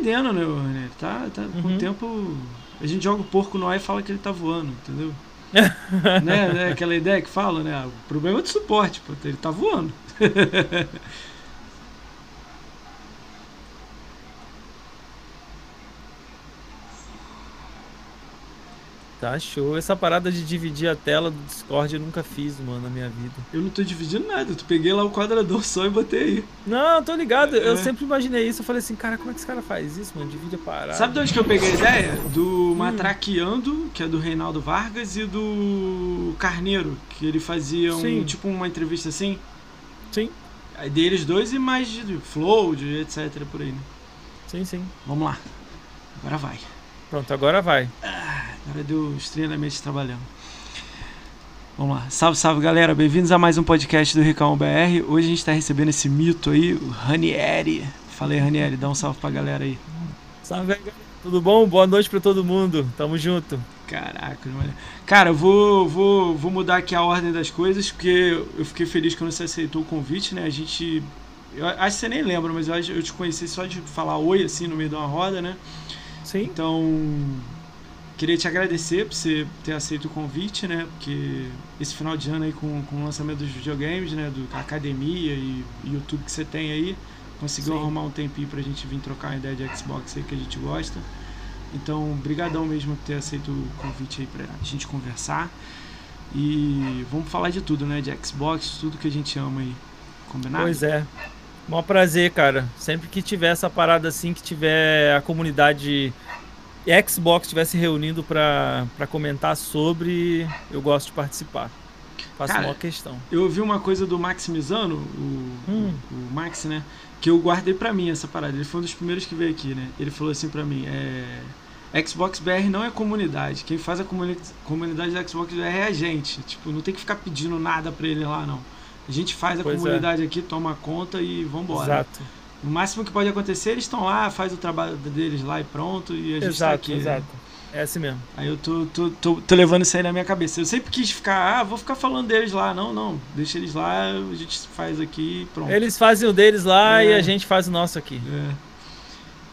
aprendendo, né? Tá, tá, Com o Uhum. tempo. A gente joga o porco no ar e fala que ele tá voando, entendeu? né, né? Aquela ideia que fala, né? O problema é do suporte, pô. Ele tá voando. Tá show. Essa parada de dividir a tela do Discord eu nunca fiz, mano, na minha vida. Eu não tô dividindo nada. Tu peguei lá o quadrador só e botei aí. Não, tô ligado. Eu É. sempre imaginei isso. Eu falei assim, cara, como é que esse cara faz isso, mano? Divide a parada. Sabe de onde que eu peguei a ideia? Do Matraqueando, que é do Reinaldo Vargas, e do Carneiro, que ele fazia um, Sim. tipo uma entrevista assim. Sim, Aí deles dois e mais de flow, de etc. por aí, né? sim, sim. Vamos lá. Agora vai. Pronto, agora vai. Agora deu estranhamente trabalhando. Vamos lá. Salve, salve galera. Bem-vindos a mais um podcast do Ricão BR. Hoje a gente tá recebendo esse mito aí, o Ranieri. Falei, Ranieri, dá um salve pra galera aí. Salve, galera. Tudo bom? Boa noite pra todo mundo. Tamo junto. Caraca, mano. Cara, eu vou, vou, vou mudar aqui a ordem das coisas, porque eu fiquei feliz quando você aceitou o convite, né? A gente. Eu acho que você nem lembra, mas eu, eu te conheci só de falar oi, assim, no meio de uma roda, né? Sim. Então, queria te agradecer por você ter aceito o convite, né? Porque esse final de ano aí com, com o lançamento dos videogames, né? Do, da academia e YouTube que você tem aí, conseguiu Sim. arrumar um tempinho pra gente vir trocar uma ideia de Xbox aí que a gente gosta. Então, brigadão mesmo por ter aceito o convite aí pra gente conversar. E vamos falar de tudo, né? De Xbox, tudo que a gente ama aí. Combinado? Pois é. Mó prazer, cara. Sempre que tiver essa parada assim, que tiver a comunidade Xbox estiver se reunindo pra, pra comentar sobre, eu gosto de participar. Faço Cara, uma questão. Eu ouvi uma coisa do Maximizano, o, Hum. o, Max, né? Que eu guardei pra mim essa parada. Ele foi um dos primeiros que veio aqui, né? Ele falou assim pra mim: é, Xbox BR não é comunidade. Quem faz a comuni comunidade da Xbox BR é a gente. Tipo, não tem que ficar pedindo nada pra ele lá, não. A gente faz a Pois é. comunidade aqui, toma conta e vambora. Exato. No máximo que pode acontecer, eles estão lá, faz o trabalho deles lá e pronto. E a gente tá Exato, aqui. né? exato. É assim mesmo. Aí eu tô, tô, tô, tô levando isso aí na minha cabeça. Eu sempre quis ficar, ah, vou ficar falando deles lá. Não, não. Deixa eles lá, a gente faz aqui e pronto. Eles fazem o deles lá É. e a gente faz o nosso aqui. É.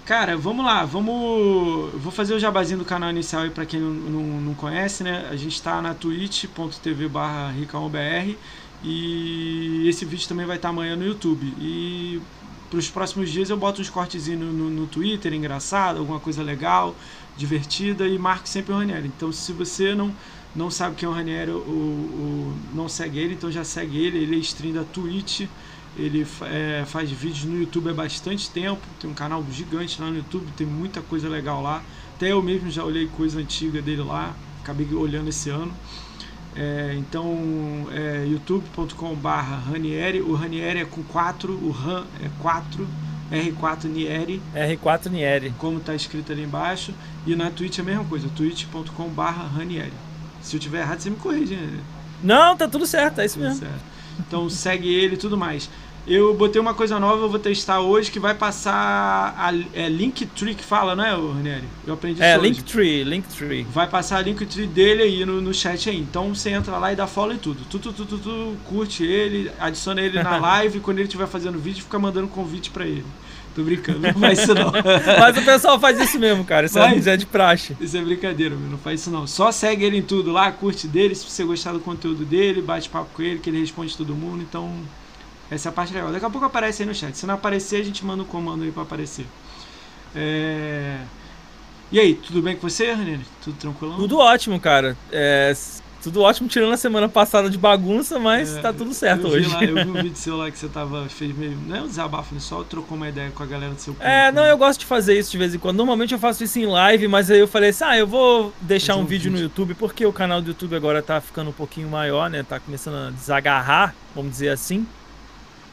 Cara, vamos lá, vamos. Vou fazer o jabazinho do canal inicial aí pra quem não, não, não conhece, né? A gente tá na twitch.tv barra ricaombr e esse vídeo também vai estar amanhã no YouTube. E pros próximos dias eu boto uns cortezinhos no, no, Twitter, engraçado, alguma coisa legal, divertida, e marco sempre o Ranieri. Então se você não, não sabe quem é o Ranieri ou, não segue ele, então já segue ele, ele é stream da Twitch. Ele é, faz vídeos no YouTube há bastante tempo, tem um canal gigante lá no YouTube, tem muita coisa legal lá. Até eu mesmo já olhei coisa antiga dele lá, acabei olhando esse ano. É, então, é youtube.com.br Ranieri, o Ranieri é com 4, o Ran é 4, R4 Nieri, R4 Nieri. como está escrito ali embaixo. E na Twitch é a mesma coisa, twitch.com.br Ranieri. Se eu tiver errado, você me corrige, né? Não, tá tudo certo, é isso Tudo mesmo. certo. Então segue ele e tudo mais. Eu botei uma coisa nova, eu vou testar hoje, que vai passar a é, Linktree que fala, não é, Ranieri? Eu aprendi É, isso hoje. Linktree, Linktree. Vai passar a Linktree dele aí no, no chat aí. Então você entra lá e dá follow e tudo. Tu, tu, tu, tu, tu, curte ele, adiciona ele na live, quando ele estiver fazendo vídeo, fica mandando convite pra ele. Tô brincando, não faz isso não. Mas o pessoal faz isso mesmo, cara. Isso Vai. é de praxe. Isso é brincadeira, meu. Não faz isso não. Só segue ele em tudo lá, curte dele, se você gostar do conteúdo dele, bate papo com ele, que ele responde todo mundo. Então, essa é a parte legal. Daqui a pouco aparece aí no chat. Se não aparecer, a gente manda um comando aí pra aparecer. É... E aí, tudo bem com você, René? Tudo tranquilão? Tudo ótimo, cara. É, tudo ótimo, tirando a semana passada de bagunça, mas É, tá tudo certo eu hoje. Lá, eu vi um vídeo seu lá que você tava, fez meio. Não é um desabafo, né? só trocou uma ideia com a galera do seu É, público, não, né? eu gosto de fazer isso de vez em quando. Normalmente eu faço isso em live, mas aí eu falei assim: ah, eu vou deixar um um vídeo no vídeo. YouTube, porque o canal do YouTube agora tá ficando um pouquinho maior, né? Tá começando a desagarrar, vamos dizer assim.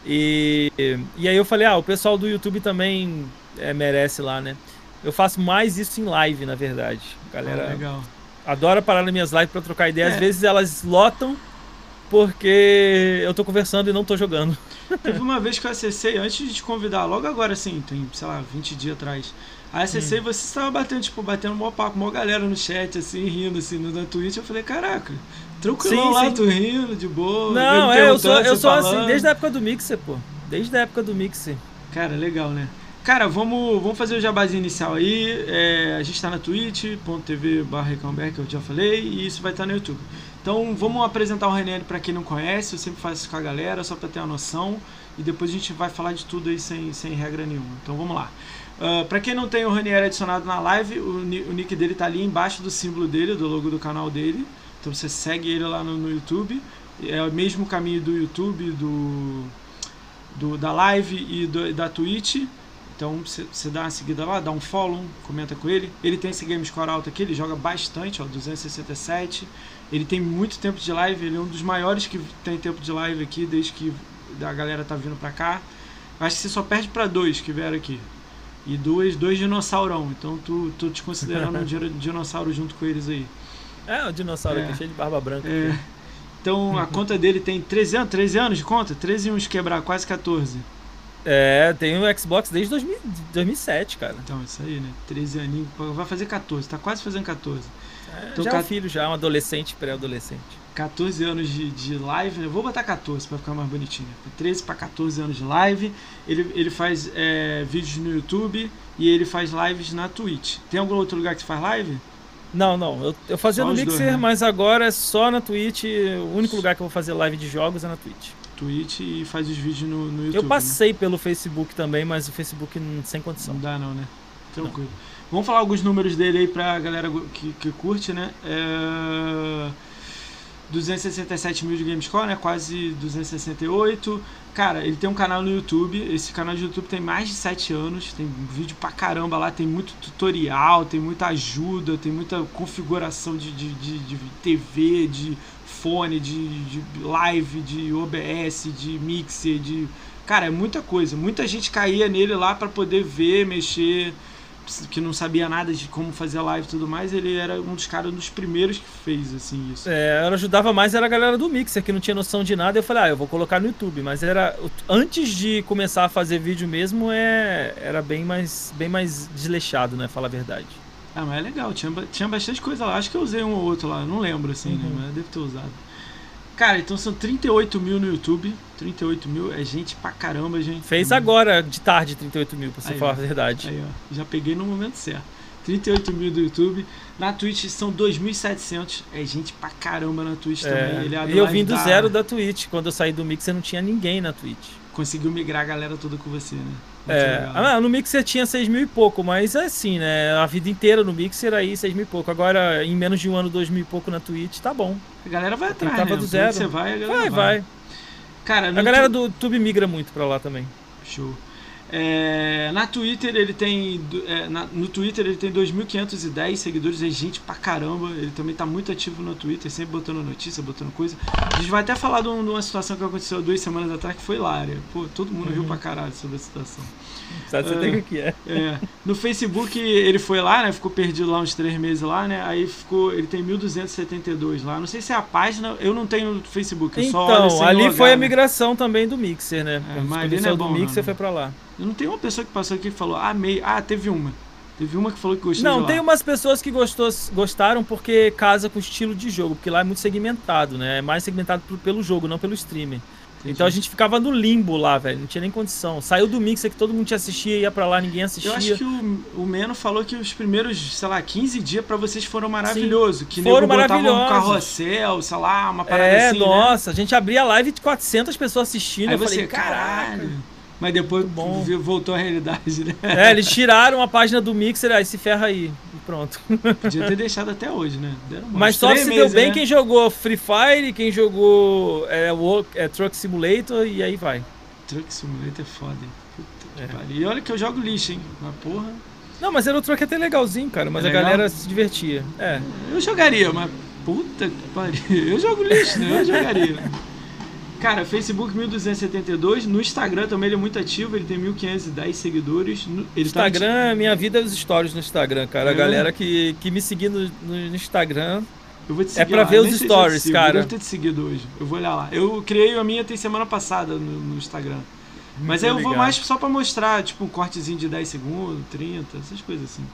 E, e aí eu falei: ah, o pessoal do YouTube também é, merece lá, né? Eu faço mais isso em live, na verdade. A Ah, galera legal. adora parar nas minhas lives pra trocar ideia. Às É. vezes elas lotam porque eu tô conversando e não tô jogando. Teve uma vez que eu acessei, antes de te convidar, logo agora assim, tem, sei lá, 20 dias atrás. Aí acessei e Hum. você estava batendo, tipo, batendo mó papo, mó galera no chat, assim, rindo, assim, no, na Twitch. Eu falei, caraca, tranquilão Sim, lá, sim. tu rindo, de boa. Não, é, eu sou, eu sou falando. assim desde a época do Mixer, pô. Desde a época do Mixer. Cara, legal, né? Cara, vamos, vamos fazer o jabazinho inicial aí. É, a gente está na twitch.tv barra que eu já falei, e isso vai estar tá no YouTube. Então vamos apresentar o Ranieri para quem não conhece, eu sempre faço isso com a galera, só para ter uma noção, e depois a gente vai falar de tudo aí sem, sem regra nenhuma. Então vamos lá. Uh, ah, para quem não tem o Ranieri adicionado na live, o, o nick dele tá ali embaixo do símbolo dele, do logo do canal dele. Então você segue ele lá no, no YouTube. É o mesmo caminho do YouTube, do, do da live e do, da Twitch. Então você dá uma seguida lá, dá um follow, comenta com ele. Ele tem esse game score alto aqui, ele joga bastante, ó, 267. Ele tem muito tempo de live, ele é um dos maiores que tem tempo de live aqui desde que a galera tá vindo pra cá. Acho que você só perde para dois que vieram aqui. E dois, dois dinossaurão. Então tu, tu te considerando um dinossauro junto com eles aí. É, o dinossauro é. aqui cheio de barba branca. É. Então a conta dele tem 13 anos, 13 anos de conta? 13 e uns quebrar, quase 14. É, tem o Xbox desde 2000, 2007, cara. Então, isso aí, né? 13 aninhos, vai fazer 14, tá quase fazendo 14. É, então, já é um filho, já, um adolescente, pré-adolescente. 14 anos de, de live, né? Vou botar 14 para ficar mais bonitinho. 13 para 14 anos de live. Ele, ele faz é, vídeos no YouTube e ele faz lives na Twitch. Tem algum outro lugar que você faz live? Não, não. Eu, eu fazia só no Mixer, dois, né? mas agora é só na Twitch. O único lugar que eu vou fazer live de jogos é na Twitch. Twitch e faz os vídeos no, no YouTube. Eu passei né? pelo Facebook também, mas o Facebook sem condição. Não dá não, né? Tranquilo. Não. Vamos falar alguns números dele aí pra galera que, que curte, né? É... 267 mil de Gamescore, né? Quase 268. Cara, ele tem um canal no YouTube. Esse canal de YouTube tem mais de 7 anos. Tem vídeo pra caramba lá. Tem muito tutorial, tem muita ajuda, tem muita configuração de, de, de, de TV, de fone, de, de live, de OBS, de mixer, de. Cara, é muita coisa. Muita gente caía nele lá para poder ver, mexer, que não sabia nada de como fazer live e tudo mais. Ele era um dos caras, um dos primeiros que fez, assim, isso. É, eu ajudava mais era a galera do Mixer, que não tinha noção de nada. Eu falei, ah, eu vou colocar no YouTube. Mas era. Antes de começar a fazer vídeo mesmo, é, era bem mais, bem mais desleixado, né? Falar a verdade. Ah, mas é legal, tinha, tinha bastante coisa lá. Acho que eu usei um ou outro lá, não lembro assim, né, uhum. né? Mas devo ter usado. Cara, então são 38 mil no YouTube. 38 mil é gente pra caramba, gente. Fez agora de tarde 38 mil, pra você aí, falar ó, a verdade. Aí, ó. Já peguei no momento certo. 38 mil do YouTube. Na Twitch são 2.700. É gente pra caramba na Twitch é. também. Ele e eu vim do da... zero da Twitch. Quando eu saí do Mix, não tinha ninguém na Twitch. Conseguiu migrar a galera toda com você, né? É, ah, no Mixer tinha 6 mil e pouco, mas é assim, né? A vida inteira no Mixer aí 6 mil e pouco. Agora, em menos de um ano, 2 mil e pouco na Twitch, tá bom. A galera vai atrás, tava né? do zero. Você vai, a galera vai. vai. vai. Cara, a galera do YouTube migra muito pra lá também. Show. É, na Twitter ele tem é, na, no Twitter ele tem 2.510 seguidores, é gente pra caramba. Ele também tá muito ativo no Twitter, sempre botando notícia, botando coisa. A gente vai até falar de, uma situação que aconteceu duas semanas atrás que foi hilária. Pô, todo mundo uhum. riu pra caralho sobre a situação. Sabe você tem o que é. é. No Facebook ele foi lá, né? Ficou perdido lá uns três meses lá, né? Aí ficou. Ele tem 1.272 lá. Não sei se é a página. Eu não tenho Facebook. Eu então, ali foi a migração também do Mixer, né? É, mas ali não é bom, do Mixer não, né? foi pra lá. Eu não tenho uma pessoa que passou aqui e falou, ah, meio. Ah, teve uma. Teve uma que falou que gostou Não, tem umas pessoas que gostou, gostaram porque casa com o estilo de jogo, porque lá é muito segmentado, né? É mais segmentado pelo jogo, não pelo streaming. Então a gente ficava no limbo lá, velho. Não tinha nem condição. Saiu do Mixer que todo mundo te assistia, ia pra lá, ninguém assistia. Eu acho que o, o Meno falou que os primeiros, sei lá, 15 dias pra vocês foram maravilhosos. Que foram maravilhosos. um carrossel, sei lá, uma parada é, assim. É, nossa, né? a gente abria a live de 400 pessoas assistindo. Aí eu você, falei, caralho. Mas depois bom. voltou à realidade, né? É, eles tiraram a página do Mixer, aí se ferra aí. E pronto. Podia ter deixado até hoje, né? Mas só se meses, deu bem né? quem jogou Free Fire, quem jogou é, Work, é, Truck Simulator e aí vai. Truck Simulator é foda, hein? Puta é. que pariu. E olha que eu jogo lixo, hein? Mas porra. Não, mas era o Truck até legalzinho, cara. Mas é a galera se divertia. É. Eu jogaria, mas puta que pariu. Eu jogo lixo, né? Eu jogaria. Cara, Facebook 1272, no Instagram também ele é muito ativo, ele tem 1510 seguidores. Ele tá Instagram, tá... minha vida é os stories no Instagram, cara. É. A galera que, que me seguir no, no Instagram eu vou te é seguir é pra lá. ver os stories, cara. Eu devo ter te seguido hoje. Eu vou olhar lá. Eu criei a minha tem semana passada no, no Instagram. Muito Mas aí eu vou mais só pra mostrar, tipo, um cortezinho de 10 segundos, 30, essas coisas assim.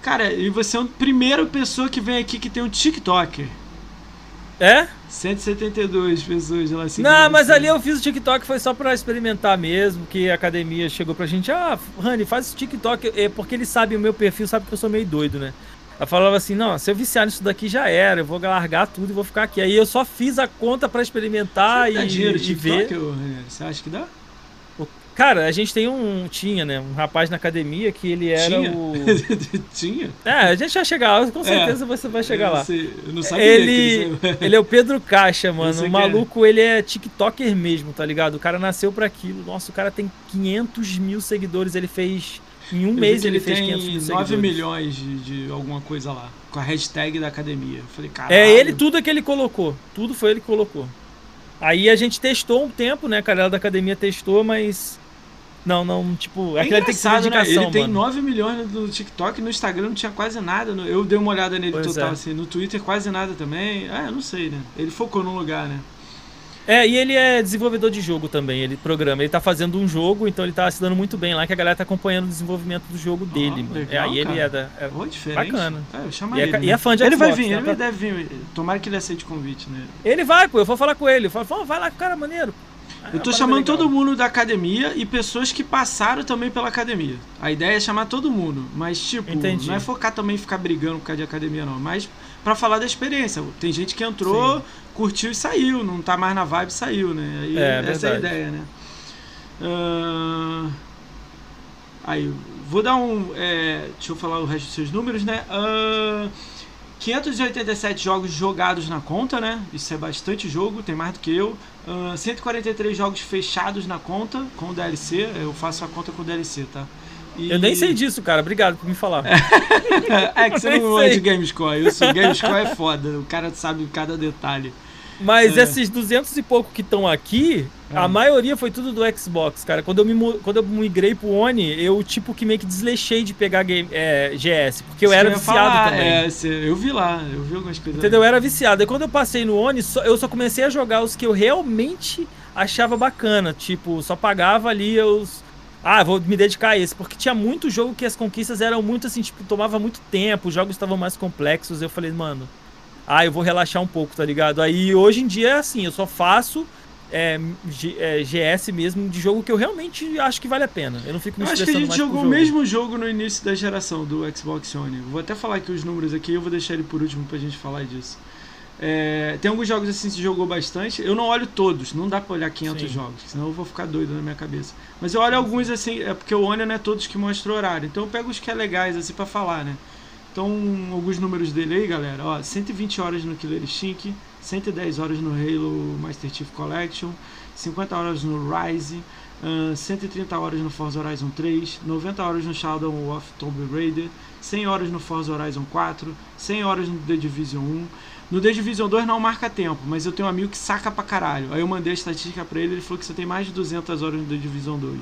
Cara, e você é a primeira pessoa que vem aqui que tem um TikToker. É? 172 pessoas lá assim. Não, mas ali eu fiz o TikTok foi só pra experimentar mesmo, que a academia chegou pra gente, ah, Rani, faz o TikTok, é porque ele sabe o meu perfil, sabe que eu sou meio doido, né? Ela falava assim, não, se eu viciar nisso daqui já era, eu vou largar tudo e vou ficar aqui. Aí eu só fiz a conta pra experimentar Você e, dinheiro, e ver. Você acha que dá? Cara, a gente tem um. Tinha, né? Um rapaz na academia que ele era tinha? o. tinha? É, a gente vai chegar, com é. certeza é, você vai chegar lá. Sei, eu não sabia ele, ele é o Pedro Caixa, mano. O é. maluco, é. ele é TikToker mesmo, tá ligado? O cara nasceu pra aquilo. Nossa, o cara tem 500 mil seguidores. Ele fez. Em um eu mês ele, ele fez 500 mil 9 seguidores. 9 milhões de, de alguma coisa lá. Com a hashtag da academia. Eu falei, caralho. É ele, tudo é que ele colocou. Tudo foi ele que colocou. Aí a gente testou um tempo, né? A galera da academia testou, mas não, não, tipo, é aquele tem que ser dedicação, né? Ele tem 9 milhões no TikTok, no Instagram não tinha quase nada. Eu dei uma olhada nele pois total, é. assim. No Twitter quase nada também. Ah, eu não sei, né? Ele focou num lugar, né? É, e ele é desenvolvedor de jogo também, ele programa. Ele tá fazendo um jogo, então ele tá se dando muito bem lá, que a galera tá acompanhando o desenvolvimento do jogo dele, oh, legal, é, aí ele é da. É oh, diferente. Bacana. É, eu chamo e, é ele, é, né? e é fã de Ele Xbox, vai vir, ele deve vir. Tomara que ele aceite o convite, né? Ele vai, pô, eu vou falar com ele. Eu falo, vai lá, cara, maneiro. Eu tô chamando legal. todo mundo da academia e pessoas que passaram também pela academia. A ideia é chamar todo mundo, mas tipo, Entendi. não é focar também em ficar brigando por causa de academia não, mas para falar da experiência. Tem gente que entrou, Sim. curtiu e saiu, não tá mais na vibe, saiu, né? Aí, é, essa verdade. é a ideia, né? Uh... Aí, vou dar um. É... Deixa eu falar o resto dos seus números, né? Uh... 587 jogos jogados na conta, né? Isso é bastante jogo, tem mais do que eu. Uh, ah, 143 jogos fechados na conta com o DLC. Eu faço a conta com o DLC, tá? E... Eu nem sei disso, cara. Obrigado por me falar. é que você não gosta de Gamescore. O Gamescore é foda. O cara sabe cada detalhe. Mas é. esses 200 e pouco que estão aqui, é. a maioria foi tudo do Xbox, cara. Quando eu, me, quando eu migrei pro One, eu tipo que meio que desleixei de pegar game, é, GS, porque eu era viciado falar, também. É, eu vi lá, eu vi algumas coisas. Entendeu? Eu era viciado. E quando eu passei no One, só, eu só comecei a jogar os que eu realmente achava bacana. Tipo, só pagava ali os. Ah, vou me dedicar a esse. Porque tinha muito jogo que as conquistas eram muito assim, tipo, tomava muito tempo, os jogos estavam mais complexos. Eu falei, mano, ah, eu vou relaxar um pouco, tá ligado? Aí hoje em dia é assim, eu só faço é, G, é, GS mesmo de jogo que eu realmente acho que vale a pena. Eu não fico me eu acho que a gente jogou o mesmo jogo no início da geração do Xbox One. Vou até falar aqui os números aqui, eu vou deixar ele por último pra gente falar disso. É, tem alguns jogos assim que se jogou bastante. Eu não olho todos, não dá pra olhar 500 Sim. jogos, senão eu vou ficar doido na minha cabeça. Mas eu olho alguns assim, é porque o One não é todos que mostram horário. Então eu pego os que é legais assim para falar, né? Então, alguns números dele aí, galera. Ó, 120 horas no Killer Instinct, 110 horas no Halo Master Chief Collection, 50 horas no Rise, uh, 130 horas no Forza Horizon 3, 90 horas no Shadow of Tomb Raider, 100 horas no Forza Horizon 4, 100 horas no The Division 1. No The Division 2 não marca tempo, mas eu tenho um amigo que saca pra caralho. Aí eu mandei a estatística pra ele, ele falou que você tem mais de 200 horas no The Division 2.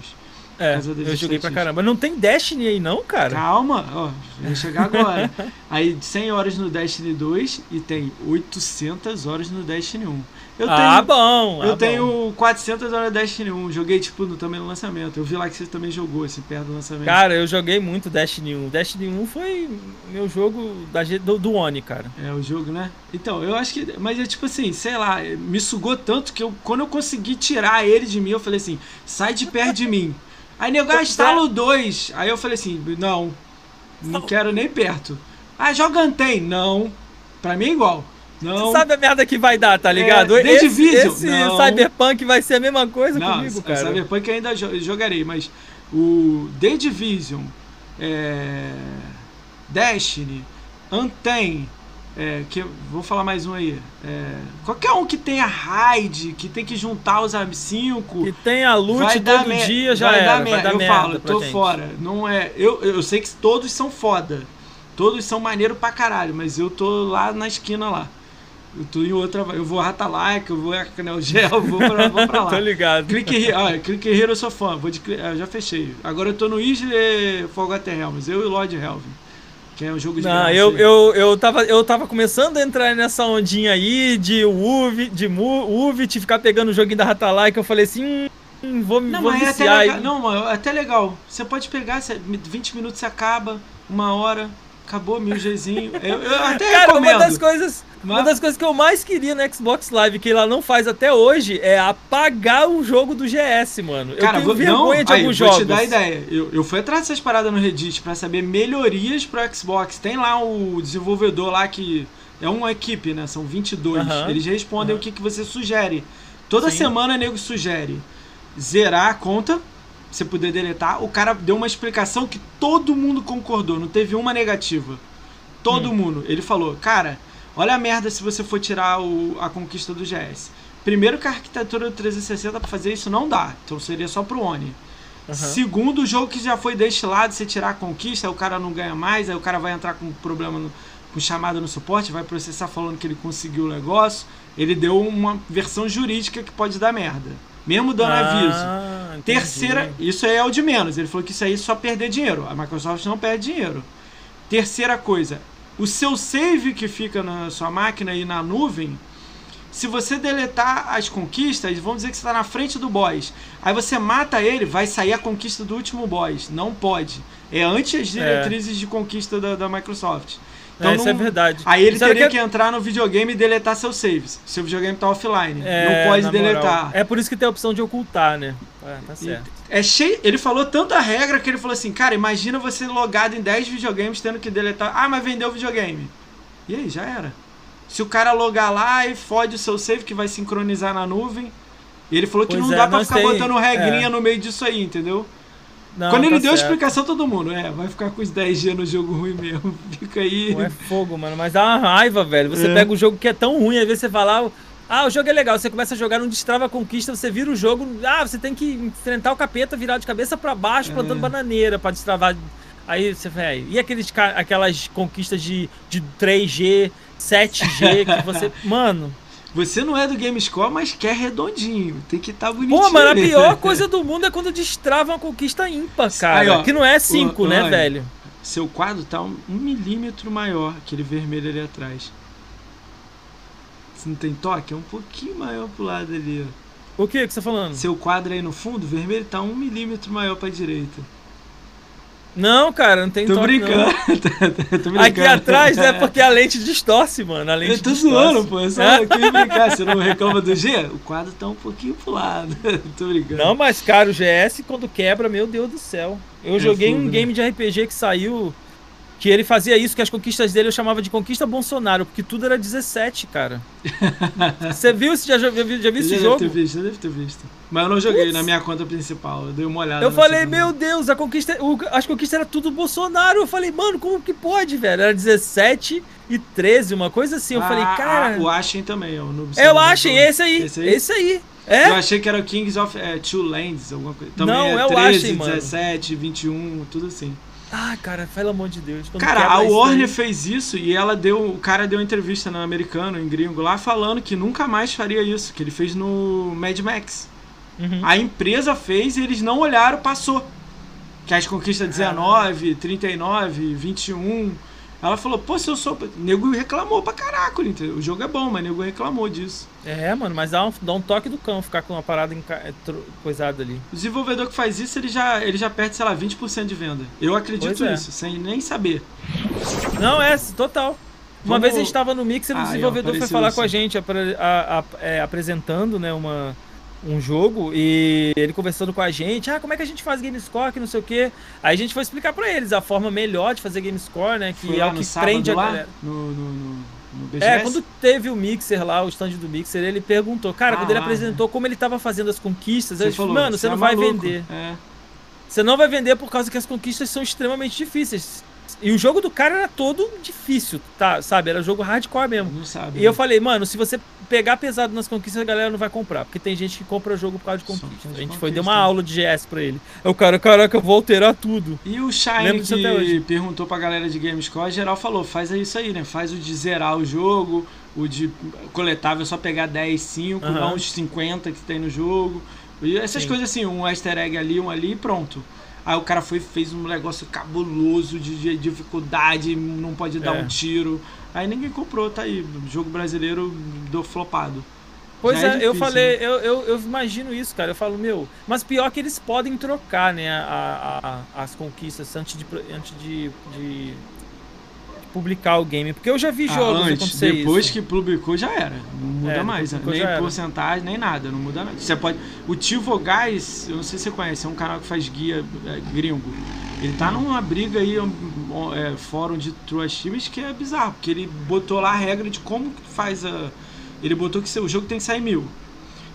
É, eu joguei pra caramba. Não tem Destiny aí não, cara? Calma, ó, vou chegar agora. aí 100 horas no Destiny 2 e tem 800 horas no Destiny 1. Eu ah, tenho, bom! Eu ah, tenho bom. 400 horas no Destiny 1. Joguei, tipo, no, também no lançamento. Eu vi lá que você também jogou, assim, perto do lançamento. Cara, eu joguei muito Destiny 1. Destiny 1 foi meu jogo da, do, do One, cara. É, o jogo, né? Então, eu acho que... Mas é tipo assim, sei lá, me sugou tanto que eu, quando eu consegui tirar ele de mim, eu falei assim, sai de perto de mim. Aí nego, ah, instala o 2. Aí eu falei assim, não, não quero nem perto. Ah, joga Anthem. Não. Pra mim é igual. Não. Você sabe a merda que vai dar, tá é, ligado? É, esse. Esse não. Cyberpunk vai ser a mesma coisa não, comigo, cara. Cyberpunk ainda jogarei, mas o The Division, é, Destiny, Anthem, é, que vou falar mais um aí. É, qualquer um que tenha raid, que tem que juntar os cinco. Que tenha loot todo dia já vai era. Dar vai dar eu merda falo, tô gente. fora. Não é. Eu, eu sei que todos são foda. Todos são maneiro pra caralho, mas eu tô lá na esquina lá. Eu tô em outra. Eu vou a like eu vou a Canel Gel, vou pra, vou pra lá. tô ligado. Hero, ah, Hero eu sou fã, vou de, ah, já fechei. Agora eu tô no Isle Forgotten Realms, eu e o Lord Helvin. Que é um jogo de Não, eu, eu, eu, tava, eu tava começando a entrar nessa ondinha aí de UV, de UVIT, ficar pegando o joguinho da Ratalai, que eu falei assim, hum, vou, não, vou mas. É até legal, não, é até legal. Você pode pegar, 20 minutos você acaba, uma hora, Acabou mil Gzinho. Eu, eu até Cara, recomendo. uma das coisas. Mas- Uma das coisas que eu mais queria no Xbox Live, que ela não faz até hoje, é apagar o jogo do GS, mano. Cara, eu vou, tenho não, vergonha de aí, alguns vou jogos. te dar ideia. Eu, eu fui atrás dessas paradas no Reddit pra saber melhorias pro Xbox. Tem lá o desenvolvedor lá que é uma equipe, né? São 22. Aham, Eles respondem o que, que você sugere. Toda Sim. semana o nego sugere zerar a conta, você poder deletar. O cara deu uma explicação que todo mundo concordou, não teve uma negativa. Todo Hum. mundo. Ele falou, cara, olha a merda se você for tirar o- a conquista do GS. Primeiro que a arquitetura do 360 pra fazer isso não dá, então seria só pro Oni. Aham. Segundo, o jogo que já foi destilado, você tirar a conquista, aí o cara não ganha mais, aí o cara vai entrar com problema no, com chamada no suporte, vai processar falando que ele conseguiu o negócio. Ele deu uma versão jurídica que pode dar merda. Mesmo dando aviso. Ah, entendi. Terceira, isso aí é o de menos. Ele falou que isso aí é só perder dinheiro. A Microsoft não perde dinheiro. Terceira coisa, o seu save que fica na sua máquina e na nuvem, se você deletar as conquistas, vamos dizer que você está na frente do boss. Aí você mata ele, vai sair a conquista do último boss. Não pode. É antes as diretrizes de conquista da, da Microsoft. É, isso é não- verdade. Aí ele Isso teria que- que entrar no videogame e deletar seus saves. Seu videogame tá offline. É, não pode na moral. deletar. É por isso que tem a opção de ocultar, né? É, tá certo. É cheio. Ele falou tanta regra que ele falou assim: Cara, imagina você logado em 10 videogames tendo que deletar. Ah, mas vendeu o videogame. E aí, já era. Se o cara logar lá e fode o seu save que vai sincronizar na nuvem. Ele falou que Pois não é, dá pra ficar tem- botando regrinha é. no meio disso aí, entendeu? Não, Quando ele tá deu a explicação, todo mundo, é, vai ficar com os 10G no jogo ruim mesmo. Fica aí. Pô, é fogo, mano. Mas dá uma raiva, velho. Você É. pega um jogo que é tão ruim, às vezes você fala, ah, o jogo é legal. Você começa a jogar, não destrava a conquista, você vira o jogo. Ah, você tem que enfrentar o capeta, virar de cabeça pra baixo, É. plantando bananeira pra destravar. Aí você, velho. E aqueles, aquelas conquistas de, de 3G, 7G, que você. Mano. Você não é do GameScore, mas quer redondinho. Tem que estar tá bonitinho. Pô, mano, a pior coisa do mundo é quando destrava uma conquista ímpar, cara. Aí, ó. que não é 5, Ô, né, Anny. velho? Seu quadro tá um, um milímetro maior, aquele vermelho ali atrás. Se não tem toque, é um pouquinho maior pro lado ali, ó. O que que você tá falando? Seu quadro aí no fundo, vermelho, tá um milímetro maior pra direita. Não, cara, não tem Tô toque, brincando. Tô brincando. Aqui atrás é porque a lente distorce, mano. A lente Eu tô distorce. zoando, pô. Eu só queria brincar. Você não reclama do G? O quadro tá um pouquinho pro lado. Tô brincando. Não, mas, cara, o GS quando quebra, meu Deus do céu. Eu É joguei fogo, um né? game de RPG que saiu que ele fazia isso, que as conquistas dele eu chamava de conquista Bolsonaro, porque tudo era 17, cara. Você viu? Você já, já viu, já viu esse já jogo? deve ter visto, já deve ter visto. Mas eu não joguei Putz. na minha conta principal. Eu dei uma olhada. Eu falei, meu Deus, a conquista, o- as conquistas era tudo Bolsonaro. Eu falei, mano, como que pode, velho? Era 17 e 13, uma coisa assim. Eu falei, Ah, cara. ah, o Ashen também, ó. No é o Ashen, esse aí. Esse aí? Esse aí. É? Eu achei que era o Kings of é, Two Lands, alguma coisa. Também Não, é é o 13, Ashen, mano. 17, 21, tudo assim. Ah, cara, pelo amor de Deus. Cara, a Warner fez isso e ela deu. O cara deu uma entrevista no americano, em gringo, lá, falando que nunca mais faria isso, que ele fez no Mad Max. Uhum. A empresa fez e eles não olharam, passou. Que as conquistas 19, 39, 21. Ela falou, pô, se eu sou. Nego reclamou pra caraca, entendeu? O jogo é bom, mas nego reclamou disso. É, mano, mas dá um, dá um toque do cão ficar com uma parada enca... é, coisada ali. O desenvolvedor que faz isso, ele já, ele já perde, sei lá, 20% de venda. Eu acredito é. nisso, sem nem saber. Não, é, total. Uma Vamos- vez a gente tava no Mixer, o Ah, desenvolvedor foi falar isso. com a gente, apre- a- a- é, apresentando, né, uma, um jogo, e ele conversando com a gente, ah, como é que a gente faz GameScore, que não sei o quê. Aí a gente foi explicar pra eles a forma melhor de fazer GameScore, né, que Fui é o que prende a lá, galera. no, no, no. É, quando teve o Mixer lá, o stand do Mixer, ele perguntou, cara, Ah, quando ele lá, apresentou como ele tava fazendo as conquistas, Você ele falou, falou, mano, você é não vai maluco. vender. É. Você não vai vender por causa que as conquistas são extremamente difíceis. E o jogo do cara era todo difícil, tá? Sabe? Era jogo hardcore mesmo. Não sabe. E eu falei, mano, se você pegar pesado nas conquistas, a galera não vai comprar. Porque tem gente que compra jogo por causa de conquista. A gente foi, deu uma aula de GS pra ele. Aí o cara, caraca, eu vou alterar tudo. E o Shine que perguntou pra galera de Gamescore, geral falou, faz isso aí, né? Faz o de zerar o jogo, o de coletável só pegar 10, 5, Aham. não os 50 que tem no jogo. E essas Sim. coisas assim, um easter egg ali, um ali e pronto. Aí o cara foi fez um negócio cabuloso de de dificuldade, não pode dar É. um tiro. Aí ninguém comprou, tá aí. Jogo brasileiro do flopado. Pois é, é eu difícil, falei, eu, eu, eu imagino isso, cara. Eu falo, meu, mas pior que eles podem trocar, né, a, a- a- as conquistas antes de. Antes de, de publicar o game. Porque eu já vi Ah, jogos antes, acontecer depois isso. que publicou já era. Não muda É, mais. Nem porcentagem, nem nada. Não muda nada. Você pode. O Tivo Gás, eu não sei se você conhece, é um canal que faz guia é, gringo. Ele tá numa briga aí, um, um, é, fórum de True Achievements, que é bizarro, porque ele botou lá a regra de como faz a. Ele botou que o jogo tem que sair mil.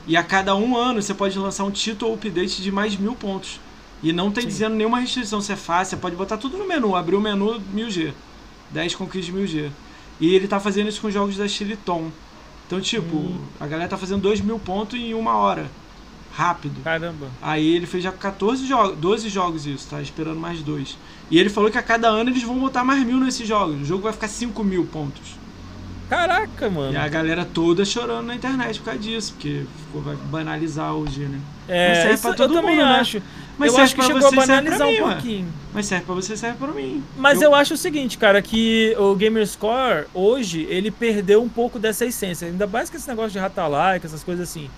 E a cada um ano você pode lançar um título ou update de mais mil pontos. E não tem Sim. dizendo nenhuma restrição se é fácil, você pode botar tudo no menu, abrir o menu 1000G. 10 conquistas de 1000G. E ele tá fazendo isso com jogos da Chiliton. Então, tipo, Hum. a galera tá fazendo 2 mil pontos em uma hora. Rápido. Caramba. Aí ele fez já 14 jogos, 12 jogos isso, tá esperando mais dois. E ele falou que a cada ano eles vão botar mais mil nesses jogos. O jogo vai ficar 5 mil pontos. Caraca, mano. E a galera toda chorando na internet por causa disso, porque ficou, vai banalizar o G, né? Mas É, serve isso pra eu todo também mundo, né? acho. Mas eu acho que chegou a banalizar mim, um ué. pouquinho. Mas serve pra você, serve pra mim. Mas eu... acho o seguinte, cara, que o Gamerscore, hoje, ele perdeu um pouco dessa essência. Ainda mais que esse negócio de rata-like, essas coisas assim.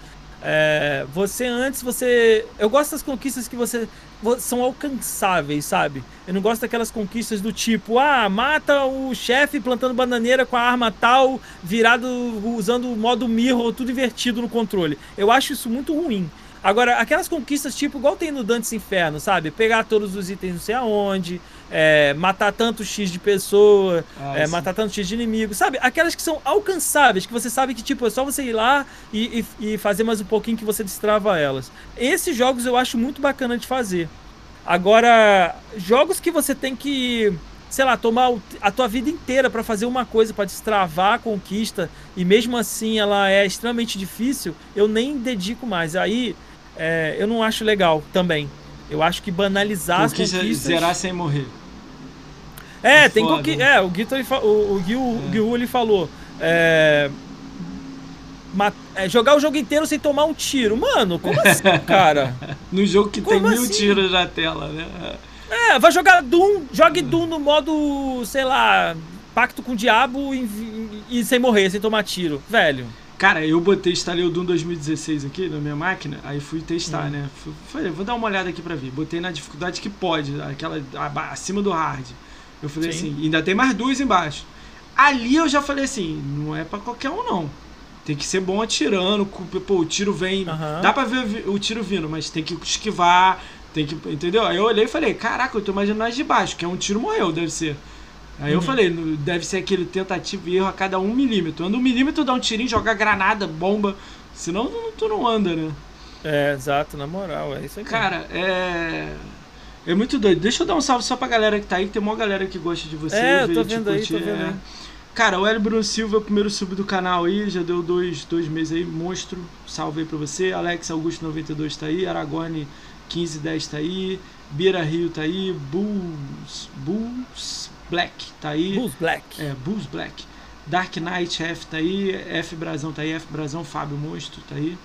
É, você antes, você... Eu gosto das conquistas que você... vo- São alcançáveis, sabe? Eu não gosto daquelas conquistas do tipo, ah, mata o chefe plantando bananeira com a arma tal, virado, usando o modo mirror, tudo invertido no controle. Eu acho isso muito ruim. Agora, aquelas conquistas, tipo, igual tem no Dantes Inferno, sabe? Pegar todos os itens não sei aonde, é, matar tanto X de pessoa, Ah, é, matar tanto X de inimigo, sabe? Aquelas que são alcançáveis, que você sabe que, tipo, é só você ir lá e, e- e fazer mais um pouquinho que você destrava elas. Esses jogos eu acho muito bacana de fazer. Agora, jogos que você tem que, sei lá, tomar a tua vida inteira pra fazer uma coisa, pra destravar a conquista, e mesmo assim ela é extremamente difícil, eu nem dedico mais. Aí é, eu não acho legal também. Eu acho que banalizar as Conquista, conquistas. zerar sem morrer. É, É tem foda. conqui... É, o Guito, o, o, Gui, o É. Gui ele falou. É... ma- é, jogar o jogo inteiro sem tomar um tiro. Mano, como assim, cara? No jogo que tem Como mil assim? tiros na tela, né? É, vai jogar Doom, jogue Doom no modo, sei lá, pacto com o diabo e, e sem morrer, sem tomar tiro. Velho. Cara, eu botei, instalei o Doom 2016 aqui na minha máquina, aí fui testar, Hum. né? Falei, vou dar uma olhada aqui pra ver. Botei na dificuldade que pode, aquela acima do hard. Eu falei Sim. assim, ainda tem mais duas embaixo. Ali eu já falei assim, não é pra qualquer um não. Tem que ser bom atirando, pô, o tiro vem, dá pra ver o tiro vindo, mas tem que esquivar, tem que, entendeu? Aí eu olhei e falei, caraca, eu tô imaginando as de baixo, que é um tiro morreu, deve ser. Aí eu falei, deve ser aquele tentativa e erro a cada um milímetro. Anda um milímetro, dá um tirinho, joga granada, bomba. Senão não- tu não anda, né? É, exato, na moral, é isso aí. Cara, é. É muito doido. Deixa eu dar um salve só pra galera que tá aí, que tem uma galera que gosta de você. É, eu tô vendo aí, tô vendo é. aí. Cara, o Hélio Bruno Silva é o primeiro sub do canal aí, já deu dois, dois meses aí, monstro. Salve aí pra você. Alex Augusto 92 tá aí, Aragone 1510 tá aí, Bira Rio tá aí, Bulls, Bulls Black tá aí. Bulls Black. É, Bulls Black. Dark Knight F tá aí, F Brasão tá aí, F Brasão, Fábio Monstro tá aí.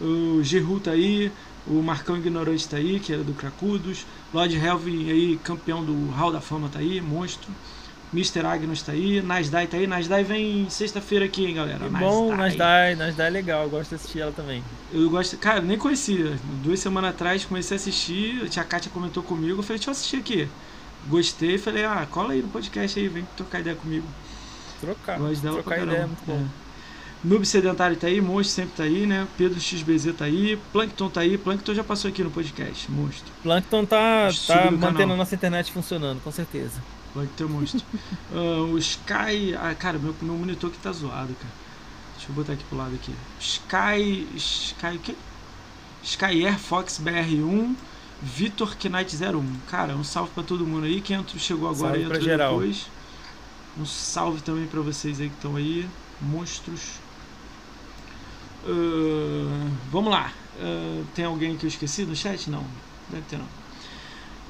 O Giru tá aí, o Marcão Ignorante tá aí, que era do Cracudos. Lord Helvin aí, campeão do Hall da Fama tá aí, monstro. Mr. Agnus tá aí, Nasdai tá aí. Nasdai vem sexta-feira aqui, hein, galera. Que bom, Nasdaq, Nasdaq é legal, eu gosto de assistir ela também. Eu gosto, cara, nem conhecia. Duas semanas atrás comecei a assistir, a tia Kátia comentou comigo, eu falei, deixa eu assistir aqui. Gostei, falei, ah, cola aí no podcast aí, vem trocar ideia comigo. Trocar, Gosto dela trocar ideia é muito bom. É. Noob Sedentário tá aí, Monstro sempre tá aí, né? Pedro XBZ tá aí, Plankton tá aí, Plankton já passou aqui no podcast, Monstro. Plankton tá, tá do mantendo canal. a nossa internet funcionando, com certeza. Plankton é monstro. Ah, o Sky. Ah, cara, meu, meu monitor aqui tá zoado, cara. Deixa eu botar aqui pro lado aqui. Sky. Sky. o quê? Sky Air Fox BR1. Vitor Knight 01. Cara, um salve pra todo mundo aí. Quem entrou, chegou agora Salve e entrou geral. depois. Um salve também pra vocês aí que estão aí. Monstros. Ah, vamos lá. Ah, tem alguém que eu esqueci no chat? Não. Deve ter não.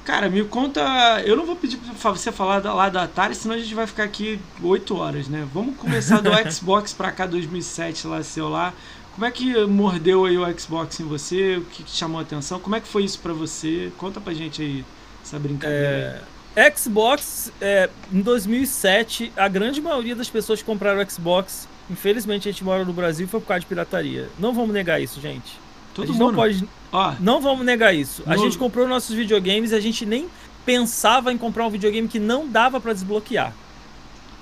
Cara, me conta. Eu não vou pedir pra você falar lá da Atari, senão a gente vai ficar aqui 8 horas, né? Vamos começar do Xbox pra cá 2007, lá seu lá. Como é que mordeu aí o Xbox em você? O que que chamou a atenção? Como é que foi isso pra você? Conta pra gente aí essa brincadeira. É, Xbox, é, em 2007, a grande maioria das pessoas que compraram o Xbox, infelizmente a gente mora no Brasil, foi por causa de pirataria. Não vamos negar isso, gente. Todo a gente mundo. não pode, Ó, não vamos negar isso. A No- gente comprou nossos videogames e a gente nem pensava em comprar um videogame que não dava pra desbloquear.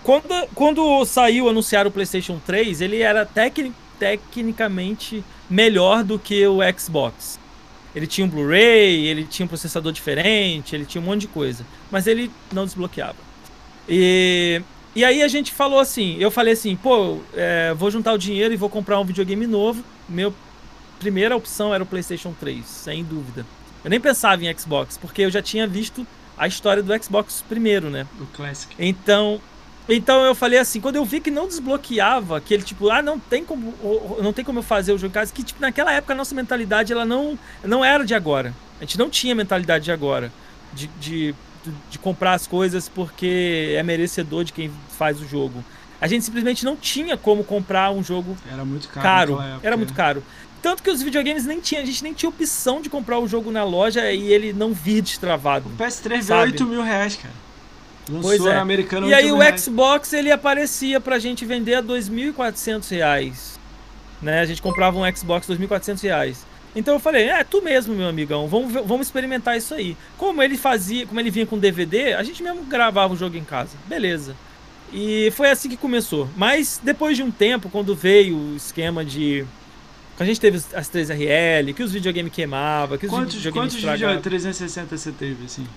quando, quando saiu, anunciaram o PlayStation 3, ele era tecni tecnicamente melhor do que o Xbox. Ele tinha um Blu-ray, ele tinha um processador diferente, ele tinha um monte de coisa. Mas ele não desbloqueava. E, e aí a gente falou assim, eu falei assim, pô, é, vou juntar o dinheiro e vou comprar um videogame novo. Meu primeira opção era o PlayStation 3, sem dúvida. Eu nem pensava em Xbox, porque eu já tinha visto a história do Xbox primeiro, né? O Classic. Então, então eu falei assim, quando eu vi que não desbloqueava, que ele tipo, ah, não tem como, não tem como eu fazer o jogo em casa, que tipo, naquela época a nossa mentalidade ela não, não era de agora. A gente não tinha mentalidade de agora, de, de, de comprar as coisas porque é merecedor de quem faz o jogo. A gente simplesmente não tinha como comprar um jogo era muito caro. caro era muito caro. Tanto que os videogames nem tinha, a gente nem tinha opção de comprar o jogo na loja e ele não vir destravado. O PS3 veio 8 mil reais, cara. Pois é. americano E aí o reais. Xbox ele aparecia pra gente vender a 2.400 reais. Né? A gente comprava um Xbox 2.400 reais. Então eu falei, é tu mesmo, meu amigão, vamos, vamos experimentar isso aí. Como ele fazia, como ele vinha com DVD, a gente mesmo gravava o jogo em casa. Beleza. E foi assim que começou. Mas depois de um tempo, quando veio o esquema de a gente teve as 3RL, que os videogames queimavam, que os quantos, videogames Quantos videogames 360 você teve, assim?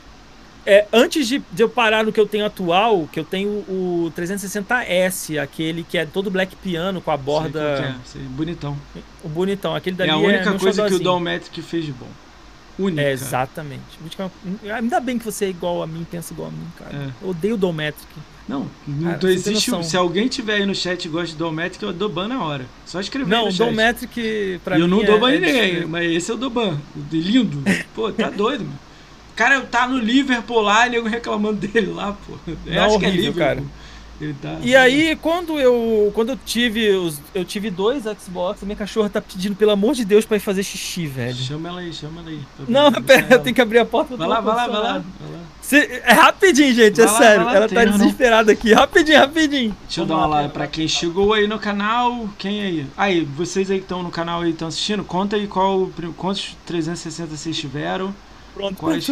É, antes de, de, eu parar no que eu tenho atual, que eu tenho o 360S, aquele que é todo black piano com a borda. Sei, é, sei, bonitão. O bonitão, aquele dali é a única é coisa que o Dometric fez de bom. Única. É, exatamente. Ainda bem que você é igual a mim, pensa igual a mim, cara. É. Eu odeio o Dometric. Não, não Cara, existe. Se alguém tiver aí no chat e gosta de Dometric, eu dou ban na hora. Só escrever não, no chat. Não, Dometric pra e mim. Eu não dou ban é, ninguém, mas esse eu dou ban. Lindo. Pô, tá doido, mano. O cara tá no Liverpool lá e nego reclamando dele lá, pô. Eu não, acho horrível, que é Liverpool. cara. Tá, e aí, quando eu quando eu tive os, eu tive dois Xbox, minha cachorra tá pedindo pelo amor de Deus para ir fazer xixi, velho. Chama ela aí, chama ela aí. Não, pera, eu tenho que abrir a porta. Vai lá, vai lá, vai lá, Cê, é rapidinho, gente, é vai é lá, sério. Lá, ela tá desesperada aqui. Rapidinho, rapidinho. Deixa eu dar uma lá pra quem chegou aí no canal. Quem aí? Aí, vocês aí que estão no canal aí estão assistindo, conta aí qual quantos 360 vocês tiveram. Pronto, Quais...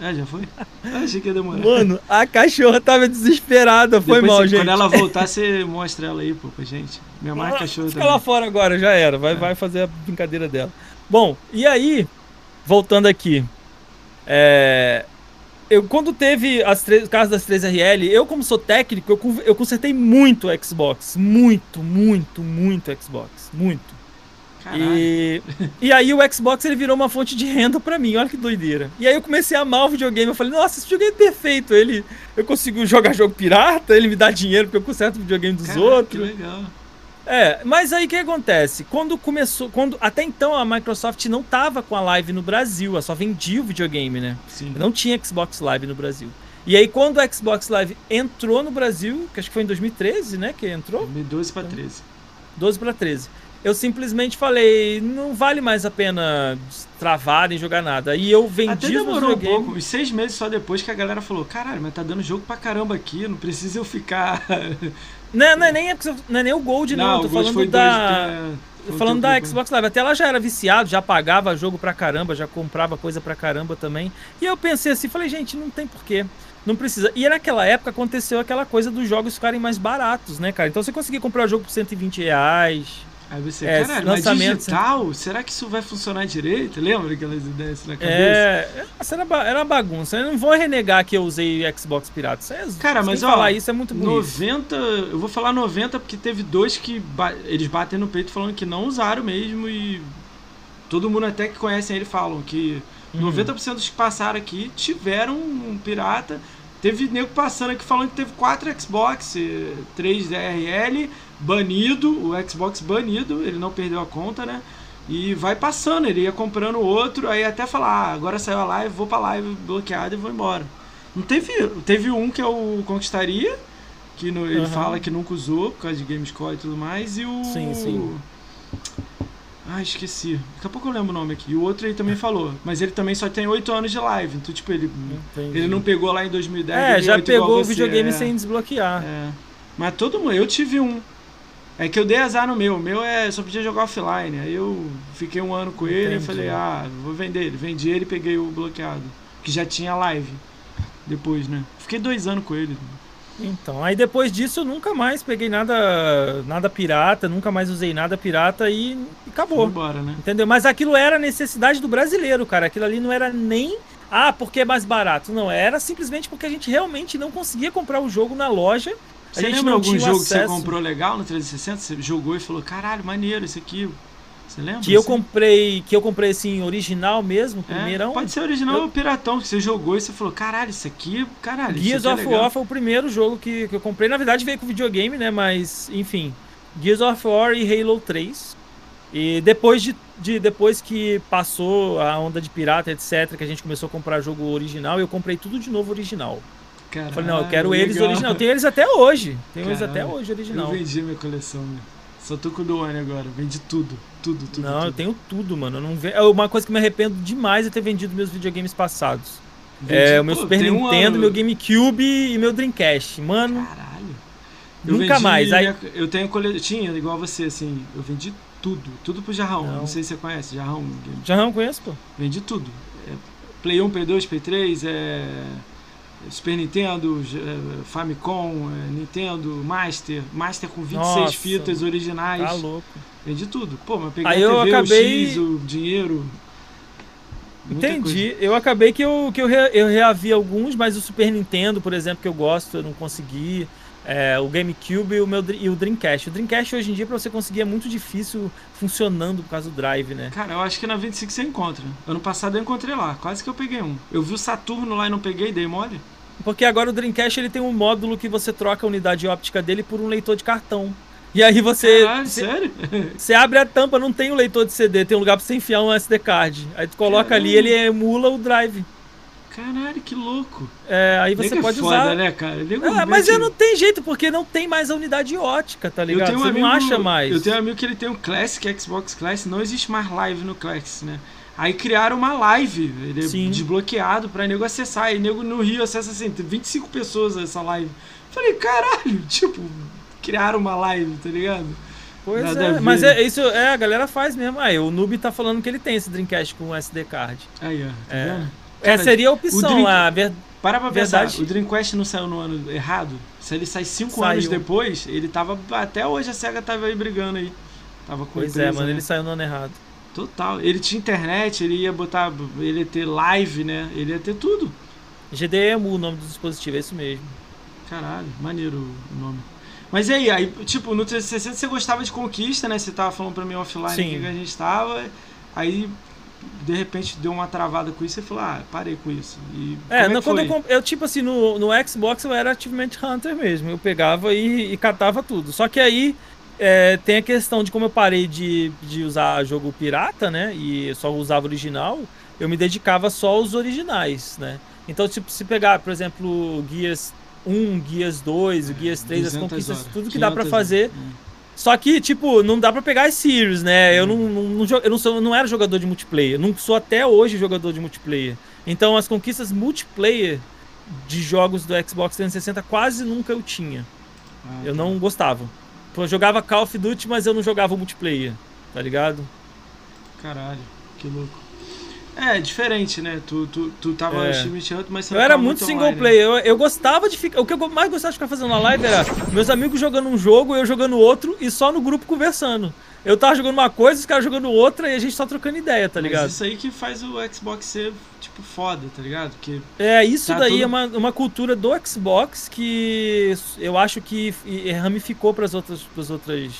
É, já foi? Ah, achei que ia demorar. Mano, a cachorra tava desesperada, foi Depois, mal, você, gente. Quando ela voltar, você mostra ela aí, pô, pra gente. Minha mãe cachorra Fica também. lá fora agora, já era. Vai, é. vai fazer a brincadeira dela. Bom, e aí, voltando aqui. É, eu, quando teve as três, caso das 3RL, eu como sou técnico, eu, eu consertei muito Xbox. Muito, muito, muito Xbox. Muito. E, e aí o Xbox ele virou uma fonte de renda para mim, olha que doideira. E aí eu comecei a amar o videogame, eu falei, nossa, esse videogame é perfeito. Ele, eu consigo jogar jogo pirata, ele me dá dinheiro porque eu conserto o videogame dos Caraca, outros. Que legal. É, mas aí o que acontece? Quando começou, quando até então a Microsoft não tava com a Live no Brasil, ela só vendia o videogame, né? Sim. Não tinha Xbox Live no Brasil. E aí quando o Xbox Live entrou no Brasil, que acho que foi em 2013, né, que entrou? 2012 para 13. 12 para 13 eu simplesmente falei, não vale mais a pena travar e jogar nada. E eu vendi Até demorou um pouco, uns seis meses só depois que a galera falou, caralho, mas tá dando jogo pra caramba aqui, não precisa eu ficar... Não, não, é, nem, não é nem o Gold, não, não tô falando da... Dois, falando da né? Xbox Live, até ela já era viciado, já pagava jogo pra caramba, já comprava coisa pra caramba também. E eu pensei assim, falei, gente, não tem porquê. Não precisa. E naquela época aconteceu aquela coisa dos jogos ficarem mais baratos, né, cara? Então você conseguia comprar o jogo por 120 reais. Aí você, é, caralho, mas digital, será que isso vai funcionar direito? Lembra aquelas ideias na cabeça? É, era, era bagunça. Eu não vou renegar que eu usei Xbox pirata. Isso é, Cara, mas ó, falar isso é muito bonito. 90, eu vou falar 90 porque teve dois que ba eles batem no peito falando que não usaram mesmo e todo mundo até que conhece ele falam que uhum. 90% dos que passaram aqui tiveram um pirata. Teve nego passando aqui falando que teve quatro Xbox, 3 DRL banido, o Xbox banido, ele não perdeu a conta, né? E vai passando, ele ia comprando outro, aí até falar, ah, agora saiu a live, vou pra live bloqueado e vou embora. Não teve. Teve um que é o Conquistaria, que no, ele uhum. fala que nunca usou por causa de Gamescore e tudo mais, e o. Sim, sim. Ah, esqueci. Daqui a pouco eu lembro o nome aqui. E o outro ele também falou. Mas ele também só tem 8 anos de live. Então, tipo, ele, ele não pegou lá em 2010. É, já pegou o videogame é. sem desbloquear. É. Mas todo mundo. Eu tive um. É que eu dei azar no meu. O meu é só podia jogar offline. Aí eu fiquei um ano com ele e falei, ah, vou vender ele. Vendi ele e peguei o bloqueado. Que já tinha live. Depois, né? Fiquei dois anos com ele. Então, aí depois disso eu nunca mais peguei nada nada pirata, nunca mais usei nada pirata e, e acabou. Embora, né? Entendeu? Mas aquilo era necessidade do brasileiro, cara. Aquilo ali não era nem ah, porque é mais barato. Não, era simplesmente porque a gente realmente não conseguia comprar o jogo na loja. Você lembra algum jogo que você acesso. comprou legal no 360? Você jogou e falou, caralho, maneiro esse aqui. Você lembra? Que eu Assim? comprei, que eu comprei assim, original mesmo, É, primeirão. pode ser original Eu- ou piratão, que você jogou e você falou, caralho, isso aqui, caralho, Gears isso aqui of é. War foi o primeiro jogo que, que eu comprei. Na verdade veio com videogame, né? Mas, enfim. Gears of War e Halo 3. E depois de, de depois que passou a onda de pirata, etc, que a gente começou a comprar jogo original, eu comprei tudo de novo original. Caralho, Falei, não, eu quero eles legal. original. Tenho eles até hoje. Tenho eles até hoje original. Eu vendi minha coleção, né? Só tô com o do One agora, vendi tudo, tudo, tudo. Não, eu tudo. tenho tudo, mano. Eu não ve... é Uma coisa que me arrependo demais é ter vendido meus videogames passados. Vendi- É, o meu pô, Super um Nintendo, ano. meu GameCube e meu Dreamcast. Mano, Caralho. Nunca mais, aí- minha- Eu tenho cole... Tinha, igual você, assim, eu vendi tudo, tudo pro Jarrão. Não, Não. sei se você conhece, Jarrão. Não conheço, pô. Vendi tudo. É, Play 1, Play 2, Play 3, é, Super Nintendo, é, Famicom, é, Nintendo, Master, Master com 26 Nossa, fitas originais. Tá louco. Vendi tudo. Pô, mas eu peguei Aí a eu TV, acabei- o X, o dinheiro. Entendi. Eu acabei que eu, que eu, re- eu reavi alguns, mas o Super Nintendo, por exemplo, que eu gosto, eu não consegui. É, o GameCube e o, meu, e o Dreamcast. O Dreamcast hoje em dia, pra você conseguir, é muito difícil funcionando por causa do drive, né? Cara, eu acho que na 25 você encontra. Ano passado eu encontrei lá, quase que eu peguei um. Eu vi o Saturno lá e não peguei, dei mole. Porque agora o Dreamcast ele tem um módulo que você troca a unidade óptica dele por um leitor de cartão. E aí você, Caralho, você, sério? você abre a tampa, não tem o leitor de CD, tem um lugar pra você enfiar um SD card. Aí tu coloca ali, Caramba. ele emula o drive. Caralho, que louco. É, aí você Nego é pode foda, usar. né, cara? É, mas eu não tem jeito, porque não tem mais a unidade ótica, tá ligado? um Você não amigo- acha mais. Eu tenho um amigo que ele tem um Classic, Xbox Classic, não existe mais live no Classic, né? Aí criaram uma live, ele é Sim. desbloqueado pra nego acessar. E nego no Rio acessa assim, tem 25 pessoas essa live. Falei, caralho, tipo, criaram uma live, tá ligado? Pois Nada é, mas é, isso é, a galera faz mesmo. Aí o Noob tá falando que ele tem esse Dreamcast com SD card. Aí, ó, tá É. vendo? É, seria a opção, Dream- a ver... Para pra Verdade. pensar, o Dreamcast não saiu no ano errado? Se ele sai 5 Saiu. anos depois, ele tava. Até hoje a SEGA tava aí brigando aí. Tava com Pois é, empresa, mano, né? ele saiu no ano errado. Total. Ele tinha internet, ele ia botar. Ele ia ter live, né? Ele ia ter tudo. GDEMU, o nome do dispositivo, é isso mesmo. Caralho, maneiro o nome. Mas e aí, aí, tipo, no 360 você gostava de conquista, né? Você tava falando pra mim offline Sim. que a gente tava. Aí, de repente, deu uma travada com isso e falou, ah, parei com isso. E É, como não, que quando eu, eu, tipo assim, no, no Xbox eu era Achievement Hunter mesmo. Eu pegava e, e catava tudo. Só que aí é, tem a questão de como eu parei de, de usar jogo pirata, né? E só usava original, eu me dedicava só aos originais, né? Então, tipo, se pegar, por exemplo, Gears 1, Gears 2, o Gears 3, as 200 conquistas, horas, tudo que dá pra 500 fazer. horas. Só que, tipo, não dá pra pegar as series, né? Eu não, não, não, eu não, sou, não era jogador de multiplayer. Não sou até hoje jogador de multiplayer. Então, as conquistas multiplayer de jogos do Xbox 360 quase nunca eu tinha. Ah, Eu tá. não gostava. Eu jogava Call of Duty, mas eu não jogava multiplayer. Tá ligado? Caralho, que louco. É, diferente, né? Tu, tu, tu tava É. Hunter, mas você Eu era tava muito single online, player. Eu, eu gostava de ficar. O que eu mais gostava de ficar fazendo na live era meus amigos jogando um jogo, eu jogando outro e só no grupo conversando. Eu tava jogando uma coisa, os caras jogando outra e a gente só trocando ideia, tá Mas ligado? isso aí que faz o Xbox ser, tipo, foda, tá ligado? Porque É, isso Tá daí tudo- é uma, uma cultura do Xbox que eu acho que ramificou para as outras, pras outras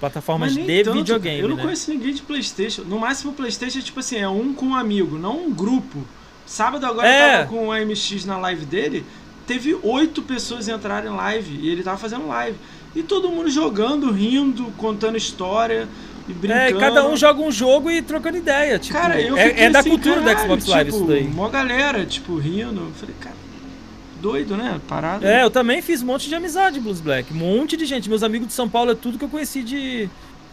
plataformas de tanto, videogame. Eu não né? conheço ninguém de Playstation. No máximo, o Playstation é tipo assim, é um com um amigo, não um grupo. Sábado agora É. eu tava com o AMX na live dele, teve oito pessoas entrarem em live e ele tava fazendo live. E todo mundo jogando, rindo, contando história e brincando. É, cada um joga um jogo e trocando ideia. Tipo, Cara, eu é, é da assim, cultura do caralho, Xbox Live tipo, isso daí. Mó galera, tipo, rindo. Eu falei, cara, doido, né? Parado. É, eu também fiz um monte de amizade Blues Black. Um monte de gente. Meus amigos de São Paulo é tudo que eu conheci de,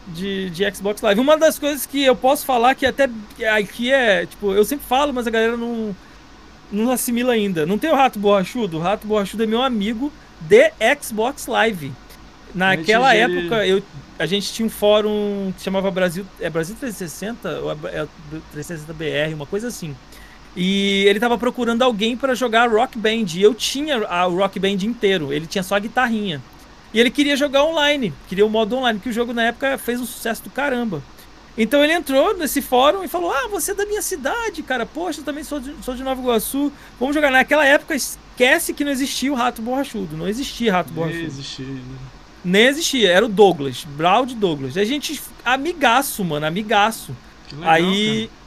de, de Xbox Live. Uma das coisas que eu posso falar que até aqui é, tipo, eu sempre falo, mas a galera não, não assimila ainda. Não tem o Rato Borrachudo? O Rato Borrachudo é meu amigo de Xbox Live. Naquela época, eu, a gente tinha um fórum que chamava Brasil. É Brasil 360? Ou é é 360 BR, uma coisa assim. E ele tava procurando alguém para jogar Rock Band. E eu tinha a, o Rock Band inteiro. Ele tinha só a guitarrinha. E ele queria jogar online. Queria o modo online, que o jogo na época fez um sucesso do caramba. Então ele entrou nesse fórum e falou: Ah, você é da minha cidade, cara. Poxa, eu também sou de, sou de Nova Iguaçu. Vamos jogar. Naquela época, esquece que não existia o Rato Borrachudo. Não existia Rato Borrachudo. Nem existia. Né? Nem existia. Era o Douglas. Braud Douglas. A gente, amigaço, mano. Amigaço. Legal, Aí. Cara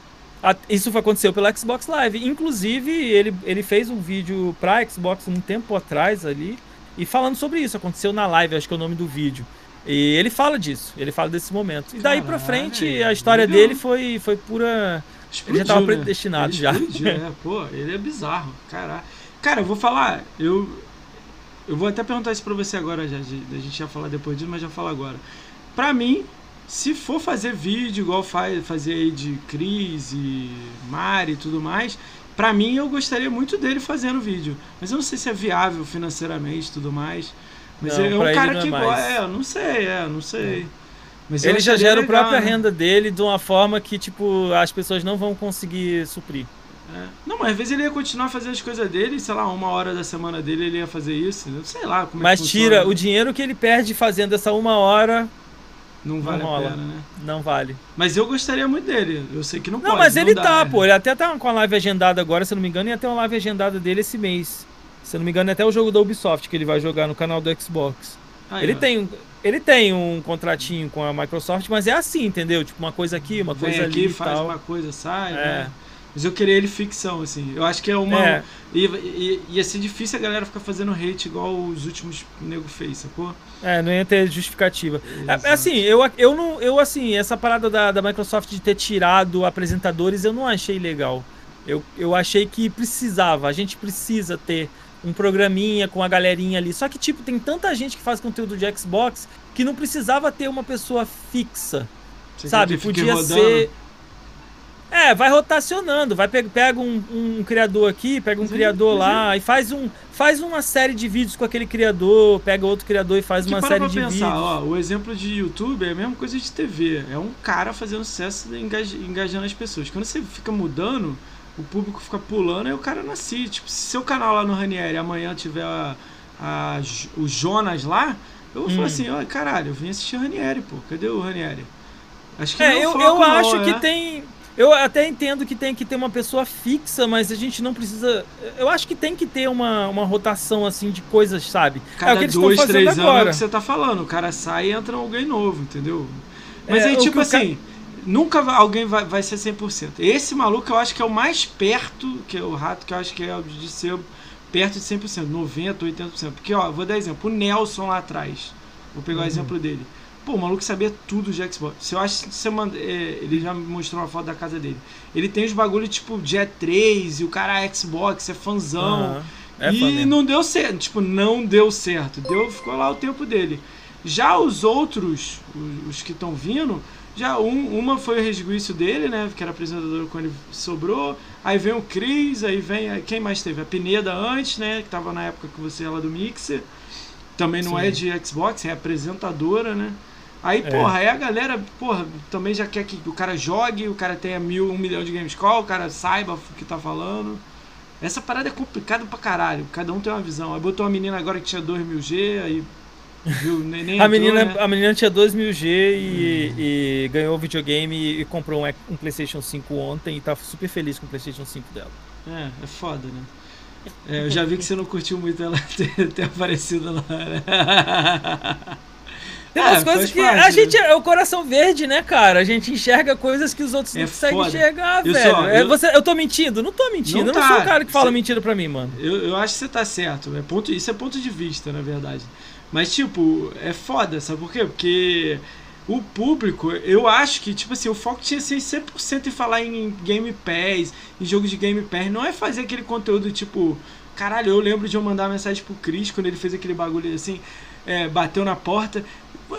isso aconteceu pelo Xbox Live. Inclusive, ele, ele fez um vídeo pra Xbox um tempo atrás ali. E falando sobre isso. Aconteceu na live, acho que é o nome do vídeo. E ele fala disso, ele fala desse momento. E daí Caralho, pra frente, a história legal. dele foi, foi pura. Explodiu, ele já tava né? predestinado ele já. é, pô, ele é bizarro. Caralho. Cara, eu vou falar, eu. Eu vou até perguntar isso pra você agora já. A gente ia falar depois disso, mas já falo agora. Pra mim, se for fazer vídeo igual faz, fazer aí de Cris e Mari e tudo mais, para mim eu gostaria muito dele fazendo vídeo. Mas eu não sei se é viável financeiramente e tudo mais. Mas não, é um cara é que gosta. É, não sei, é, não sei. Mas ele já gera legal, a própria né? renda dele de uma forma que, tipo, as pessoas não vão conseguir suprir. É. Não, mas às vezes ele ia continuar fazendo as coisas dele, sei lá, uma hora da semana dele ele ia fazer isso. Sei lá como Mas é tira o dinheiro que ele perde fazendo essa uma hora não vale não a pena, né? Não vale. Mas eu gostaria muito dele. Eu sei que não, não pode. Não, mas ele dá, tá, é. pô. Ele até tá com a live agendada agora, se eu não me engano, e até uma live agendada dele esse mês. Se eu não me engano, é até o jogo da Ubisoft que ele vai jogar no canal do Xbox. Ah, ele, tem, ele tem um contratinho com a Microsoft, mas é assim, entendeu? Tipo, uma coisa aqui, uma Vem coisa aqui, ali. faz tal. uma coisa, sai, é. né? Mas eu queria ele ficção, assim. Eu acho que é uma. É. Ia, ia ser difícil a galera ficar fazendo hate igual os últimos nego fez, sacou? É, não ia ter justificativa. É, assim, eu, eu não. Eu, assim, essa parada da, da Microsoft de ter tirado apresentadores, eu não achei legal. Eu, eu achei que precisava, a gente precisa ter um programinha com a galerinha ali. Só que, tipo, tem tanta gente que faz conteúdo de Xbox que não precisava ter uma pessoa fixa. Você sabe? Podia ser. É, vai rotacionando, vai pega, pega um, um, criador aqui, pega um sim, criador sim. lá e faz um faz uma série de vídeos com aquele criador, pega outro criador e faz que uma série de pensar, vídeos. Ó, o exemplo de YouTube é a mesma coisa de TV, é um cara fazendo sucesso engaj, engajando as pessoas. Quando você fica mudando, o público fica pulando e o cara não assiste. Tipo, se seu canal lá no Ranieri amanhã tiver a, a, o Jonas lá, eu vou hum. falar assim, ó, caralho, eu vim assistir o Ranieri, pô, cadê o Ranieri? Acho que é, eu, eu não, acho é? que tem eu até entendo que tem que ter uma pessoa fixa, mas a gente não precisa. Eu acho que tem que ter uma, uma rotação assim de coisas, sabe? Cada é o que eles dois, três anos agora. é o que você tá falando. O cara sai e entra alguém novo, entendeu? Mas é, aí, tipo assim, ca... nunca alguém vai, vai ser 100%. Esse maluco eu acho que é o mais perto, que é o rato, que eu acho que é de ser perto de 100%, 90%, 80%. Porque, ó, vou dar exemplo. O Nelson lá atrás. Vou pegar uhum. o exemplo dele. Pô, o maluco sabia tudo de Xbox. Se eu acho que você manda, é, ele já me mostrou uma foto da casa dele. Ele tem os bagulho tipo Jet 3 e o cara é Xbox, é fanzão. Uhum. É e não deu certo, tipo, não deu certo. Deu, ficou lá o tempo dele. Já os outros, os, os que estão vindo, já um, uma foi o resguício dele, né? Que era apresentador quando ele sobrou. Aí vem o Cris, aí vem. Quem mais teve? A Pineda antes, né? Que tava na época que você era lá do Mixer. Também não Sim. é de Xbox, é apresentadora, né? Aí, é. porra, aí a galera, porra, também já quer que o cara jogue, o cara tenha mil, um milhão de games call, o cara saiba o que tá falando. Essa parada é complicada pra caralho. Cada um tem uma visão. Aí botou uma menina agora que tinha 2 mil G, aí. Viu, nem, nem a, entrou, menina, né? a menina tinha 2 mil G e, hum. e, ganhou o videogame e comprou um, um, PlayStation 5 ontem e tá super feliz com o PlayStation 5 dela. É, é foda, né? É, eu já vi que você não curtiu muito ela ter, ter aparecido lá. Né? Tem umas é, coisas que parte, a gente né? é o coração verde, né, cara? A gente enxerga coisas que os outros é não conseguem enxergar, eu velho. Só, é, eu... Você, eu tô mentindo? Não tô mentindo. Não eu não tá. sou o cara que fala você... mentira pra mim, mano. Eu, eu acho que você tá certo. É ponto, isso é ponto de vista, na verdade. Mas, tipo, é foda, sabe por quê? Porque o público, eu acho que, tipo assim, o foco tinha que ser 100% em falar em Game Pass, em jogos de Game Pass. Não é fazer aquele conteúdo, tipo... Caralho, eu lembro de eu mandar mensagem pro Chris quando ele fez aquele bagulho assim, é, bateu na porta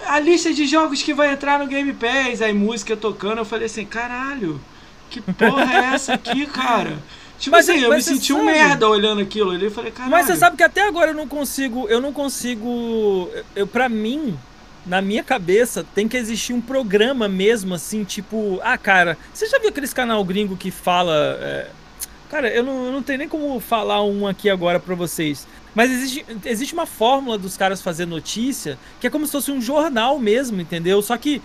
a lista de jogos que vai entrar no Game Pass, aí música tocando, eu falei assim, caralho, que porra é essa aqui, cara? Tipo mas, assim, eu me senti um merda olhando aquilo ali, eu falei, caralho. Mas você sabe que até agora eu não consigo, eu não consigo, eu para mim, na minha cabeça, tem que existir um programa mesmo, assim, tipo, ah, cara, você já viu aqueles canal gringo que fala, é, Cara, eu não, eu não tenho nem como falar um aqui agora para vocês. Mas existe, existe uma fórmula dos caras fazer notícia que é como se fosse um jornal mesmo, entendeu? Só que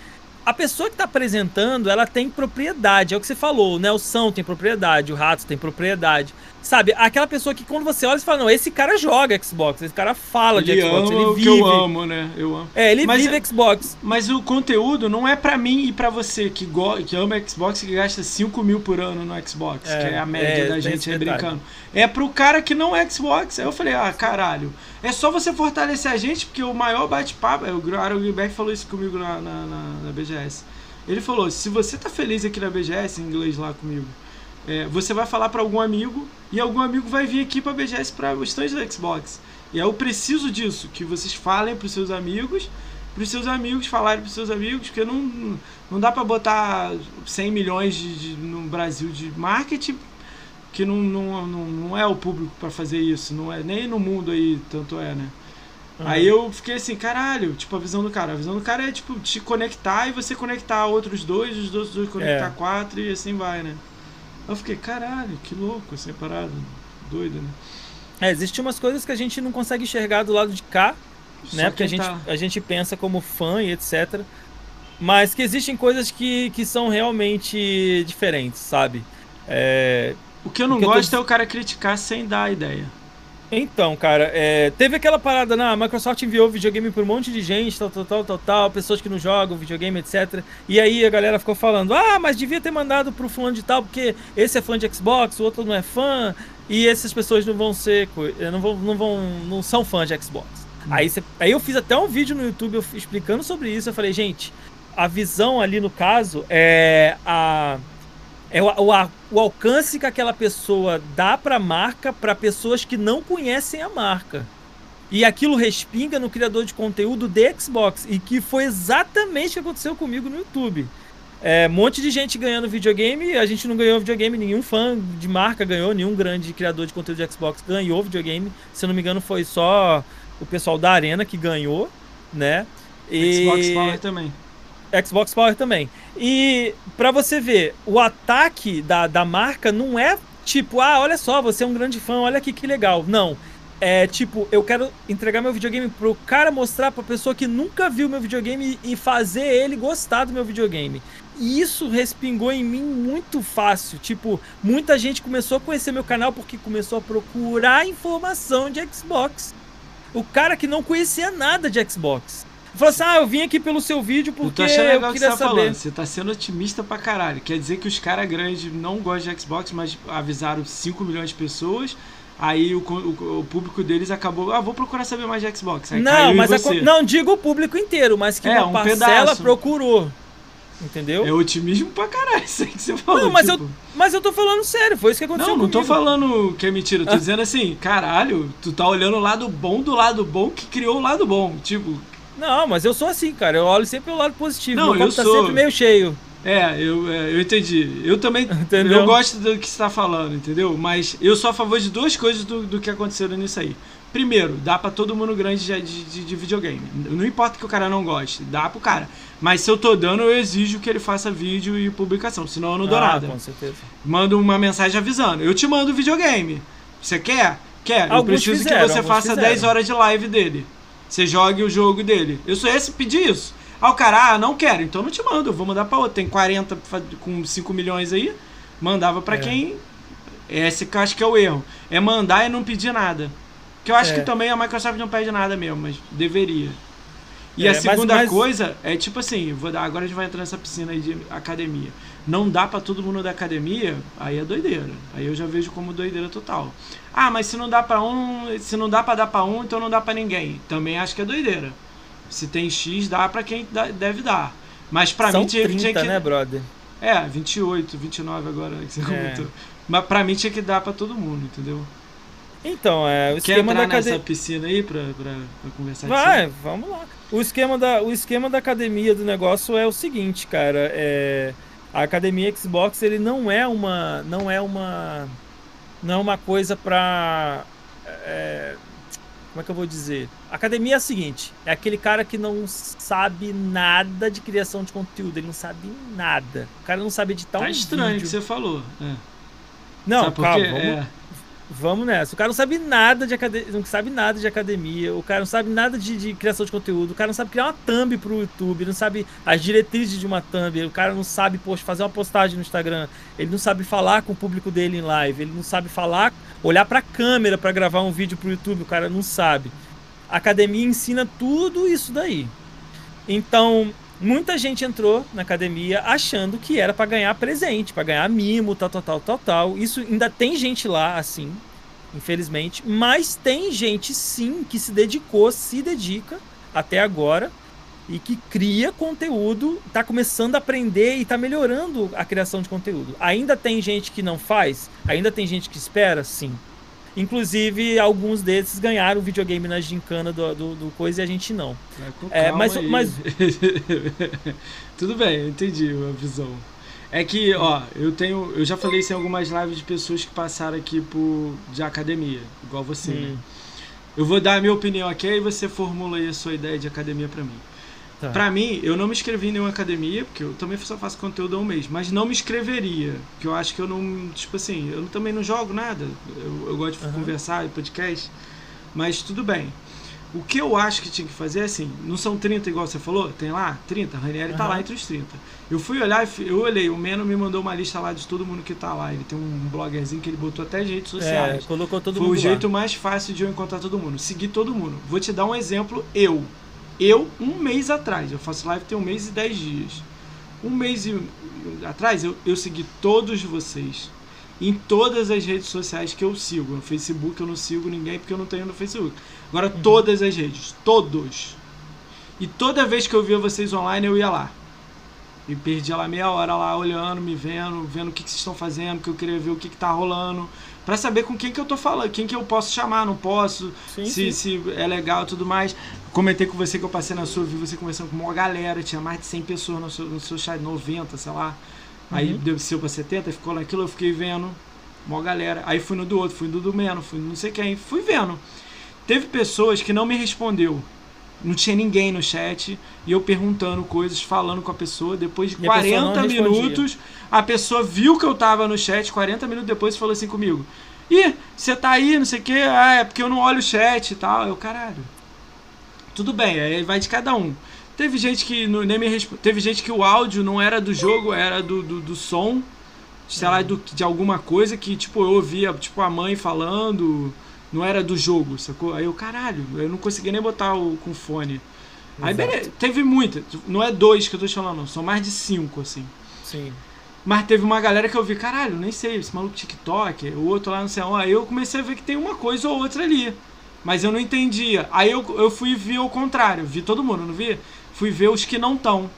a pessoa que está apresentando, ela tem propriedade. É o que você falou, o Nelson tem propriedade, o Rato tem propriedade. Sabe, aquela pessoa que quando você olha, você fala, não, esse cara joga Xbox, esse cara fala ele de Xbox, ama ele o vive. que eu amo, né? Eu amo. É, ele Mas vive é- Xbox. Mas o conteúdo não é pra mim e pra você que, go que ama Xbox e que gasta 5 mil por ano no Xbox, É, que é a média é, da gente aí brincando. É pro cara que não é Xbox. Aí eu falei, ah, caralho. É só você fortalecer a gente, porque o maior bate-papo. O Aaron Gilbert falou isso comigo na, na, na- na BGS. Ele falou: se você tá feliz aqui na BGS, em inglês lá comigo, é, você vai falar pra algum amigo e algum amigo vai vir aqui pra BGS pra o stand da Xbox. E aí eu preciso disso, que vocês falem pros seus amigos, pros seus amigos falarem pros seus amigos, porque não, não dá pra botar 100 milhões de, de- no Brasil de marketing, que não, não, não, não é o público pra fazer isso, não é nem no mundo aí, tanto é, né? Uhum. Aí eu fiquei assim, caralho, tipo, a visão do cara. A visão do cara é, tipo, te conectar e você conectar outros dois, os outros dois conectar É. quatro e assim vai, né? Eu fiquei, caralho, que louco, assim, parado. Doido, né? É, existem umas coisas que a gente não consegue enxergar do lado de cá, né? Só Porque a gente, tá- a gente pensa como fã e etc. Mas que existem coisas que, que são realmente diferentes, sabe? É, O que eu não o que eu tô gosto é o cara criticar sem dar a ideia. Então, cara, é, teve aquela parada, na a Microsoft enviou videogame pra um monte de gente, tal, tal, tal, tal, tal, pessoas que não jogam videogame, etc. E aí a galera ficou falando, ah, mas devia ter mandado pro fulano de tal, porque esse é fã de Xbox, o outro não é fã, e essas pessoas não vão ser, eh, não vão, não vão, não são fãs de Xbox. Aí, cê- aí eu fiz até um vídeo no YouTube explicando sobre isso, eu falei, gente, a visão ali no caso é a é o, o, o alcance que aquela pessoa dá para a marca para pessoas que não conhecem a marca. E aquilo respinga no criador de conteúdo de Xbox. E que foi exatamente o que aconteceu comigo no YouTube. É, um monte de gente ganhando videogame, a gente não ganhou videogame, nenhum fã de marca ganhou, nenhum grande criador de conteúdo de Xbox ganhou videogame. Se eu não me engano, foi só o pessoal da Arena que ganhou, né? E... Xbox Power também. Xbox Power também. E pra você ver, o ataque da, da marca não é tipo, ah, olha só, você é um grande fã, olha aqui que legal. Não. É tipo, eu quero entregar meu videogame pro cara mostrar pra pessoa que nunca viu meu videogame e fazer ele gostar do meu videogame. E isso respingou em mim muito fácil. Tipo, muita gente começou a conhecer meu canal porque começou a procurar informação de Xbox. O cara que não conhecia nada de Xbox. Falou assim: ah, eu vim aqui pelo seu vídeo Eu porque tô achando eu legal o que você queria tá saber. falando. Você tá sendo otimista pra caralho. Quer dizer que os caras grandes não gostam de Xbox, mas avisaram 5 milhões de pessoas. Aí o, o- o público deles acabou. Ah, vou procurar saber mais de Xbox. Aí Não, mas a não digo o público inteiro, mas que É, uma um parcela pedaço. procurou. Entendeu? É otimismo pra caralho, isso aí que você falou. Não, mas tipo. Mas eu tô falando sério, foi isso que aconteceu Não, não tô comigo. falando que é mentira, eu tô Ah. dizendo assim, caralho, tu tá olhando o lado bom do lado bom que criou o lado bom. Tipo, Não, mas eu sou assim, cara. Eu olho sempre o lado positivo. Não, Meu copo eu tá sou. sempre meio cheio. é, eu, é, eu entendi. Eu também. Entendeu? Eu gosto do que você tá falando, entendeu? Mas eu sou a favor de duas coisas do, do que aconteceram nisso aí. Primeiro, dá pra todo mundo grande de, de, de videogame. Não importa que o cara não goste, dá pro cara. Mas se eu tô dando, eu exijo que ele faça vídeo e publicação, senão eu não dou ah, nada. com certeza. Manda uma mensagem avisando. Eu te mando o videogame. Você quer? Quer. eu Alguns preciso fizeram, que você faça fizeram. 10 horas de live dele. Você jogue o jogo dele. Eu sou esse pedir isso. Ah, o cara, ah, não quero. Então não te mando. Eu vou mandar pra outro. Tem 40 fa- com 5 milhões aí. Mandava pra É. quem. Esse que eu acho que é o erro. É mandar e não pedir nada. Que eu acho É. que também a Microsoft não pede nada mesmo, mas deveria. E É, a mas- segunda mas- coisa é tipo assim, vou dar, agora a gente vai entrar nessa piscina aí de academia. Não dá pra todo mundo da academia, aí é doideira. Aí eu já vejo como doideira total. Ah, mas se não dá pra um, se não dá pra dar pra um, então não dá pra ninguém. Também acho que é doideira. Se tem X, dá pra quem deve dar. Mas pra São mim tinha, 30, tinha que né, brother? É, 28, 29 agora que você É. comentou. Mas pra mim tinha que dar pra todo mundo, entendeu? Então, é, o Quer esquema da nessa academia. piscina aí pra, pra, pra conversar? Vai, vamos lá. O esquema, da, o esquema da academia do negócio é o seguinte, cara. É, a academia Xbox ele não é uma, não é uma, não é uma coisa pra, é, como é que eu vou dizer? Academia é a seguinte: é aquele cara que não sabe nada de criação de conteúdo, ele não sabe nada. O cara não sabe editar Tá um estranho o que vídeo. você falou. É. Não, calma, vamos, é... vamos nessa. O cara não sabe nada de academia, não sabe nada de academia, o cara não sabe nada de, de, criação de conteúdo, o cara não sabe criar uma thumb pro YouTube, não sabe as diretrizes de uma thumb, o cara não sabe post, fazer uma postagem no Instagram, ele não sabe falar com o público dele em live, ele não sabe falar, olhar pra câmera para gravar um vídeo pro YouTube, o cara não sabe. A academia ensina tudo isso daí. Então, muita gente entrou na academia achando que era para ganhar presente, para ganhar mimo, tal, tal, tal, tal, tal. Isso ainda tem gente lá assim, infelizmente, mas tem gente sim que se dedicou, se dedica até agora e que cria conteúdo, está começando a aprender e está melhorando a criação de conteúdo. Ainda tem gente que não faz? Ainda tem gente que espera? Sim. Inclusive, alguns desses ganharam o videogame na gincana do, do, do coisa e a gente não. É, mas, mas... Tudo bem, eu entendi a visão. É que, ó, eu tenho. Eu já falei isso em algumas lives de pessoas que passaram aqui por, de academia, igual você. Né? Hum. Eu vou dar a minha opinião aqui e você formula aí a sua ideia de academia para mim. Tá. Pra mim, eu não me inscrevi em nenhuma academia, porque eu também só faço conteúdo há um mês, mas não me inscreveria, porque eu acho que eu não, tipo assim, eu também não jogo nada, eu, eu gosto de uhum. conversar, podcast, mas tudo bem. O que eu acho que tinha que fazer é assim, não são 30 igual você falou? Tem lá 30, a Ranieri uhum. tá lá entre os 30. Eu fui olhar, eu olhei, o Meno me mandou uma lista lá de todo mundo que tá lá. Ele tem um bloggerzinho que ele botou até de redes sociais. É, colocou todo Foi mundo o jeito mais fácil de eu encontrar todo mundo. Seguir todo mundo. Vou te dar um exemplo, eu. Eu, um mês atrás, eu faço live tem um mês e dez dias. Um mês e, atrás, eu, eu segui todos vocês. Em todas as redes sociais que eu sigo. No Facebook eu não sigo ninguém porque eu não tenho no Facebook. Agora, uhum. todas as redes. Todos. E toda vez que eu via vocês online, eu ia lá. E perdia lá meia hora lá, olhando, me vendo, vendo o que, que vocês estão fazendo, que eu queria ver o que, que tá rolando para saber com quem que eu tô falando, quem que eu posso chamar, não posso, sim, se, sim. se é legal e tudo mais. Comentei com você que eu passei na sua, vi você conversando com uma galera, tinha mais de 100 pessoas no seu, no seu chat, 90, sei lá. Aí uhum. desceu pra 70, ficou naquilo, eu fiquei vendo uma galera. Aí fui no do outro, fui no do Meno, fui no não sei quem, fui vendo. Teve pessoas que não me respondeu não tinha ninguém no chat e eu perguntando coisas, falando com a pessoa. Depois de e 40 minutos, a pessoa viu que eu tava no chat. 40 minutos depois falou assim comigo: Ih, você tá aí, não sei o que, ah, é porque eu não olho o chat e tal. Eu, caralho. Tudo bem, aí vai de cada um. Teve gente que não, nem me resp... Teve gente que o áudio não era do jogo, era do, do, do som, sei lá, do, de alguma coisa que, tipo, eu ouvia, tipo, a mãe falando não era do jogo, sacou? Aí eu, caralho, eu não consegui nem botar o, com fone. Aí beleza, teve muita. Não é dois que eu tô falando, não, são mais de cinco, assim. Sim. Mas teve uma galera que eu vi, caralho, nem sei, esse maluco TikTok, o outro lá, não sei onde. Aí eu comecei a ver que tem uma coisa ou outra ali. Mas eu não entendia. Aí eu, eu fui ver o contrário, vi todo mundo, não vi? Fui ver os que não estão.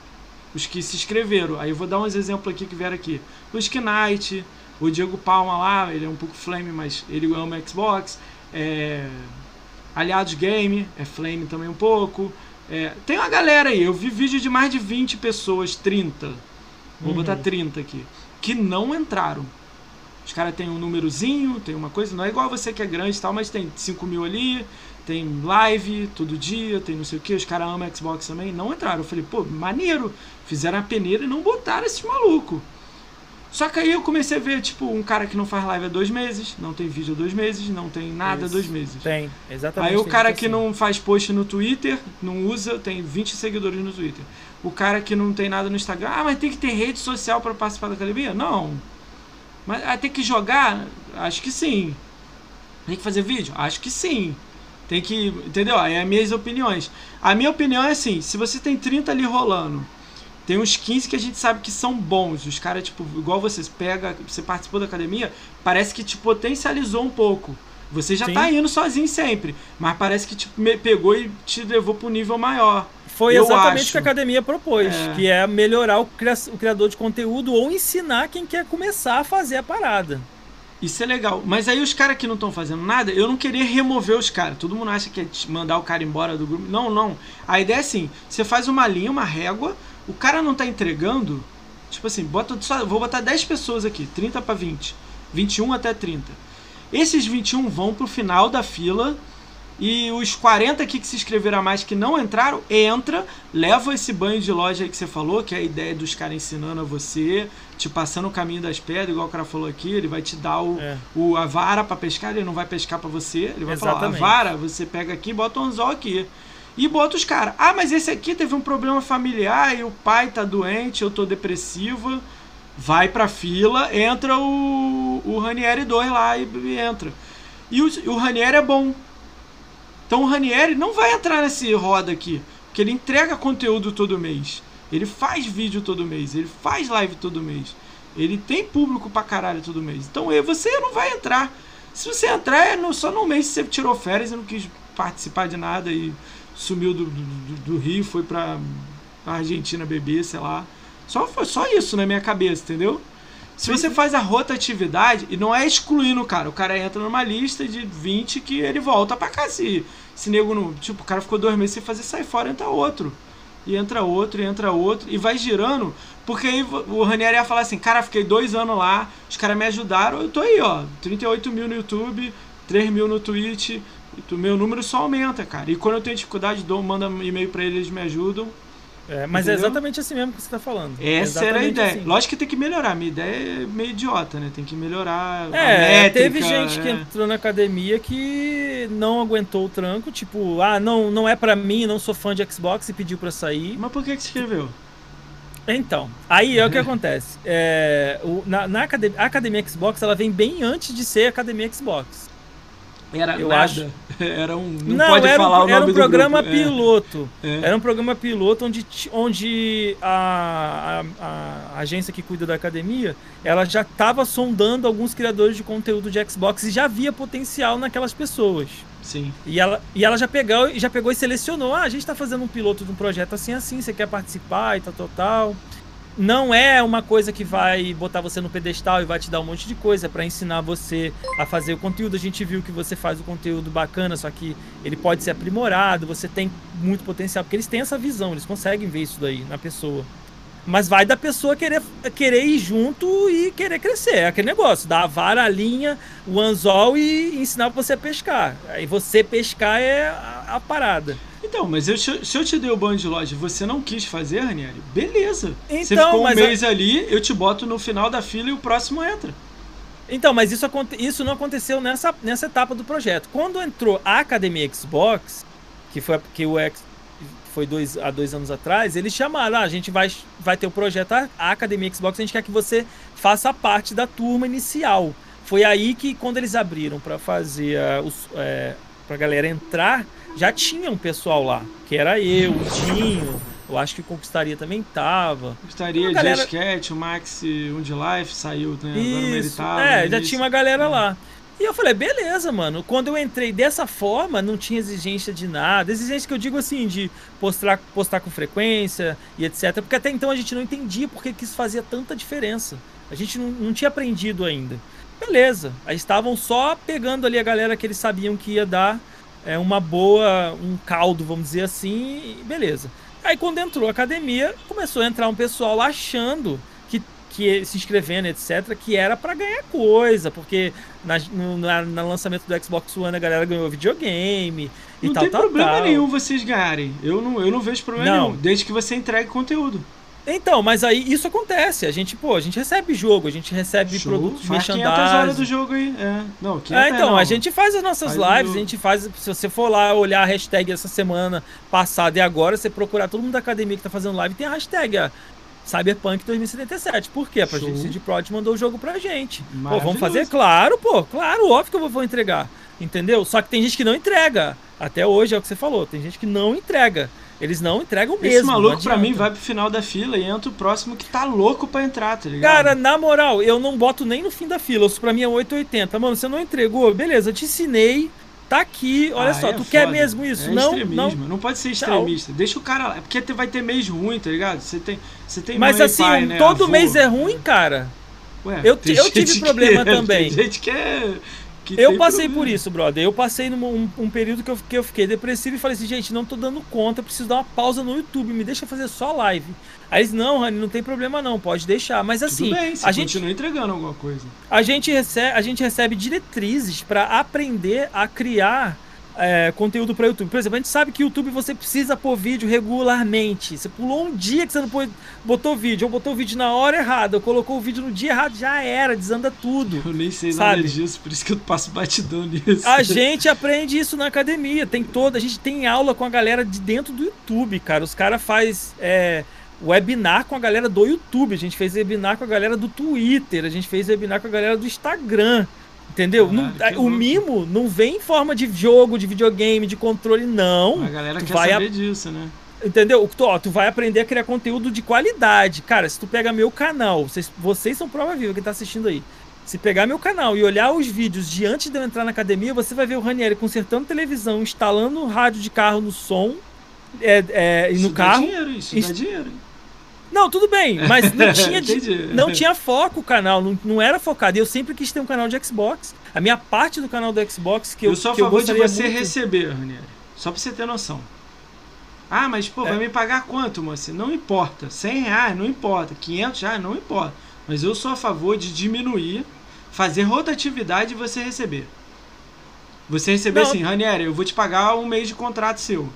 Os que se inscreveram. Aí eu vou dar uns exemplos aqui que vieram aqui. O Sknight, o Diego Palma lá, ele é um pouco flame, mas ele ama Xbox é, Aliados Game, é Flame também um pouco. É, tem uma galera aí, eu vi vídeo de mais de 20 pessoas, 30. Vou uhum. botar 30 aqui. Que não entraram. Os caras têm um númerozinho, tem uma coisa, não é igual você que é grande e tal, mas tem 5 mil ali, tem live todo dia, tem não sei o que, os caras amam Xbox também, não entraram. Eu falei, pô, maneiro, fizeram a peneira e não botaram esses malucos. Só que aí eu comecei a ver, tipo, um cara que não faz live há dois meses, não tem vídeo há dois meses, não tem nada há dois meses. Tem, exatamente. Aí o cara que assim. não faz post no Twitter, não usa, tem 20 seguidores no Twitter. O cara que não tem nada no Instagram, ah, mas tem que ter rede social para participar da academia? Não. Mas ah, tem que jogar? Acho que sim. Tem que fazer vídeo? Acho que sim. Tem que. Entendeu? Aí é minhas opiniões. A minha opinião é assim: se você tem 30 ali rolando tem uns 15 que a gente sabe que são bons. Os caras, tipo, igual vocês pega, você participou da academia, parece que te potencializou um pouco. Você já Sim. tá indo sozinho sempre, mas parece que te pegou e te levou para um nível maior. Foi eu exatamente o que a academia propôs, é. que é melhorar o criador de conteúdo ou ensinar quem quer começar a fazer a parada. Isso é legal. Mas aí os caras que não estão fazendo nada, eu não queria remover os caras. Todo mundo acha que é mandar o cara embora do grupo. Não, não. A ideia é assim: você faz uma linha, uma régua, o cara não tá entregando, tipo assim, bota só, vou botar 10 pessoas aqui, 30 para 20, 21 até 30. Esses 21 vão pro final da fila E os 40 aqui que se inscreveram a mais que não entraram, entra, leva esse banho de loja aí que você falou, que é a ideia dos caras ensinando a você, te passando o caminho das pedras, igual o cara falou aqui, ele vai te dar o, É. o a vara para pescar, ele não vai pescar para você, ele vai falar, ó, a Exatamente. vara, você pega aqui, bota um anzol aqui. E bota os caras. Ah, mas esse aqui teve um problema familiar e o pai tá doente, eu tô depressiva. Vai pra fila, entra o, o Ranieri 2 lá e, e entra. E o, o Ranieri é bom. Então o Ranieri não vai entrar nesse roda aqui. Porque ele entrega conteúdo todo mês. Ele faz vídeo todo mês. Ele faz live todo mês. Ele tem público pra caralho todo mês. Então você não vai entrar. Se você entrar, é no- só no mês que você tirou férias e não quis participar de nada e sumiu do, do, do- Rio, foi pra Argentina beber, sei lá. Só, foi só isso na minha cabeça, entendeu? Se você faz a rotatividade, e não é excluindo o cara, o cara entra numa lista de 20 que ele volta pra cá. Se, se nego não. Tipo, o cara ficou dois meses sem fazer, sai fora, entra outro. E entra outro, e entra outro, e vai girando, porque aí o Ranieri ia falar assim: cara, fiquei dois anos lá, os caras me ajudaram, eu tô aí, ó, 38 mil no YouTube, 3 mil no Twitch, e meu número só aumenta, cara. E quando eu tenho dificuldade, dou, manda e-mail pra eles, eles me ajudam. É, mas é Entendeu? exatamente assim mesmo que você tá falando. Essa era a ideia. assim. Lógico que tem que melhorar. Minha ideia é meio idiota, né? Tem que melhorar. É, métrica, teve gente que é. entrou na academia que não aguentou o tranco, tipo, ah, não, não é pra mim, não sou fã de Xbox e pediu pra sair. Mas por que que você escreveu? Então, aí é o que acontece. É, o- na, na academia, a academia Xbox, ela vem bem antes de ser academia Xbox. Era Eu nada. acho- Era um. Não, Não, pode era, falar um, o era nome um do programa grupo. É, piloto. é. Era um programa piloto onde, onde a, a- a agência que cuida da academia, ela já estava sondando alguns criadores de conteúdo de Xbox e já via potencial naquelas pessoas. Sim. E ela, e ela já, pegou, já pegou e selecionou. Ah, a gente está fazendo um piloto de um projeto assim, assim, você quer participar e tal, tal, tal. Não é uma coisa que vai botar você no pedestal e vai te dar um monte de coisa, é para ensinar você a fazer o conteúdo. A gente viu que você faz o conteúdo bacana, só que ele pode ser aprimorado, você tem muito potencial, porque eles têm essa visão, eles conseguem ver isso daí na pessoa. Mas vai da pessoa querer, querer ir junto e querer crescer. É aquele negócio, dar a vara, a linha, o anzol e ensinar você a pescar. Aí você pescar é a, a parada. Então, mas eu- se eu- te dei o banho de loja e você não quis fazer, Ranieri, beleza. você Então, ficou um mas a- mês ali, eu te boto no final da fila e o próximo entra. Então, mas isso, isso não aconteceu nessa, nessa etapa do projeto. Quando entrou a Academia Xbox, que foi que o X foi dois, há dois anos atrás, eles chamaram, ah, a gente vai, vai ter o projeto a a Academia Xbox, a gente quer que você faça parte da turma inicial. Foi aí que quando eles abriram para fazer a, os, é, pra galera entrar, já tinha um pessoal lá, que era eu, o Dinho, eu acho que o Conquistaria também tava. Gostaria A de galera- Sketch, o Max, de Life, saiu, né? Agora o Isso, é, no já tinha uma galera lá. E eu falei, beleza, mano. Quando eu entrei dessa forma, não tinha exigência de nada. Exigência que eu digo assim, de postar, postar com frequência e etc. Porque até então a gente não entendia porque que isso fazia tanta diferença. A gente não, não tinha aprendido ainda. Beleza. Aí estavam só pegando ali a galera que eles sabiam que ia dar é, uma boa, um caldo, vamos dizer assim, e beleza. Aí quando entrou a academia, começou a entrar um pessoal achando que, que se inscrevendo, etc., que era pra ganhar coisa, porque na, no na- no lançamento do Xbox One a galera ganhou videogame e Não tal, tem tal, problema tal. nenhum vocês ganharem. Eu não, eu não vejo problema Não. nenhum, desde que você entregue conteúdo. Então, mas aí isso acontece. A gente, pô, a gente recebe jogo, a gente recebe Show. produtos de 500 horas do merchandising. jogo aí. É. Não, 500 É, então, não. a gente faz as nossas Faz lives, a gente faz. Se você for lá olhar a hashtag essa semana passada e agora, você procurar todo mundo da academia que tá fazendo live, tem a hashtag a Cyberpunk 2077. Por quê? Pra Show. gente de Prod mandou o jogo pra gente. Pô, vamos fazer? Claro, pô, claro, óbvio que eu vou entregar. Entendeu? Só que tem gente que não entrega. Até hoje é o que você falou, tem gente que não entrega. Eles não entregam mesmo. Esse maluco pra mim vai pro final da fila e entra o próximo que tá louco pra entrar, tá ligado? Cara, na moral, eu não boto nem no fim da fila. Isso pra mim é 880. Mano, você não entregou? Beleza, eu te ensinei. Tá aqui. Olha Ah, só, é tu quer foda. mesmo isso? É não, extremismo. não. Não pode ser extremista. Deixa o cara lá. É porque vai ter mês ruim, tá ligado? Você tem, você tem Mas assim, pai, né? todo avô. mês é ruim, cara. Ué, eu eu tive problema que- também. Tem gente que é. Eu passei problema. por isso, brother. Eu passei num um, um período que eu, que eu fiquei depressivo e falei assim, gente, não tô dando conta, preciso dar uma pausa no YouTube, me deixa fazer só live. Aí eles, não, Rani, não tem problema não, pode deixar. Mas assim, bem, a, gente, continua entregando alguma coisa. a, gente recebe, a gente recebe diretrizes para aprender a criar é, conteúdo para YouTube. Por exemplo, a gente sabe que YouTube você precisa pôr vídeo regularmente. Você pulou um dia que você não pôs, botou vídeo, ou botou vídeo na hora errada, ou colocou o vídeo no dia errado, já era, desanda tudo. Eu nem sei sabe? nada disso, por isso que eu passo batidão nisso. A gente aprende isso na academia, tem toda, a gente tem aula com a galera de dentro do YouTube, cara. Os caras faz é, webinar com a galera do YouTube, a gente fez webinar com a galera do Twitter, a gente fez webinar com a galera do Instagram. Entendeu? Não, o mimo não vem em forma de jogo, de videogame, de controle, não. A galera tu quer vai saber a... disso, né? Entendeu? Tu, ó, tu vai aprender a criar conteúdo de qualidade. Cara, se tu pega meu canal, vocês, vocês são prova viva, quem tá assistindo aí. Se pegar meu canal e olhar os vídeos de antes de eu entrar na academia, você vai ver o Ranieri consertando televisão, instalando rádio de carro no som, é, é, no carro. Dá dinheiro, isso inst... dá dinheiro. Não, tudo bem, mas não tinha, não tinha foco o canal, não, não era focado. E eu sempre quis ter um canal de Xbox. A minha parte do canal do Xbox que eu Eu sou a favor de você muito... receber, Ranieri. Só pra você ter noção. Ah, mas pô, é. vai me pagar quanto, moça? Não importa. 100 reais, não importa. 500 reais, não importa. Mas eu sou a favor de diminuir, fazer rotatividade e você receber. Você receber não. assim, Ranieri, eu vou te pagar um mês de contrato seu.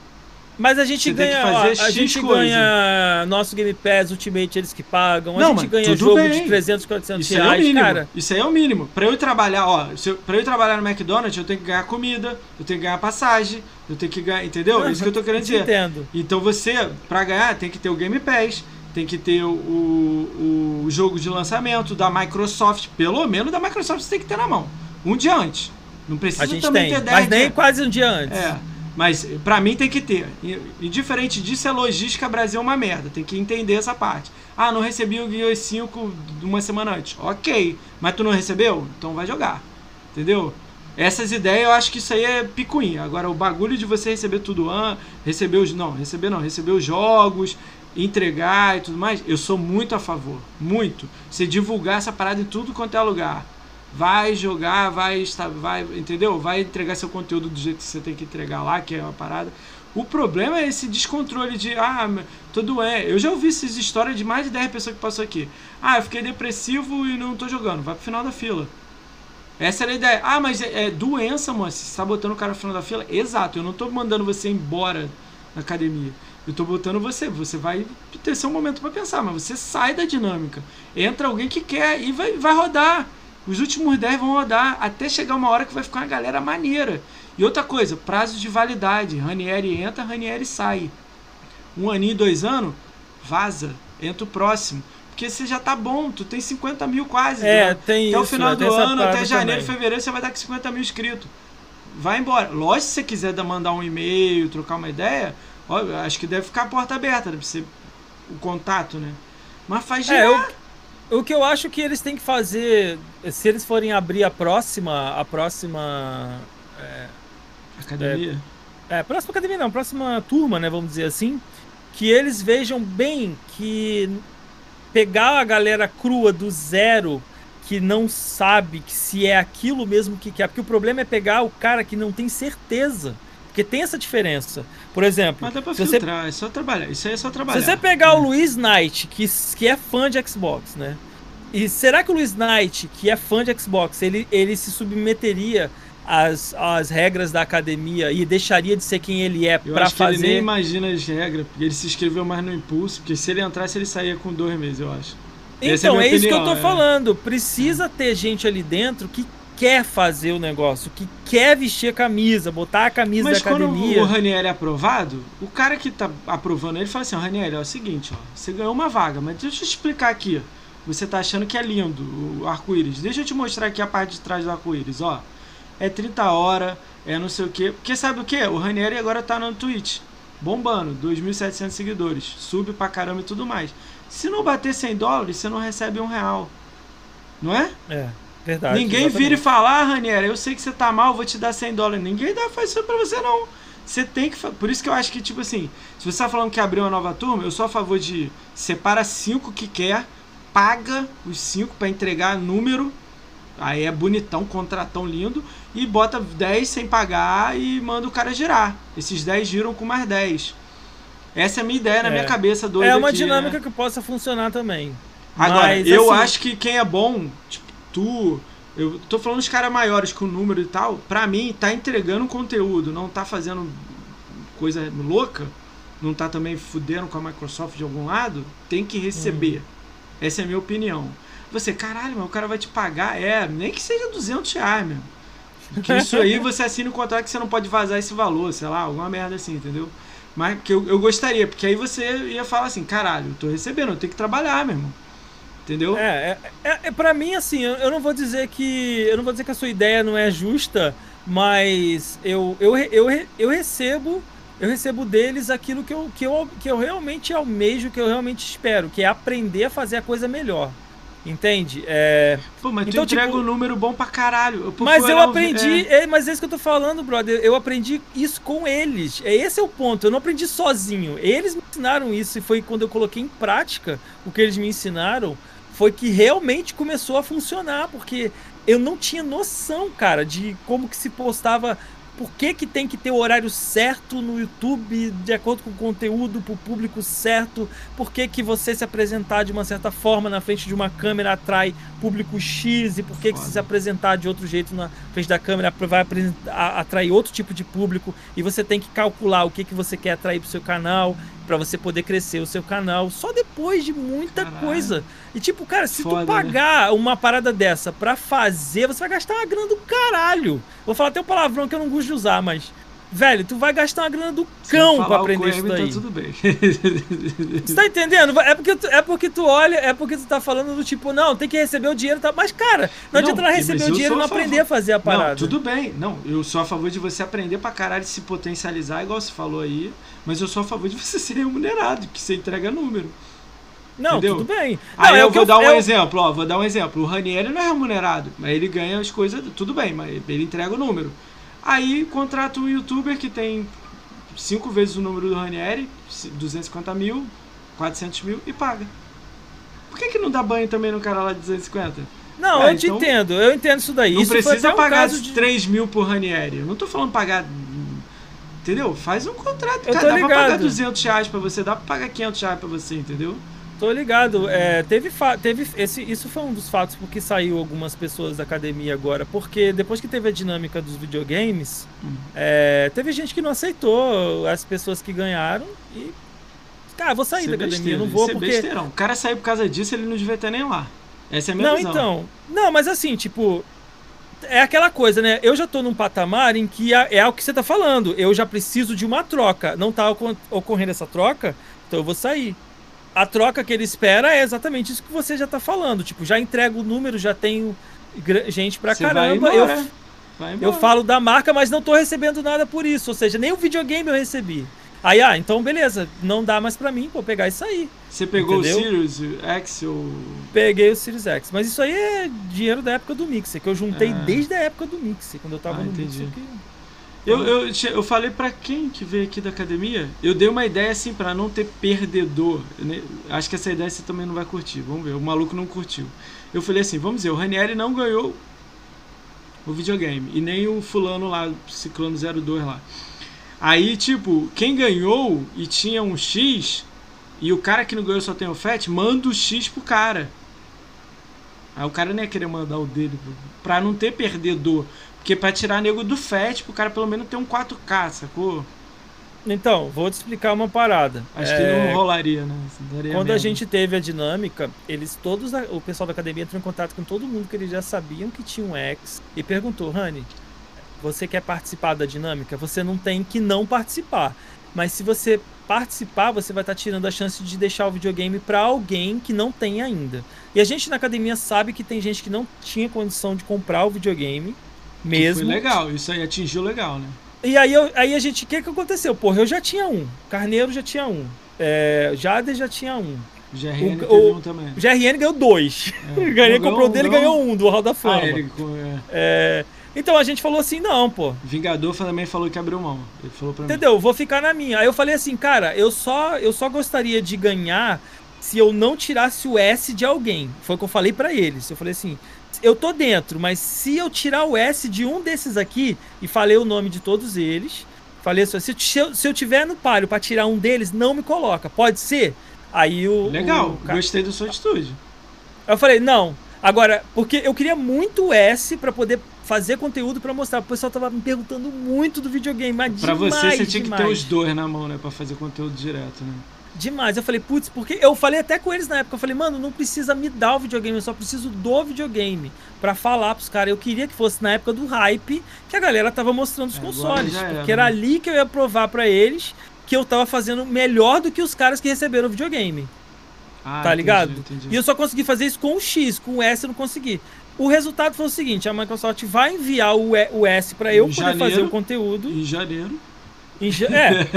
Mas a gente Você ganha, a gente coisa. ganha nosso Game Pass Ultimate, eles que pagam. Não, a gente ganha jogo bem. de 300, 400 Isso reais, é o mínimo. cara. Isso aí é o mínimo. Pra eu trabalhar, ó, eu, pra eu trabalhar no McDonald's, eu tenho que ganhar comida, eu tenho que ganhar passagem, eu tenho que ganhar, entendeu? É isso que eu tô querendo dizer. Entendo. Então você, pra ganhar, tem que ter o Game Pass, tem que ter o, o, o jogo de lançamento da Microsoft, pelo menos da Microsoft você tem que ter na mão. Um dia antes. Não precisa também tem, ter 10 Mas nem quase um dia antes. É. Mas para mim tem que ter. E, e, diferente disso, a logística Brasil é uma merda. Tem que entender essa parte. Ah, não recebi o Gears 5 uma semana antes. Ok. Mas tu não recebeu? Então vai jogar. Entendeu? Essas ideias eu acho que isso aí é picuinha. Agora o bagulho de você receber tudo antes, receber os. Não, receber não, receber os jogos, entregar e tudo mais, eu sou muito a favor. Muito. Você divulgar essa parada em tudo quanto é lugar vai jogar, vai vai, entendeu? Vai entregar seu conteúdo do jeito que você tem que entregar lá, que é uma parada. O problema é esse descontrole de, ah, tudo é. Eu já ouvi essas histórias de mais de 10 pessoas que passou aqui. Ah, eu fiquei depressivo e não tô jogando. Vai pro final da fila. Essa era a ideia. Ah, mas é, é doença, moça. Você tá botando o cara no final da fila? Exato, eu não tô mandando você embora da academia. Eu tô botando você. Você vai ter seu momento para pensar, mas você sai da dinâmica. Entra alguém que quer e vai, vai rodar. Os últimos 10 vão rodar até chegar uma hora que vai ficar uma galera maneira. E outra coisa, prazo de validade. Ranieri entra, Ranieri sai. Um aninho, dois anos, vaza. Entra o próximo. Porque você já tá bom, tu tem 50 mil quase. É, né? tem até isso. o final do ano, até janeiro, também. fevereiro, você vai dar com 50 mil inscritos. Vai embora. Lógico, se você quiser mandar um e-mail, trocar uma ideia, ó, acho que deve ficar a porta aberta, deve ser o contato, né? Mas faz é, eu, o que eu acho que eles têm que fazer, se eles forem abrir a próxima, a próxima é, academia, é, é, próxima academia não, próxima turma, né, vamos dizer assim, que eles vejam bem que pegar a galera crua do zero que não sabe que se é aquilo mesmo que quer, porque o problema é pegar o cara que não tem certeza. Porque tem essa diferença. Por exemplo. Mas dá pra filtrar, você... é só trabalhar. Isso aí é só trabalhar. Se você pegar é. o Luiz Knight, que, que é fã de Xbox, né? E será que o Luiz Knight, que é fã de Xbox, ele, ele se submeteria às, às regras da academia e deixaria de ser quem ele é para fazer? ele nem imagina as regras, porque ele se inscreveu mais no impulso, porque se ele entrasse, ele saía com dois meses, eu acho. Então, é, é isso que eu tô é. falando. Precisa ter gente ali dentro que quer fazer o negócio, que quer vestir a camisa, botar a camisa Mas da academia. Mas quando o Raniel é aprovado, o cara que tá aprovando ele fala assim: Raniel, é o seguinte, ó, você ganhou uma vaga, mas deixa eu te explicar aqui. Você tá achando que é lindo o arco-íris. Deixa eu te mostrar aqui a parte de trás do arco-íris, ó. É 30 horas, é não sei o quê. Porque sabe o que? O Ranieri agora tá no Twitch, bombando, 2.700 seguidores, sub pra caramba e tudo mais. Se não bater 100 dólares, você não recebe um real. Não é? É. Verdade. Ninguém exatamente. vira e fala, ah, Raniera, eu sei que você tá mal, vou te dar 100 dólares. Ninguém dá, faz isso pra você, não. Você tem que. Por isso que eu acho que, tipo assim, se você tá falando que abriu uma nova turma, eu sou a favor de separa cinco que quer, paga os cinco para entregar número. Aí é bonitão, contratão lindo. E bota 10 sem pagar e manda o cara girar. Esses 10 giram com mais 10. Essa é a minha ideia na minha é. cabeça doida. É uma aqui, dinâmica né? que possa funcionar também. Agora, Mas, eu assim... acho que quem é bom, tipo, tu, Eu tô falando dos caras maiores com número e tal. Pra mim, tá entregando conteúdo, não tá fazendo coisa louca, não tá também fudendo com a Microsoft de algum lado, tem que receber. Uhum. Essa é a minha opinião. Você, caralho, mas o cara vai te pagar. É, nem que seja 200 reais, meu. Que isso aí você assina um contrato que você não pode vazar esse valor, sei lá, alguma merda assim, entendeu? Mas que eu, eu gostaria, porque aí você ia falar assim, caralho, eu tô recebendo, eu tenho que trabalhar, meu irmão. Entendeu? É, é, é, é pra mim, assim, eu, eu, não vou dizer que. Eu não vou dizer que a sua ideia não é justa, mas eu, eu, eu, eu recebo. Eu recebo deles aquilo que eu, que, eu, que eu realmente almejo, que eu realmente espero, que é aprender a fazer a coisa melhor. Entende? É... Pô, mas então, tu entrega tipo... um número bom pra caralho. Pô, mas eu aprendi, é... é... mas é isso que eu tô falando, brother. Eu aprendi isso com eles. É esse é o ponto. Eu não aprendi sozinho. Eles me ensinaram isso e foi quando eu coloquei em prática o que eles me ensinaram, foi que realmente começou a funcionar, porque eu não tinha noção, cara, de como que se postava por que, que tem que ter o horário certo no YouTube, de acordo com o conteúdo, para o público certo, por que, que você se apresentar de uma certa forma na frente de uma câmera atrai público X e por que, que se apresentar de outro jeito na frente da câmera vai atrair outro tipo de público e você tem que calcular o que, que você quer atrair para o seu canal para você poder crescer o seu canal só depois de muita Caralho. coisa. E tipo, cara, se Foda, tu né? pagar né? uma parada dessa pra fazer, você vai gastar uma grana do caralho. Vou falar até um palavrão que eu não gosto de usar, mas Velho, tu vai gastar uma grana do cão pra aprender isso daí. Então tudo bem. Você tá entendendo? É porque, tu, é porque tu olha, é porque tu tá falando do tipo, não, tem que receber o dinheiro, tá? Mas, cara, não, não adianta ela receber o dinheiro e não aprender a fazer a parada. Não, tudo bem. Não, eu sou a favor de você aprender pra caralho se potencializar, igual você falou aí. Mas eu sou a favor de você ser remunerado, que você entrega número. Não, Entendeu? tudo bem. Não, Aí é eu vou eu, dar um eu... exemplo, ó, vou dar um exemplo. O Ranieri não é remunerado, mas ele ganha as coisas, tudo bem, mas ele entrega o número. Aí contrata um youtuber que tem cinco vezes o número do Ranieri, 250 mil, 400 mil e paga. Por que, que não dá banho também no cara lá de 250? Não, é, eu te então, entendo, eu entendo isso daí. Não isso precisa um pagar de... 3 mil por Ranieri. Eu não tô falando pagar. Entendeu? Faz um contrato, cara. Dá ligado. pra pagar 200 reais pra você, dá pra pagar 500 reais pra você, entendeu? Tô ligado. É, teve, teve esse, isso foi um dos fatos porque saiu algumas pessoas da academia agora. Porque depois que teve a dinâmica dos videogames, hum. é, teve gente que não aceitou as pessoas que ganharam e. Cara, vou sair da academia, besteira, não vou porque. Besteirão. O cara saiu por causa disso, ele não devia ter nem lá. Essa é a minha não, visão. então. Não, mas assim, tipo. É aquela coisa, né? Eu já tô num patamar em que é, é o que você tá falando. Eu já preciso de uma troca. Não tá ocorrendo essa troca, então eu vou sair a troca que ele espera é exatamente isso que você já tá falando. Tipo, já entrega o número, já tenho gente pra você caramba. Vai embora. Eu, eu falo da marca, mas não tô recebendo nada por isso. Ou seja, nem o videogame eu recebi. Aí, ah, então beleza, não dá mais pra mim, pô, pegar isso aí. Você pegou entendeu? o Sirius X ou. Peguei o Sirius X, mas isso aí é dinheiro da época do Mixer, que eu juntei é. desde a época do Mixer, quando eu tava ah, no entendi. Mixer. Eu, eu, eu falei para quem que veio aqui da academia, eu dei uma ideia assim para não ter perdedor. Acho que essa ideia você também não vai curtir. Vamos ver, o maluco não curtiu. Eu falei assim, vamos ver, o Ranieri não ganhou o videogame e nem o fulano lá, Ciclano 02 lá. Aí, tipo, quem ganhou e tinha um X e o cara que não ganhou só tem o FAT, manda o X pro cara. Aí o cara nem ia querer mandar o dele pra não ter perdedor. Porque pra tirar nego do FAT, pro cara pelo menos ter um 4K, sacou? Então, vou te explicar uma parada. Acho é... que não rolaria, né? Quando mesmo. a gente teve a dinâmica, eles todos, o pessoal da academia entrou em contato com todo mundo que eles já sabiam que tinha um X e perguntou, Rani, você quer participar da dinâmica? Você não tem que não participar. Mas se você participar, você vai estar tirando a chance de deixar o videogame para alguém que não tem ainda. E a gente na academia sabe que tem gente que não tinha condição de comprar o videogame mesmo. foi legal, isso aí atingiu legal, né? E aí, eu, aí a gente, o que, que aconteceu? Porra, eu já tinha um. Carneiro já tinha um. É, Jade já tinha um. GRN o, o, um também. O GRN ganhou dois. É. GRN comprou dele e ganhou um do Hall da Fama. Ah, ele, é. é. Então a gente falou assim, não, pô. Vingador também falou que abriu mão. Ele falou pra Entendeu? Mim. Vou ficar na minha. Aí eu falei assim, cara, eu só, eu só gostaria de ganhar se eu não tirasse o S de alguém. Foi o que eu falei para eles. Eu falei assim, eu tô dentro, mas se eu tirar o S de um desses aqui, e falei o nome de todos eles, falei assim, se eu, se eu tiver no páreo para tirar um deles, não me coloca, pode ser? Aí o. Legal, o, gostei da sua atitude. Eu falei, não. Agora, porque eu queria muito o S para poder fazer conteúdo para mostrar. O pessoal tava me perguntando muito do videogame, mas Pra demais, você, você tinha demais. que ter os dois na mão, né? Pra fazer conteúdo direto, né? Demais. Eu falei, putz, porque eu falei até com eles na época, eu falei, mano, não precisa me dar o videogame, eu só preciso do videogame para falar pros caras. Eu queria que fosse na época do hype que a galera tava mostrando os É, consoles, era, porque era né? ali que eu ia provar para eles que eu tava fazendo melhor do que os caras que receberam o videogame. Ah, tá ligado? entendi, entendi. E eu só consegui fazer isso com o X, com o S eu não consegui. O resultado foi o seguinte: a Microsoft vai enviar o, E- o S para eu Em poder fazer janeiro. o conteúdo. Em janeiro. É,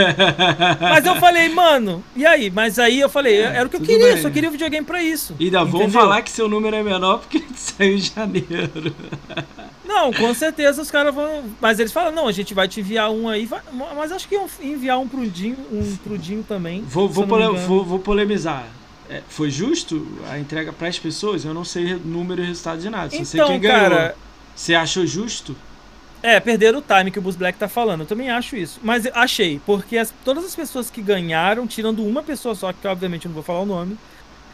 mas eu falei, mano, e aí? Mas aí eu falei, É, era o que eu queria, bem. só queria o videogame pra isso. E ainda vão falar que seu número é menor porque saiu em janeiro. Não, com certeza os caras vão. Mas eles falam, não, a gente vai te enviar um aí. vai- Mas acho que iam enviar um pro Dinho, um pro Dinho também. Vou, vou, pole- vou- vou polemizar. É, foi justo a entrega para as pessoas? Eu não sei número e resultado de nada. Só sei Então, quem ganhou. cara, Você achou justo? É, perderam o time que o Buzz Black tá falando. Eu também acho isso. Mas eu achei, porque as- todas as pessoas que ganharam, tirando uma pessoa só, que obviamente eu não vou falar o nome,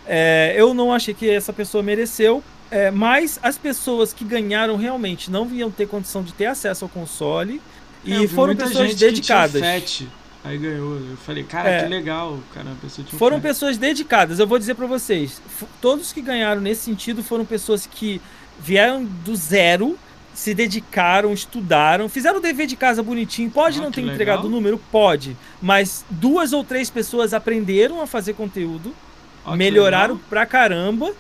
é, eu não achei que essa pessoa mereceu. é, mas as pessoas que ganharam realmente não iam ter condição de ter acesso ao console. É, E foram pessoas dedicadas. aí ganhou. Eu falei, cara, É. que legal. Cara, a pessoa tinha Foram pessoas dedicadas. Eu vou dizer pra vocês, todos que ganharam nesse sentido foram pessoas que vieram do zero, se dedicaram, estudaram, fizeram o dever de casa bonitinho. Pode Ah, não ter legal. entregado o número, pode, mas duas ou três pessoas aprenderam a fazer conteúdo, que melhoraram pra caramba.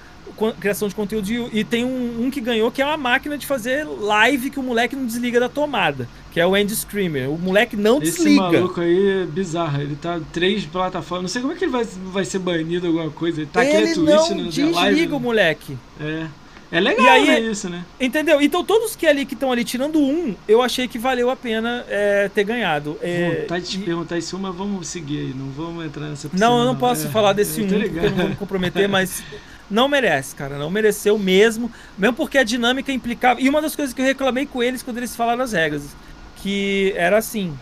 Criação de conteúdo e, tem um, um que ganhou que é uma máquina de fazer live que o moleque não desliga da tomada, que é o End Screamer. O moleque não Esse desliga. maluco aí é bizarro. Ele tá em três plataformas. Não sei como é que ele vai, vai ser banido alguma coisa. Ele tá aqui Ele na Twitch, não The desliga Live. o moleque. É. É legal E aí- né, isso, né? Entendeu? Então todos que ali que estão ali tirando um, eu achei que valeu a pena é, ter ganhado. É, Vontade de te e- perguntar isso, mas vamos seguir aí. Não vamos entrar nessa Não, piscina, eu não posso É, falar desse um, porque eu não vou me comprometer, mas não merece, cara. Não mereceu mesmo. Mesmo porque a dinâmica implicava. E uma das coisas que eu reclamei com eles quando eles falaram as regras, que era assim.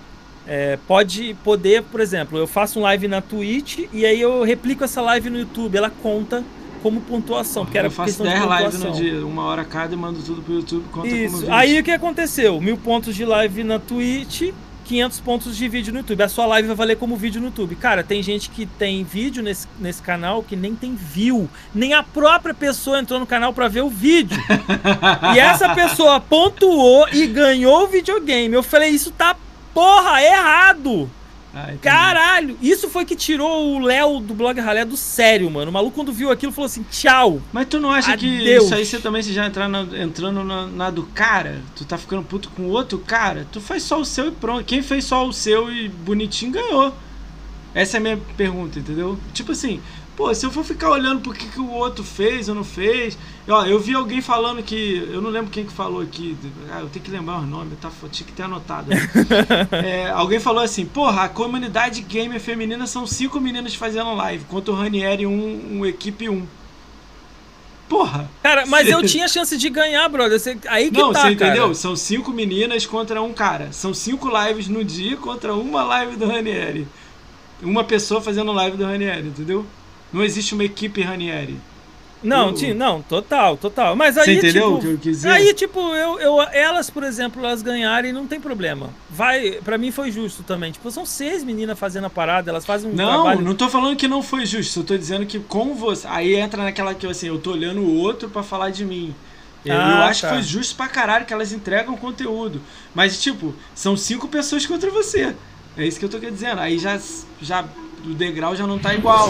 é, pode poder, por exemplo, eu faço um live na Twitch e aí eu replico essa live no YouTube, ela conta como pontuação, porque era eu faço questão de 10 lives no dia, uma hora cada e mando tudo pro YouTube. Conta como Isso. vídeo. Aí o que aconteceu? Mil pontos de live na Twitch, 500 pontos de vídeo no YouTube. A sua live vai valer como vídeo no YouTube. Cara, tem gente que tem vídeo nesse, nesse canal que nem tem view. Nem a própria pessoa entrou no canal pra ver o vídeo. e essa pessoa pontuou e ganhou o videogame. Eu falei, isso tá porra errado. Ah. Caralho, isso foi que tirou o Léo do blog Ralé do sério, mano. O maluco quando viu aquilo falou assim, tchau. Mas tu não acha que Adeus. isso aí você também se já entrar na- entrando na, na do cara? Tu tá ficando puto com outro cara? Tu faz só o seu e pronto. Quem fez só o seu e bonitinho ganhou. Essa é a minha pergunta, entendeu? Tipo assim, pô, se eu for ficar olhando por que, que o outro fez ou não fez. Ó, eu vi alguém falando que. Eu não lembro quem que falou aqui. Ah, eu tenho que lembrar os nomes, tá? Tinha que ter anotado. né? É, alguém falou assim, porra, a comunidade gamer feminina são cinco meninas fazendo live, contra o Ranieri um, um equipe 1. Porra! Cara, mas eu tinha chance de ganhar, brother. Você- Aí que Não, tá, você entendeu? cara. São cinco meninas contra um cara. São cinco lives no dia contra uma live do Ranieri. Uma pessoa fazendo live do Ranieri, entendeu? Não existe uma equipe Ranieri. Não, Eu- não, total, total. Mas aí, Você entendeu tipo, o que eu quis dizer? Aí, tipo, eu, eu, elas, por exemplo, elas ganharem, não tem problema. Vai, pra mim foi justo também. Tipo, são seis meninas fazendo a parada, elas fazem um Não, trabalho. não tô falando que não foi justo. Eu tô dizendo que com você. Aí entra naquela que assim, eu tô olhando o outro pra falar de mim. Eu, eu Ah, acho tá. que foi justo pra caralho que elas entregam conteúdo. Mas, tipo, são cinco pessoas contra você. É isso que eu tô querendo dizendo. Aí já, já o degrau já não tá igual.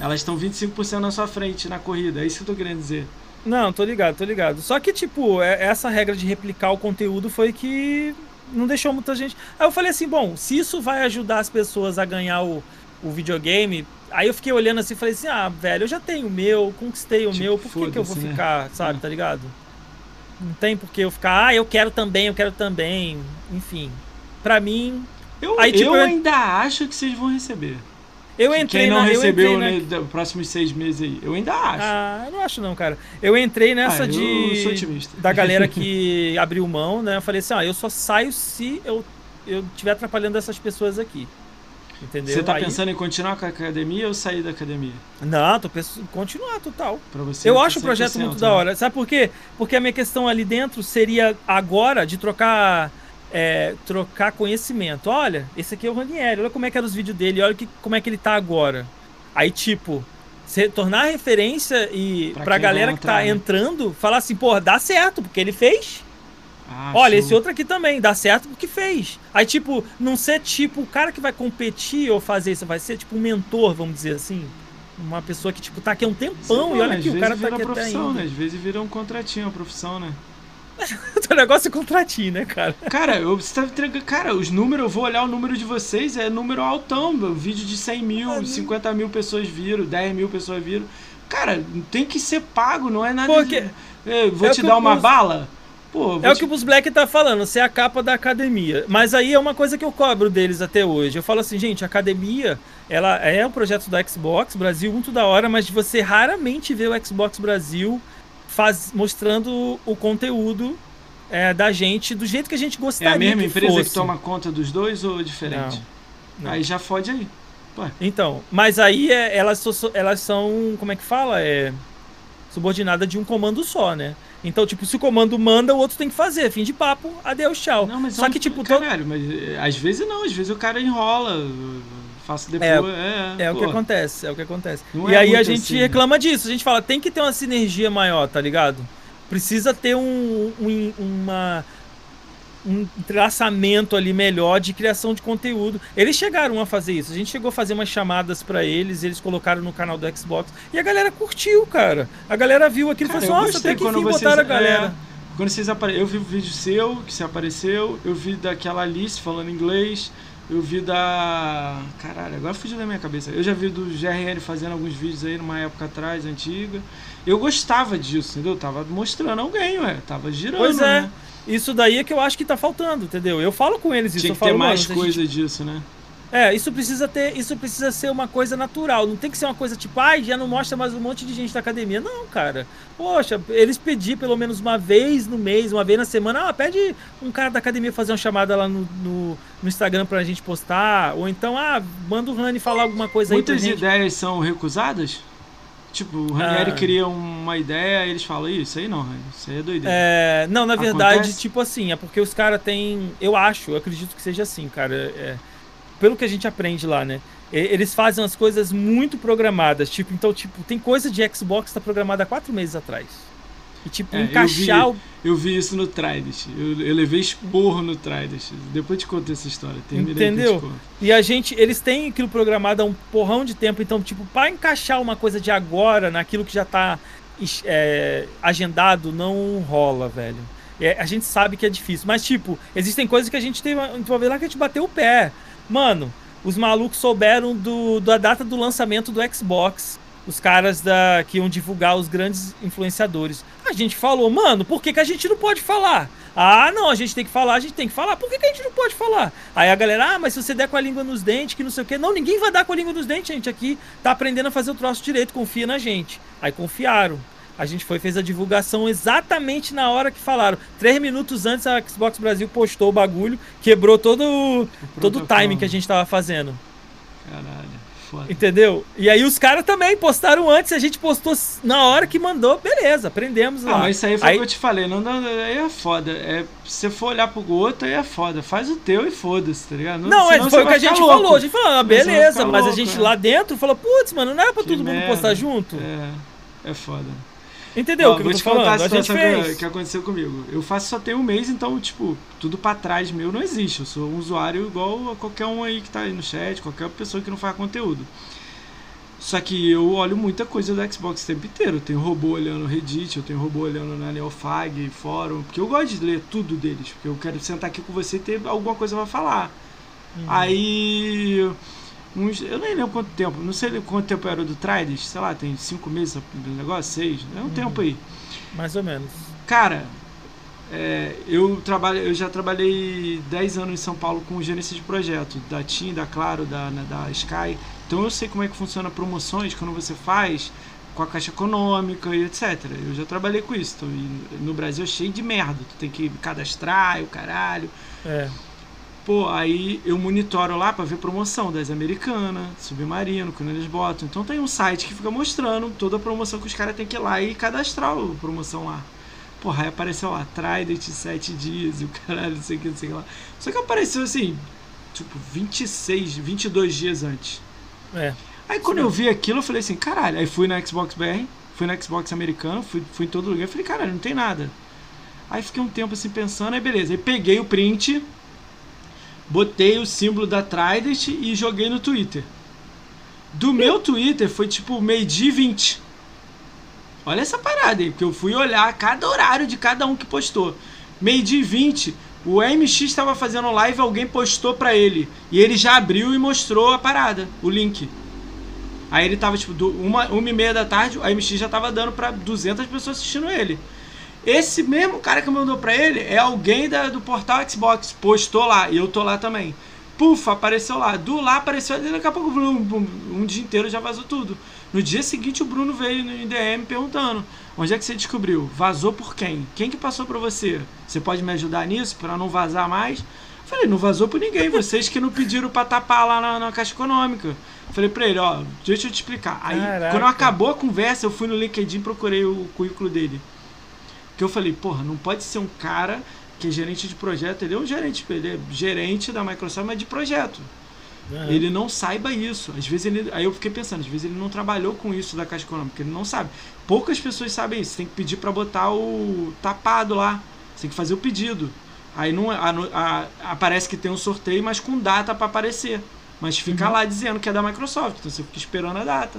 Elas estão 25% na sua frente na corrida. É isso que eu tô querendo dizer. Não, tô ligado, tô ligado. Só que, tipo, é- essa regra de replicar o conteúdo foi que não deixou muita gente. Aí eu falei assim, bom, se isso vai ajudar as pessoas a ganhar o, o videogame. Aí eu fiquei olhando assim e falei assim, ah, velho, eu já tenho o meu, conquistei o Tipo, meu, por que, que eu vou né? ficar, sabe, É. tá ligado? Não tem por que eu ficar, ah, eu quero também, eu quero também. Enfim. Pra mim, Eu, Aí, tipo, eu eu- ainda acho que vocês vão receber. Eu entrei Quem não na. eu recebeu na... nos próximos seis meses aí. Eu ainda acho. Ah, eu não acho não, cara. Eu entrei nessa Ah, eu de sou otimista. da galera que abriu mão, né? Eu falei assim, ah, eu só saio se eu eu estiver atrapalhando essas pessoas aqui. Entendeu? Você tá Aí- pensando em continuar com a academia ou sair da academia? Não, tô pensando em continuar total. Pra você Eu acho o projeto 100%, muito né? da hora. Sabe por quê? Porque a minha questão ali dentro seria agora de trocar é, trocar conhecimento. Olha, esse aqui é o Ranieri, olha como é que eram os vídeos dele, olha que, como é que ele tá agora. Aí, tipo, você tornar referência e Pra pra, galera que tá né? entrando, falar assim, pô, dá certo, porque ele fez. Ah, Olha, show. esse outro aqui também, dá certo porque fez. Aí, tipo, não ser tipo o cara que vai competir ou fazer isso, vai ser tipo um mentor, vamos dizer assim. Uma pessoa que, tipo, tá aqui há um tempão lá, e olha aqui, o cara tá aqui até profissão, ainda. né? Às vezes vira um contratinho, uma profissão, né? o negócio é contratinho, né, cara? Cara, eu, você tá entregando. Cara, os números, eu vou olhar o número de vocês, é número altão. meu. Vídeo de 100 mil, Ah, 50 mil pessoas viram, 10 mil pessoas viram. Cara, tem que ser pago, não é nada. Porque- de- É, vou é o te dar o uma bala? Pô, É o te- que o Bus Black tá falando, ser a capa da academia. Mas aí é uma coisa que eu cobro deles até hoje. Eu falo assim, gente, a academia, ela é um projeto da Xbox Brasil, muito da hora, mas você raramente vê o Xbox Brasil faz, mostrando o conteúdo é, da gente do jeito que a gente É gostaria a mesma que empresa fosse. que toma conta dos dois ou é diferente? Não, não. Aí já fode aí. Então, mas aí é- elas, elas são, como é que fala? É subordinada de um comando só, né? Então, tipo, se o comando manda, o outro tem que fazer. Fim de papo, adeus, tchau. Não, mas Só é que, tipo, todo- caralho, mas é, às vezes não, às vezes o cara enrola, faço depois. É, É o que acontece, é o que acontece. Não e é aí a gente assim, né? reclama disso, a gente fala, tem que ter uma sinergia maior, tá ligado? Precisa ter um, um, uma, um traçamento ali melhor de criação de conteúdo. Eles chegaram a fazer isso, a gente chegou a fazer umas chamadas pra eles, eles colocaram no canal do Xbox e a galera curtiu, cara. A galera viu aquilo e falou assim, nossa, até que enfim vocês- botaram a galera. é, quando vocês apare... Eu vi o vídeo seu, que você apareceu, eu vi daquela Alice falando inglês, eu vi da. Caralho, agora fugiu da minha cabeça. Eu já vi do GRN fazendo alguns vídeos aí numa época atrás, antiga. Eu gostava disso, entendeu? Tava mostrando alguém, ué. Tava girando. Pois é. Né? Isso daí é que eu acho que tá faltando, entendeu? Eu falo com eles isso, Tinha eu que falo, ter mais mano, se a gente coisa disso, né? É, isso precisa ter, isso precisa ser uma coisa natural. Não tem que ser uma coisa tipo, ai, já não mostra mais um monte de gente da academia. Não, cara. Poxa, eles pedir pelo menos uma vez no mês, uma vez na semana. Ah, pede um cara da academia fazer uma chamada lá no, no, no Instagram pra gente postar. Ou então, ah, manda o Rani falar alguma coisa aí pra Muitas ideias são recusadas? Tipo, o Ranieri Ah. cria uma ideia e eles falam, "Ih, isso aí não, Rani, isso aí é doideira. É, não, na verdade, Acontece? tipo assim, é porque os caras têm. Eu acho, eu acredito que seja assim, cara. é, pelo que a gente aprende lá, né? Eles fazem as coisas muito programadas. Tipo, então, tipo, tem coisa de Xbox que tá programada há quatro meses atrás. E, tipo, É, eu encaixar vi. o. Eu vi isso no Trident. Eu, eu levei esporro no Trident. Depois te conto essa história. Terminei eu Entendeu? E a gente, eles têm aquilo programado há um porrão de tempo, então, tipo, para encaixar uma coisa de agora naquilo que já tá é, agendado, não rola, velho. É, a gente sabe que é difícil, mas, tipo, existem coisas que a gente tem uma vez lá que a gente bateu o pé. Mano, os malucos souberam do, da data do lançamento do Xbox. Os caras da, que iam divulgar os grandes influenciadores. A gente falou, mano, por que, que a gente não pode falar? Ah, não, a gente tem que falar, a gente tem que falar. Por que, que a gente não pode falar? Aí a galera, ah, mas se você der com a língua nos dentes, que não sei o quê. Não, ninguém vai dar com a língua nos dentes, gente. Aqui tá aprendendo a fazer o troço direito, confia na gente. Aí confiaram. A gente foi fez a divulgação exatamente na hora que falaram. Três minutos antes a Xbox Brasil postou o bagulho, quebrou todo, o- todo o timing que a gente tava fazendo. Caralho, foda. Entendeu? E aí os caras também postaram antes, a gente postou na hora que mandou, beleza, aprendemos lá. Ah, mas isso aí foi o Aí- que eu te falei. Não, não, aí é foda. É, se você for olhar pro outro, aí é foda. Faz o teu e foda-se, tá ligado? Não, senão é, foi o que a gente louco. falou. A gente falou, ah, beleza, mas a louco, gente é. lá dentro falou, putz, mano, não era pra Que todo mundo merda. postar junto. É, é foda. Entendeu Ó, o que vou eu te tô contar falando? a A gente que, fez. que aconteceu comigo. Eu faço só tem um mês, então, tipo, tudo pra trás meu não existe. Eu sou um usuário igual a qualquer um aí que tá aí no chat, qualquer pessoa que não faz conteúdo. Só que eu olho muita coisa do Xbox o tempo inteiro. Eu tenho robô olhando Reddit, eu tenho robô olhando na Neofag, fórum, porque eu gosto de ler tudo deles, porque eu quero sentar aqui com você e ter alguma coisa pra falar. Uhum. Aí. Uns- eu nem lembro quanto tempo, não sei quanto tempo era do Trident, sei lá, tem cinco meses o negócio, seis, é um Uhum. tempo aí. Mais ou menos. Cara, é, eu, trabalho, eu já trabalhei 10 anos em São Paulo com gerência de projeto, da TIM, da Claro, da, na- da Sky. Então eu sei como é que funciona promoções quando você faz com a caixa econômica e etc. Eu já trabalhei com isso. Então, no Brasil é cheio de merda. Tu tem que cadastrar o caralho. É. Pô, aí eu monitoro lá para ver promoção das Americanas, Submarino, quando eles botam. Então tem um site que fica mostrando toda a promoção que os caras têm que ir lá e cadastrar a promoção lá. Porra, aí apareceu lá, Trident 7 dias e o caralho, não sei o que, não sei o que lá. Só que apareceu assim, tipo, 26, 22 dias antes. É. Aí quando eu vi aquilo, eu falei assim, caralho. Aí fui na Xbox BR, fui na Xbox americano, fui, fui em todo lugar. Eu falei, caralho, não tem nada. Aí fiquei um tempo assim pensando, aí beleza. Aí peguei o print, botei o símbolo da Trident e joguei no Twitter. Do meu Twitter foi tipo meio-dia e 20. Olha essa parada aí, porque eu fui olhar cada horário de cada um que postou. Meio-dia e 20, o MX estava fazendo live, alguém postou pra ele. E ele já abriu e mostrou a parada, o link. Aí ele tava, tipo, do, uma, uma e meia da tarde, o MX já tava dando pra 200 pessoas assistindo ele. Esse mesmo cara que mandou pra ele é alguém da, do portal Xbox, postou lá, e eu tô lá também. Puf, apareceu lá. Do lá apareceu, daqui a pouco um, um dia inteiro já vazou tudo. No dia seguinte o Bruno veio no DM perguntando: "Onde é que você descobriu? Vazou por quem? Quem que passou para você? Você pode me ajudar nisso para não vazar mais?" Falei: "Não vazou por ninguém, vocês que não pediram para tapar lá na, na, Caixa Econômica." Falei para ele: "Ó, deixa eu te explicar." Aí, Caraca. quando acabou a conversa, eu fui no LinkedIn procurei o currículo dele. Que eu falei: "Porra, não pode ser um cara que é gerente de projeto, ele é um gerente, ele é gerente da Microsoft, mas de projeto." Uhum. Ele não saiba isso. Às vezes ele. Aí eu fiquei pensando, às vezes ele não trabalhou com isso da Caixa Econômica, ele não sabe. Poucas pessoas sabem isso. Tem que pedir para botar o tapado lá. Você tem que fazer o pedido. Aí não, a, a, aparece que tem um sorteio, mas com data para aparecer. Mas fica uhum. lá dizendo que é da Microsoft, então você fica esperando a data.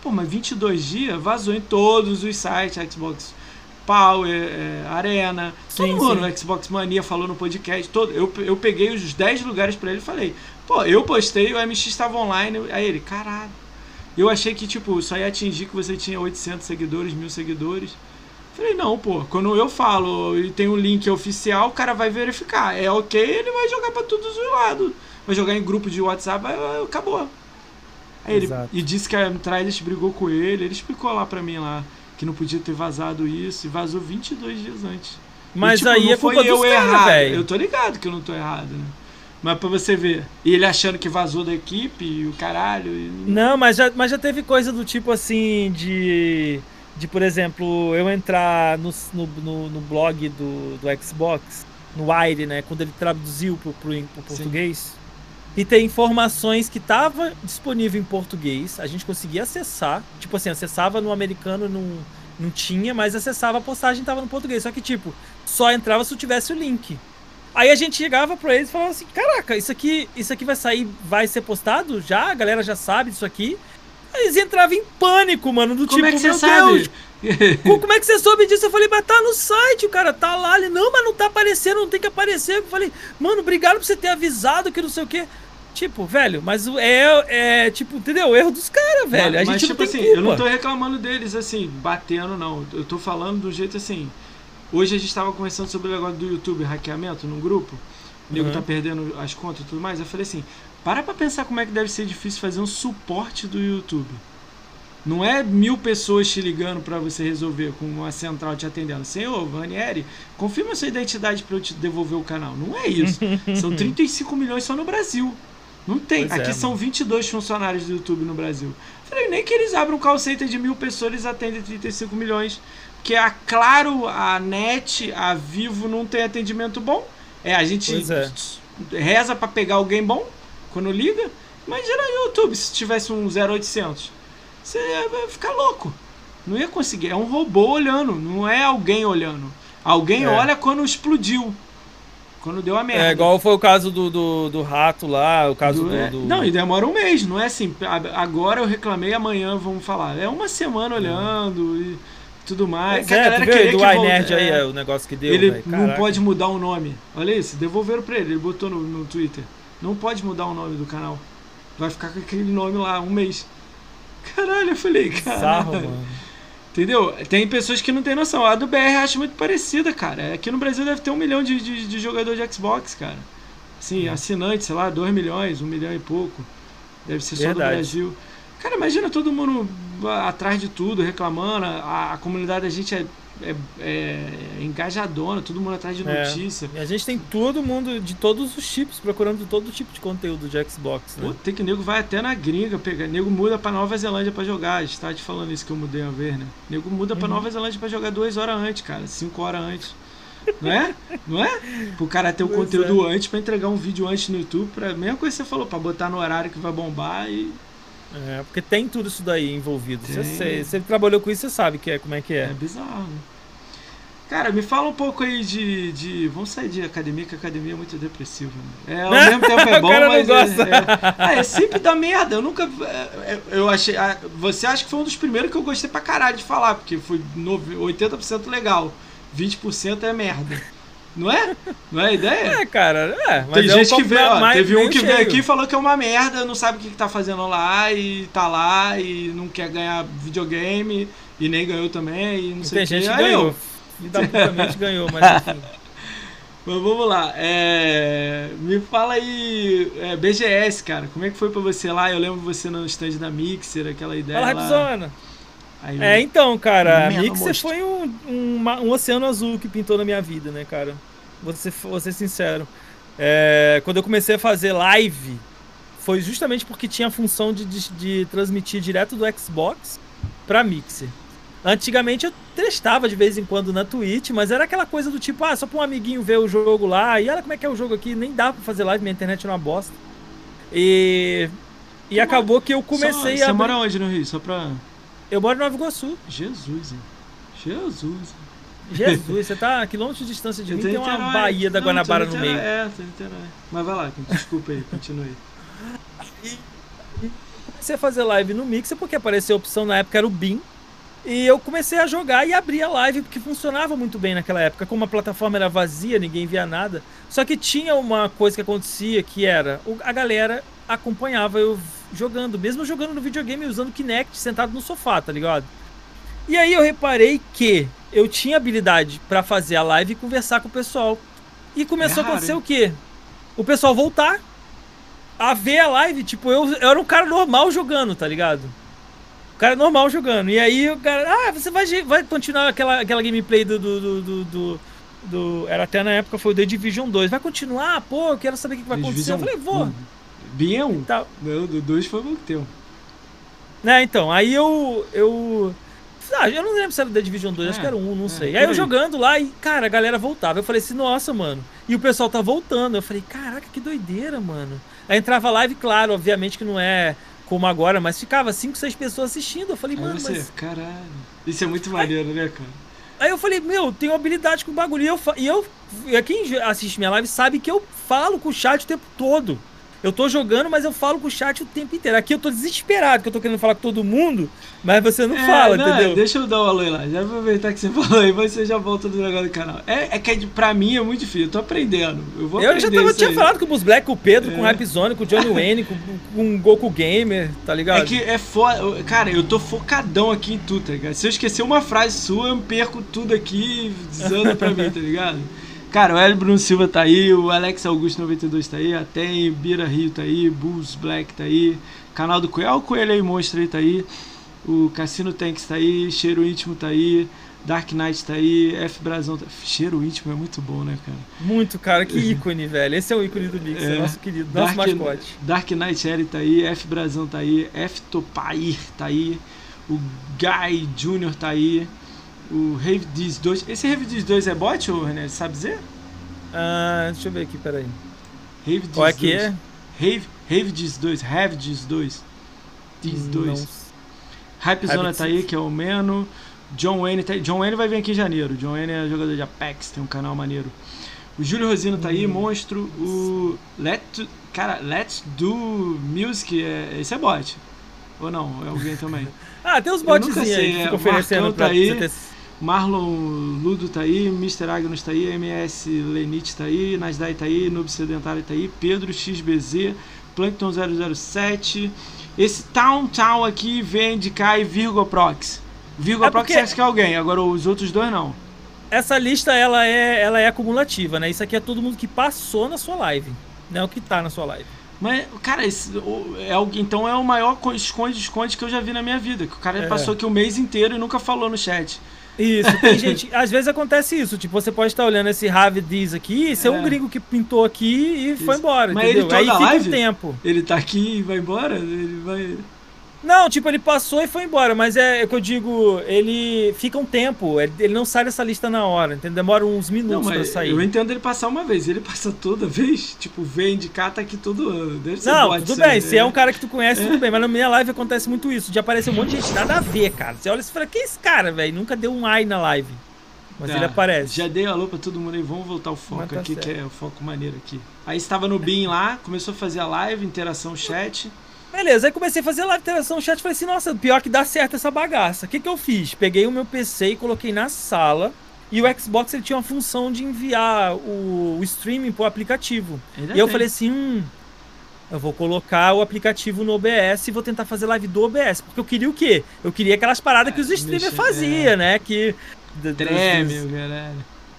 Pô, mas 22 dias vazou em todos os sites Xbox Power, é, Arena, sim, todo mundo, sim. Xbox Mania falou no podcast, todo, eu, eu peguei os 10 lugares para ele e falei, pô, eu postei, o MX estava online, aí ele, caralho. Eu achei que, tipo, só ia atingir que você tinha 800 seguidores, mil seguidores. Falei, não, pô, quando eu falo e tem um link oficial, o cara vai verificar. É ok, ele vai jogar para todos os lados. Vai jogar em grupo de WhatsApp, acabou. Aí ele, e disse que a Trident brigou com ele, ele explicou lá pra mim lá que não podia ter vazado isso e vazou 22 dias antes. Mas e, tipo, aí é culpa eu errado. Véio. Eu tô ligado que eu não tô errado, né? Mas pra você ver. E ele achando que vazou da equipe e o caralho. E... Não, mas já, mas já teve coisa do tipo assim de. De, por exemplo, eu entrar no, no, no, no blog do, do Xbox, no Wire, né? Quando ele traduziu pro, pro, pro português. Sim. E tem informações que tava disponível em português, a gente conseguia acessar. Tipo assim, acessava no americano, não, não tinha, mas acessava a postagem tava no português. Só que, tipo, só entrava se eu tivesse o link. Aí a gente chegava pra eles e falava assim: Caraca, isso aqui, isso aqui vai sair, vai ser postado já? A galera já sabe disso aqui. Eles entravam em pânico, mano. Do Como tipo, é que você sabe? Como é que você soube disso? Eu falei, mas tá no site, o cara tá lá. Ele, não, mas não tá aparecendo, não tem que aparecer. Eu falei, mano, obrigado por você ter avisado que não sei o quê. Tipo, velho, mas é, é tipo, entendeu? O erro dos caras, velho. Mas, a gente mas, tipo assim, culpa. eu não tô reclamando deles, assim, batendo, não. Eu tô falando do jeito assim. Hoje a gente tava conversando sobre o negócio do YouTube, hackeamento, num grupo. O nego uhum. tá perdendo as contas e tudo mais. Eu falei assim, para pra pensar como é que deve ser difícil fazer um suporte do YouTube. Não é mil pessoas te ligando para você resolver com uma central te atendendo. Senhor, Vanieri, confirma sua identidade para eu te devolver o canal. Não é isso. São 35 milhões só no Brasil. Não tem. Pois Aqui é, são mano. 22 funcionários do YouTube no Brasil. Falei, nem que eles abram um call center de mil pessoas, eles atendem 35 milhões. Porque a Claro, a NET, a Vivo não tem atendimento bom. É, a gente é. reza para pegar alguém bom quando liga. Imagina no YouTube se tivesse um 0800. Você ia ficar louco. Não ia conseguir. É um robô olhando, não é alguém olhando. Alguém é. olha quando explodiu. Quando deu a merda. É igual foi o caso do, do, do rato lá, o caso do, do, é, do, Não, e demora um mês, não é assim. Agora eu reclamei, amanhã vamos falar. É uma semana olhando e tudo mais. É, a galera queria do que iNerd aí, é, o negócio que deu. Ele não pode mudar o nome. Olha isso, devolveram pra ele, ele botou no, no Twitter. Não pode mudar o nome do canal. Vai ficar com aquele nome lá um mês. Caralho, eu falei, caralho. Entendeu? Tem pessoas que não tem noção. A do BR acho muito parecida, cara. Aqui no Brasil deve ter um milhão de, de, de jogador de Xbox, cara. Assim, é. assinante, sei lá, dois milhões, um milhão e pouco. Deve ser só Verdade. do Brasil. Cara, imagina todo mundo atrás de tudo, reclamando. A, a comunidade da gente é é, é, engajadona, todo mundo atrás de É. notícia. E a gente tem todo mundo de todos os chips procurando todo tipo de conteúdo de Xbox, né? Pô, tem que nego vai até na gringa, pega, nego muda pra Nova Zelândia pra jogar. Está te falando isso que eu mudei uma vez, né? Nego muda pra Uhum. Nova Zelândia pra jogar duas horas antes, cara, cinco horas antes. Não é? Não é? Pro cara ter o Pois conteúdo antes pra entregar um vídeo antes no YouTube, pra mesma coisa que você falou, pra botar no horário que vai bombar e É, porque tem tudo isso daí envolvido. Você, você, você trabalhou com isso, você sabe que é, como é que é, é. bizarro. Cara, me fala um pouco aí de, de. Vamos sair de academia, que a academia é muito depressiva. Né? É, ao mesmo tempo é bom, mas. é-. É, Ah, é sempre da merda. Eu nunca. é, é, Eu achei. ah, Você acha que foi um dos primeiros que eu gostei pra caralho de falar, porque foi nove- 80% legal, 20% é merda. Não é? Não é a ideia? É, cara, é. Mas Tem é um gente que vê, ó, mais- teve um que veio cheio. aqui e falou que é uma merda, não sabe o que, que tá fazendo lá e tá lá e não quer ganhar videogame e nem ganhou também e não E sei tem o que. gente que ganhou. eu, Filho da puta mente ganhou, mas enfim. Mas vamos lá, é, me fala aí, é, BGS, cara, como é que foi pra você lá? Eu lembro você no stand da Mixer, aquela ideia Fala, lá. Rapzona. Aí, É, então, cara, a Mixer monstro. foi um, um, um oceano azul que pintou na minha vida, né, cara? Vou ser, vou ser sincero. É, quando eu comecei a fazer live, foi justamente porque tinha a função de, de, de transmitir direto do Xbox pra Mixer. Antigamente eu testava de vez em quando na Twitch, mas era aquela coisa do tipo, ah, só pra um amiguinho ver o jogo lá, e olha como é que é o jogo aqui, nem dá pra fazer live, minha internet é uma bosta. E, e acabou que eu comecei Só, a. Você mora onde no Rio? Só pra... Eu moro em Nova Iguaçu. Jesus, hein? Jesus. Jesus, você tá a quilômetros de distância de Eu mim, tem uma Niterói. Baía da Não, Guanabara no meio. É, tô em Niterói. Mas vai lá, desculpa aí, continue. Comecei a fazer live no Mixer porque apareceu a opção na época era o BIM. E eu comecei a jogar e abrir a live porque funcionava muito bem naquela época. Como a plataforma era vazia, ninguém via nada. Só que tinha uma coisa que acontecia que era a galera acompanhava eu jogando, mesmo jogando no videogame usando Kinect sentado no sofá, tá ligado? E aí eu reparei que eu tinha habilidade pra fazer a live e conversar com o pessoal. E começou É a acontecer o quê? O pessoal voltar a ver a live, tipo, eu, eu era um cara normal jogando, tá ligado? Um cara normal jogando. E aí o cara, ah, você vai, vai continuar aquela, aquela gameplay do, do, do, do, do- do- Era até na época foi o The Division 2. Vai continuar? Pô, eu quero saber o que vai acontecer. Eu falei, vou. Bem é um. Tá. Não, do dois foi muito teu. Né, então, aí eu. eu ah, eu não lembro se era o The Division 2, acho É, que era um, não é, sei. Aí eu jogando lá e, cara, a galera voltava. Eu falei assim, nossa, mano. E o pessoal tá voltando. Eu falei, caraca, que doideira, mano. Aí entrava live, claro, obviamente que não é como agora, mas ficava 5, 6 pessoas assistindo. Eu falei, Aí mano, você, mas. caralho. Isso é muito maneiro, né, cara? Aí eu falei, meu, tenho habilidade com o bagulho. E eu, e eu. Quem assiste minha live sabe que eu falo com o chat o tempo todo. Eu tô jogando, mas eu falo com o chat o tempo inteiro. Aqui eu tô desesperado, que eu tô querendo falar com todo mundo, mas você não É, fala, não, entendeu? Deixa eu dar um alô aí lá. Já vou aproveitar que você falou aí, você já volta do negócio do canal. É, é que é pra mim é muito difícil, eu tô aprendendo. Eu vou Eu já tava, tinha aí. falado com o Bus Black, com o Pedro, com o É. Rapzone, com o Johnny Wayne, com, com o Goku Gamer, tá ligado? É que é foda. Cara, eu tô focadão aqui em tudo, tá ligado? Se eu esquecer uma frase sua, eu perco tudo aqui e desanda pra mim, tá ligado? Cara, o Hélio Bruno Silva tá aí, o Alex Augusto 92 tá aí, a Tem, Bira Rio tá aí, Bulls Black tá aí, canal do Coelho, o Coelho aí, Monstro aí tá aí, o Cassino Tanks tá aí, Cheiro Íntimo tá aí, Dark Knight tá aí, F Brasão tá... Cheiro Íntimo é muito bom, né, cara? Muito, cara, que ícone, velho. Esse é o ícone do Mix, é, É. nosso querido, nosso mascote. Dark Knight L tá aí, F Brasão tá aí, F Topair tá aí, o Guy Jr. tá aí, o Rave Diz 2. Esse Rave Diz 2 é bot, ou René? Sabe dizer? Ah, deixa eu ver aqui, peraí. Rave Diz Qual é que 2. é? Rave, Rave Diz 2, Rave Diz 2. Diz 2. Não Hypezona Rabbit tá aí, que é o Meno. John Wayne tá aí. John Wayne vai vir aqui em janeiro. John Wayne é jogador de Apex, tem um canal maneiro. O Júlio Rosino tá aí, Hum. monstro. O Let, cara, Let's Do Music, é, esse é bot. Ou não? É alguém também. Ah, tem nunca botzinhos aí que é, oferecendo Marcão pra tá aí. ter... Marlon Ludo tá aí, Mr. Agnus tá aí, MS Lenite tá aí, Nasdai tá aí, Noob Sedentário tá aí, Pedro XBZ, Plankton 007. Esse Town Town aqui vem de cá e Virgo Prox. Virgo É Prox porque- acha que é alguém, agora os outros dois não. Essa lista, ela é, ela é acumulativa, né? Isso aqui é todo mundo que passou na sua live. Não é o que tá na sua live. Mas, cara, esse, é então é o maior co- esconde-esconde que eu já vi na minha vida. Que o cara É. passou aqui o mês inteiro e nunca falou no chat. Isso, tem gente. Às vezes acontece isso. Tipo, você pode estar olhando esse Rave Diz aqui, ser é. um gringo que pintou aqui e isso. foi embora. Mas entendeu? ele toda Aí fica live, um tempo. Ele tá aqui e vai embora? Ele vai. Não, tipo, ele passou e foi embora, mas é, é que eu digo, ele fica um tempo, ele não sai dessa lista na hora, entendeu? Demora uns minutos não, pra sair. Eu entendo ele passar uma vez, ele passa toda vez, tipo, vem de cá, tá aqui todo ano. Deve ser não, tudo bem, se é um cara que tu conhece, é. tudo bem, mas na minha live acontece muito isso, de aparecer um monte de gente, nada a ver, cara. Você olha e fala, que é esse cara, velho? Nunca deu um ai na live. Mas tá, ele aparece. Já dei alô pra todo mundo aí, vamos voltar ao foco tá aqui, certo. que é o foco maneiro aqui. Aí estava no BIM lá, começou a fazer a live, interação chat. Beleza, aí comecei a fazer live interação no chat. Falei assim, nossa, pior que dá certo essa bagaça. O que, que eu fiz? Peguei o meu PC e coloquei na sala. E o Xbox ele tinha uma função de enviar o, o streaming pro aplicativo. Ainda e eu falei assim, hum, eu vou colocar o aplicativo no OBS e vou tentar fazer live do OBS. Porque eu queria o quê? Eu queria aquelas paradas que os streamers faziam, é. né? Que. Treme, galera.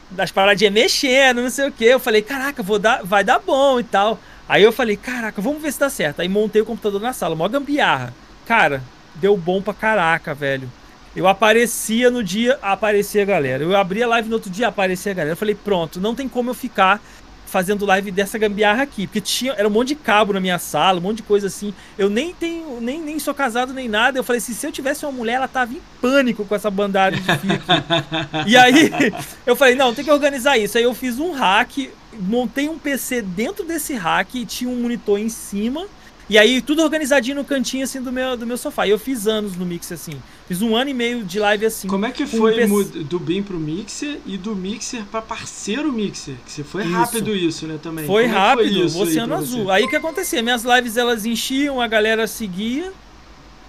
Das paradinhas mexendo, não sei o quê. Eu falei, caraca, vou dar, vai dar bom e tal. Aí eu falei, caraca, vamos ver se dá certo. Aí montei o computador na sala, mó gambiarra. Cara, deu bom pra caraca, velho. Eu aparecia no dia, aparecia a galera. Eu abria a live no outro dia, aparecia a galera. Eu falei, pronto, não tem como eu ficar fazendo live dessa gambiarra aqui. Porque tinha, era um monte de cabo na minha sala, um monte de coisa assim. Eu nem tenho, nem, nem sou casado nem nada. Eu falei assim, se eu tivesse uma mulher, ela tava em pânico com essa bandada de fio aqui. e aí eu falei, não, tem que organizar isso. Aí eu fiz um hack, montei um PC dentro desse hack e tinha um monitor em cima e aí, tudo organizadinho no cantinho, assim, do meu, do meu sofá. E eu fiz anos no Mixer, assim. Fiz um ano e meio de live assim. Como é que foi um do BIM pro Mixer e do Mixer pra parceiro Mixer? Que você foi isso. rápido isso, né, também. Foi Como rápido, é foi Oceano Azul. Você? Aí o que acontecia? Minhas lives, elas enchiam, a galera seguia.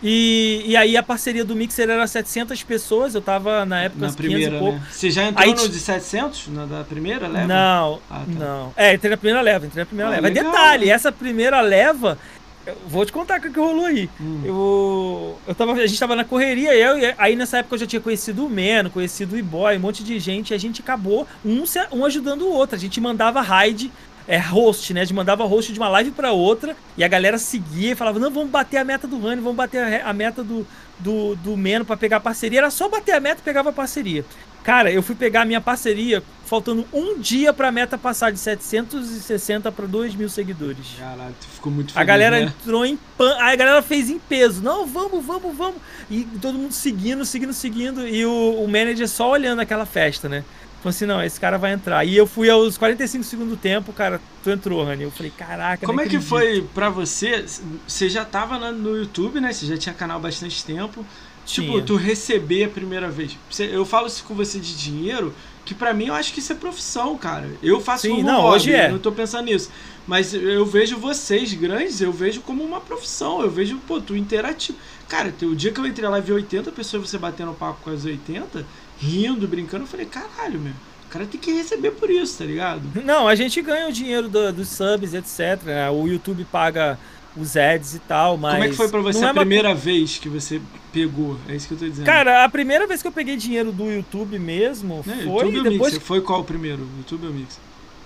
E, e aí a parceria do Mixer era 700 pessoas, eu tava na época na primeira, pouco. Né? Você já entrou aí, no de 700 na da primeira leva? Não, ah, tá. não. É, entrei na primeira leva, entrei na primeira ah, leva. Legal. Detalhe, essa primeira leva eu vou te contar o que rolou aí. Hum. Eu, eu tava, a gente tava na correria, eu, aí nessa época eu já tinha conhecido o Meno, conhecido o E-Boy, um monte de gente, e a gente acabou um, um ajudando o outro. A gente mandava raid, é, host, né? A gente mandava host de uma live para outra, e a galera seguia e falava: não, vamos bater a meta do Rani, vamos bater a, meta do, do, do Meno pra pegar a parceria. Era só bater a meta e pegava a parceria. Cara, eu fui pegar a minha parceria faltando um dia pra meta passar de 760 para 2 mil seguidores. Caralho, tu ficou muito feliz, A galera né? entrou em pan... A galera fez em peso. Não, vamos, vamos, vamos. E todo mundo seguindo, seguindo, seguindo. E o, o manager só olhando aquela festa, né? Falei assim, não, esse cara vai entrar. E eu fui aos 45 segundos do tempo, cara, tu entrou, Rani. Eu falei, caraca, Como é que foi pra você? Você já tava no YouTube, né? Você já tinha canal há bastante tempo. Tipo, tu receber a primeira vez. Eu falo isso com você de dinheiro, que para mim eu acho que isso é profissão, cara. Eu faço Sim, como não, hobby, hoje é. não tô pensando nisso. Mas eu vejo vocês grandes, eu vejo como uma profissão. Eu vejo, pô, tu interativo. Cara, o dia que eu entrei lá e vi 80 pessoas você batendo papo com as 80, rindo, brincando, eu falei, caralho, meu. O cara tem que receber por isso, tá ligado? Não, a gente ganha o dinheiro do, dos subs, etc. O YouTube paga os ads e tal, mas. Como é que foi pra você a é primeira uma... vez que você pegou? É isso que eu tô dizendo. Cara, a primeira vez que eu peguei dinheiro do YouTube mesmo é, foi. YouTube depois... Mixer. Foi qual o primeiro? YouTube ou Mix?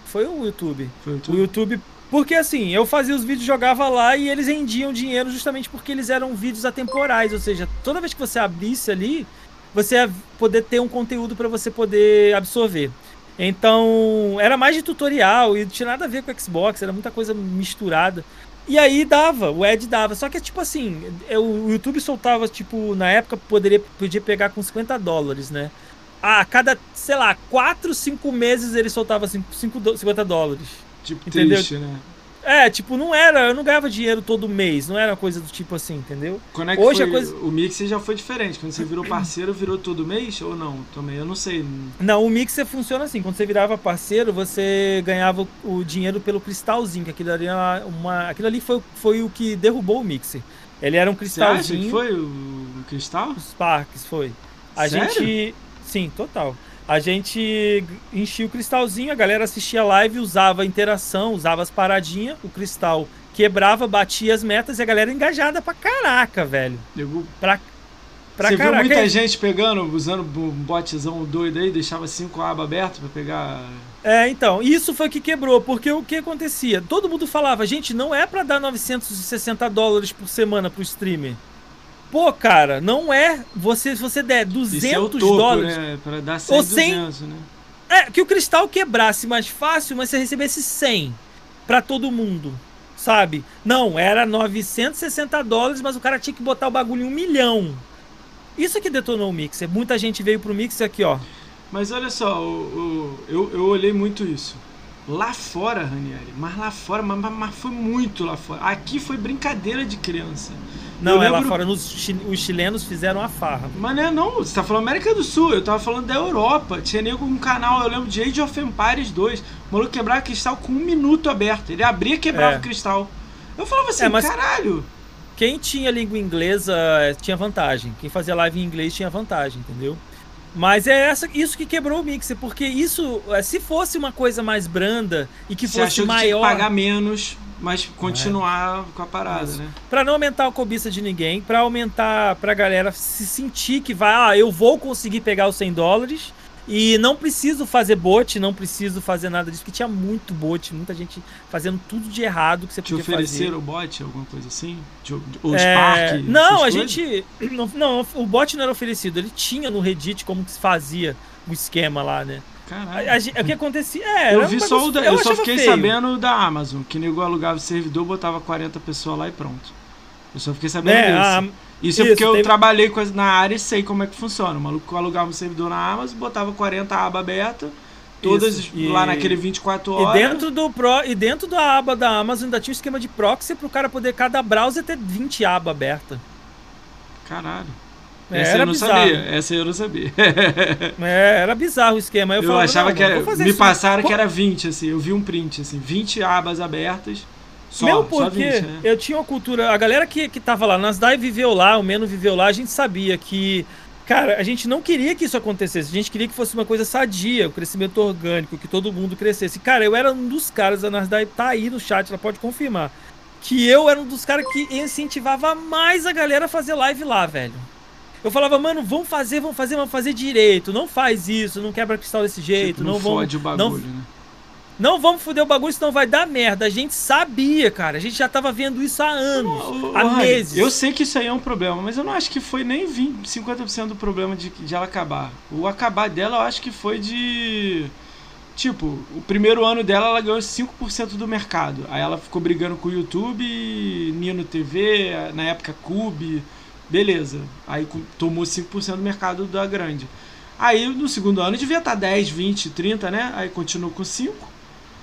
Foi o YouTube. Foi o YouTube. O YouTube. Porque assim, eu fazia os vídeos, jogava lá e eles rendiam dinheiro justamente porque eles eram vídeos atemporais. Ou seja, toda vez que você abrisse ali, você ia poder ter um conteúdo para você poder absorver. Então, era mais de tutorial e não tinha nada a ver com o Xbox, era muita coisa misturada. E aí dava, o Ed dava. Só que, tipo assim, eu, o YouTube soltava, tipo, na época poderia, podia pegar com 50 dólares, né? A cada, sei lá, 4, 5 meses ele soltava 5, 5, 50 dólares. Tipo, entendeu? Triste, né? É, tipo, não era, eu não ganhava dinheiro todo mês, não era uma coisa do tipo assim, entendeu? Quando é que Hoje foi, a coisa... o Mixer já foi diferente, quando você virou parceiro, virou todo mês ou não? Também, eu não sei. Não, o Mixer funciona assim, quando você virava parceiro, você ganhava o dinheiro pelo cristalzinho, que aquilo ali, uma, aquilo ali foi, foi o que derrubou o Mixer. Ele era um cristalzinho. Você acha que foi o cristal? Os parques, foi. A Sério? gente... Sim, total a gente enchia o cristalzinho, a galera assistia a live, usava a interação, usava as paradinhas, o cristal quebrava, batia as metas e a galera engajada pra caraca, velho. Eu... Pra, pra Você caraca. viu muita gente pegando, usando um botzão doido aí, deixava cinco abas abertas pra pegar... É, então, isso foi o que quebrou, porque o que acontecia? Todo mundo falava, gente, não é para dar 960 dólares por semana pro streamer. Pô, cara, não é. Você, se você der 200 Isso é topo, dólares. Né? Pra dar 100, Ou 100. 200, né? É, que o cristal quebrasse mais fácil, mas você recebesse 100 pra todo mundo. Sabe? Não, era 960 dólares, mas o cara tinha que botar o bagulho em um milhão. Isso que detonou o Mixer. Muita gente veio pro Mixer aqui, ó. Mas olha só, o- eu, eu olhei muito isso. Lá fora, Ranieri, mas lá fora, mas- mas foi muito lá fora. Aqui foi brincadeira de criança. Não, Eu é lá fora. Nos, os chilenos fizeram a farra. Mas não é não, você tá falando América do Sul, eu tava falando da Europa. Tinha nego um canal, eu lembro de Age of Empires 2. O maluco quebrava cristal com um minuto aberto. Ele abria e quebrava É. o cristal. Eu falava assim, É, mas- caralho. Quem tinha língua inglesa eh, tinha vantagem. Quem fazia live em inglês tinha vantagem, entendeu? Mas é essa, isso que quebrou o Mixer, porque isso, eh, se fosse uma coisa mais branda e que Você fosse achou tinha que maior, pagar menos, mas continuar com a parada, Isso. né? Pra não aumentar a cobiça de ninguém, pra aumentar pra galera se sentir que vai, ah, eu vou conseguir pegar os 100 dólares e não preciso fazer bot, não preciso fazer nada disso, porque tinha muito bot, muita gente fazendo tudo de errado que você Te podia fazer. ofereceram o bot, alguma coisa assim? De, ou É, Spark? não, a coisas? gente. Não, não, o bot não era oferecido, ele tinha no Reddit como que se fazia o esquema lá, né? Caralho. gente- o que acontecia. É, eu vi um só o da, eu, só achava fiquei feio. sabendo da Amazon, que nego alugava o servidor, botava 40 pessoas lá e pronto. Eu só fiquei sabendo disso. a- Isso, é isso, porque eu trabalhei na área e sei como é que funciona. O maluco alugava um servidor na Amazon, botava 40 abas abertas, todas Isso, e- lá naquele 24 E horas. dentro, do Pro, e dentro da aba da Amazon ainda tinha um esquema de proxy pro cara poder, cada browser, ter 20 abas abertas. Caralho. É, Essa era eu não bizarro. sabia. Essa eu não sabia. É, era bizarro o esquema. Eu, Eu, falava, achava que era. Me isso. passaram Pô, que era 20, assim. Eu vi um print, assim. 20 abas abertas. Só, Meu, porque 20, né? eu tinha uma cultura. A galera que, que tava lá, Nasdaq viveu lá, o Meno viveu lá, a gente sabia que. Cara, a gente não queria que isso acontecesse, a gente queria que fosse uma coisa sadia, o crescimento orgânico, que todo mundo crescesse. Cara, eu era um dos caras, a Nasdaq tá aí no chat, ela pode confirmar. Que eu era um dos caras que incentivava mais a galera a fazer live lá, velho. Eu falava, mano, vamos fazer, vamos fazer, vamos fazer direito. Não faz isso, não quebra cristal desse jeito, Tipo, não, vamos. fode o não, bagulho, né? Não vamos foder o bagulho, senão vai dar merda. A gente sabia, cara. A gente já tava vendo isso há anos, há meses. Eu sei que isso aí é um problema, mas eu não acho que foi nem 20, 50% do problema de, de ela acabar. O acabar dela eu acho que foi de. Tipo, o primeiro ano dela ela ganhou 5% do mercado. Aí ela ficou brigando com o YouTube, Nino TV, na época Cube. Beleza. Aí tomou 5% do mercado da grande. Aí no segundo ano devia estar 10, 20, 30, né? Aí continuou com 5.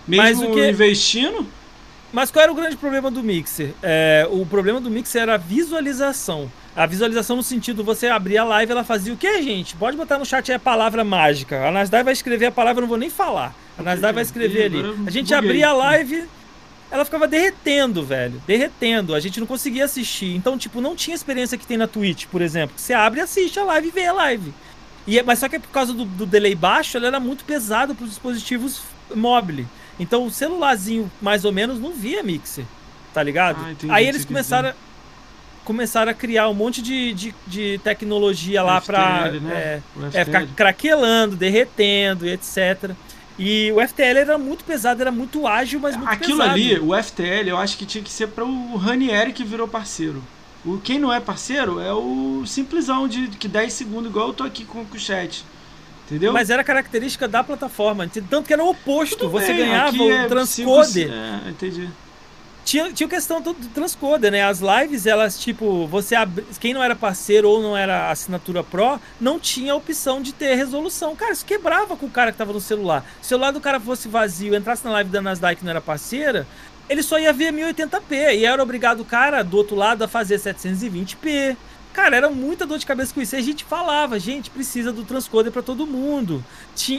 Mas Mesmo o que- investindo. Mas qual era o grande problema do Mixer? É, o problema do Mixer era a visualização. A visualização no sentido, você abria a live, ela fazia o quê, gente? Pode botar no chat aí a palavra mágica. A Nasdaq vai escrever a palavra, eu não vou nem falar. A Nasdaq vai escrever ali. A gente abria a live, ela ficava derretendo, velho. Derretendo. A gente não conseguia assistir. Então, tipo, não tinha experiência que tem na Twitch, por exemplo. Você abre e assiste a live e vê a live. E, é- mas só que por causa do, do delay baixo, ela era muito pesada para os dispositivos móveis. Então o celularzinho, mais ou menos, não via mixer. Tá ligado? Ah, entendi Aí eles começaram a, começaram a criar um monte de, de, de tecnologia lá pra FTL, né? é, é, ficar craquelando, derretendo e etc. E o FTL era muito pesado, era muito ágil, mas muito Aquilo pesado. ali, o FTL, eu acho que tinha que ser para o Ranieri que virou parceiro. O, quem não é parceiro é o simplesão de que 10 segundos, igual eu tô aqui com, com o chat. Entendeu? Mas era característica da plataforma. Tanto que era o oposto. Tudo Você bem, ganhava o é transcoder. É, entendi. Tinha, tinha questão do, do transcoder, né? As lives, elas, tipo, você abri... quem não era parceiro ou não era assinatura Pro, não tinha a opção de ter resolução. Cara, isso quebrava com o cara que tava no celular. Se o celular do cara fosse vazio, entrasse na live da Nasdaq que não era parceira, ele só ia ver 1080p. E era obrigado o cara do outro lado a fazer 720p. Cara, era muita dor de cabeça com isso. E a gente falava, gente, precisa do transcoder pra todo mundo.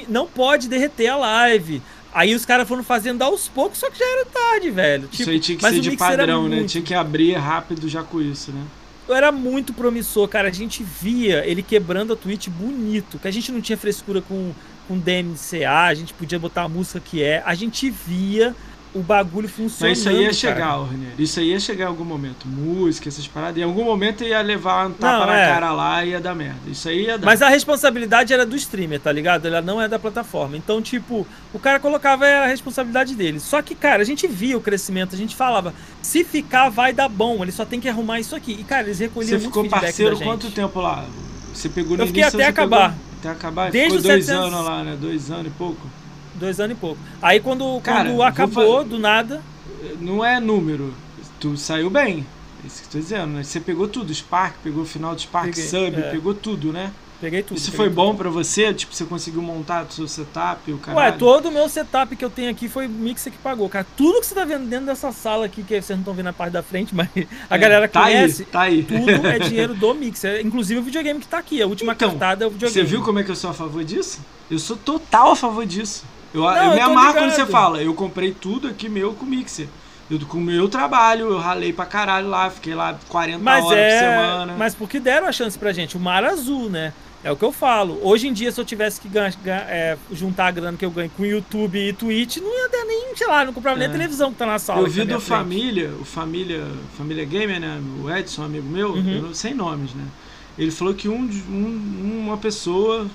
Não pode derreter a live. Aí os caras foram fazendo aos poucos, só que já era tarde, velho. isso Tipo, aí tinha que ser de padrão, né? muito- Tinha que abrir rápido já com isso, né? era muito promissor, cara. A gente via ele quebrando a Twitch bonito. Que a gente não tinha frescura com, com DMCA, a gente podia botar a música que é. A gente via o bagulho funciona. Mas isso aí ia chegar, Orneiro. Isso aí ia chegar em algum momento. Música, essas paradas. Em algum momento ia levar um tapa não, na é. cara lá e ia dar merda. Isso aí ia dar. Mas a responsabilidade era do streamer, tá ligado? Ela não é da plataforma. Então, tipo, o cara colocava a responsabilidade dele. Só que, cara, a gente via o crescimento, a gente falava, se ficar, vai dar bom. Ele só tem que arrumar isso aqui. E, cara, eles recolhiam Você ficou parceiro quanto tempo lá? Você pegou no Eu fiquei até acabar. Pegou, até acabar? Desde ficou dois 700... anos lá, né? Dois anos e pouco. Dois anos e pouco. Aí quando, Cara, quando acabou, do nada. Não é número. Tu saiu bem. É isso que eu tô dizendo, né? Você pegou tudo, Spark, pegou o final do Spark Peguei, Sub, é. pegou tudo, né? Peguei tudo. Isso peguei foi tudo. bom para você? Tipo, você conseguiu montar o seu setup, o caralho? Ué, todo o meu setup que eu tenho aqui foi o Mixer que pagou, cara. Tudo que você tá vendo dentro dessa sala aqui, que vocês não estão vendo na parte da frente, mas a é, galera tá conhece, aí, tá aí. tudo é dinheiro do Mixer. Inclusive o videogame que tá aqui, a última então, cartada é o videogame. Você viu como é que eu sou a favor disso? Eu sou total a favor disso. Eu, não, eu me amarro quando você fala, eu comprei tudo aqui meu com Mixer. Eu, com o meu trabalho, eu ralei pra caralho lá, fiquei lá 40 mas horas é, por semana. Mas porque deram a chance pra gente, o Mar Azul, né? É o que eu falo. Hoje em dia, se eu tivesse que ganha, ganha, é, juntar a grana que eu ganho com YouTube e Twitch, não ia dar nem, sei lá, não comprava é. nem a televisão que tá na sala. Eu vi do Família, o Família, Família Gamer, né? O Edson, amigo meu, uhum. eu, sem nomes, né? Ele falou que um, um, uma pessoa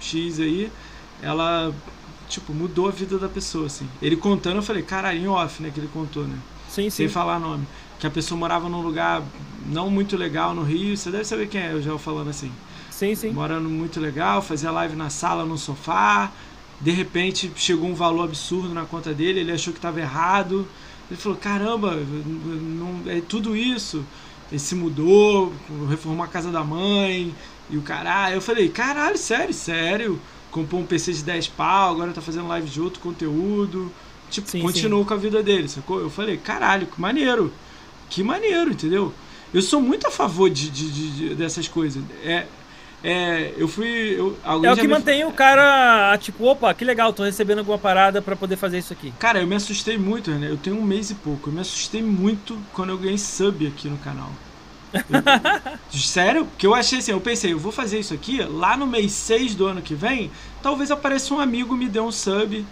X aí, ela tipo, mudou a vida da pessoa, assim. Ele contando, eu falei, caralho, em off, né, que ele contou, né? Sim, sim. Sem falar nome. Que a pessoa morava num lugar não muito legal no Rio, você deve saber quem é, eu já vou falando assim. Sim, sim. Morando muito legal, fazia live na sala, no sofá. De repente chegou um valor absurdo na conta dele, ele achou que estava errado. Ele falou: caramba, não, é tudo isso. Ele se mudou, reformou a casa da mãe e o caralho. Eu falei: caralho, sério, sério. Comprou um PC de 10 pau, agora tá fazendo live de outro conteúdo. Tipo, sim, continuou sim. com a vida dele, sacou? Eu falei: caralho, que maneiro. Que maneiro, entendeu? Eu sou muito a favor de, de, de dessas coisas. É, é, eu fui. Eu, é o que mantém o cara, tipo, opa, que legal, tô recebendo alguma parada para poder fazer isso aqui. Cara, eu me assustei muito, né? Eu tenho um mês e pouco. Eu me assustei muito quando eu ganhei sub aqui no canal. Eu, sério? Porque eu achei assim, eu pensei, eu vou fazer isso aqui, lá no mês 6 do ano que vem, talvez apareça um amigo me dê um sub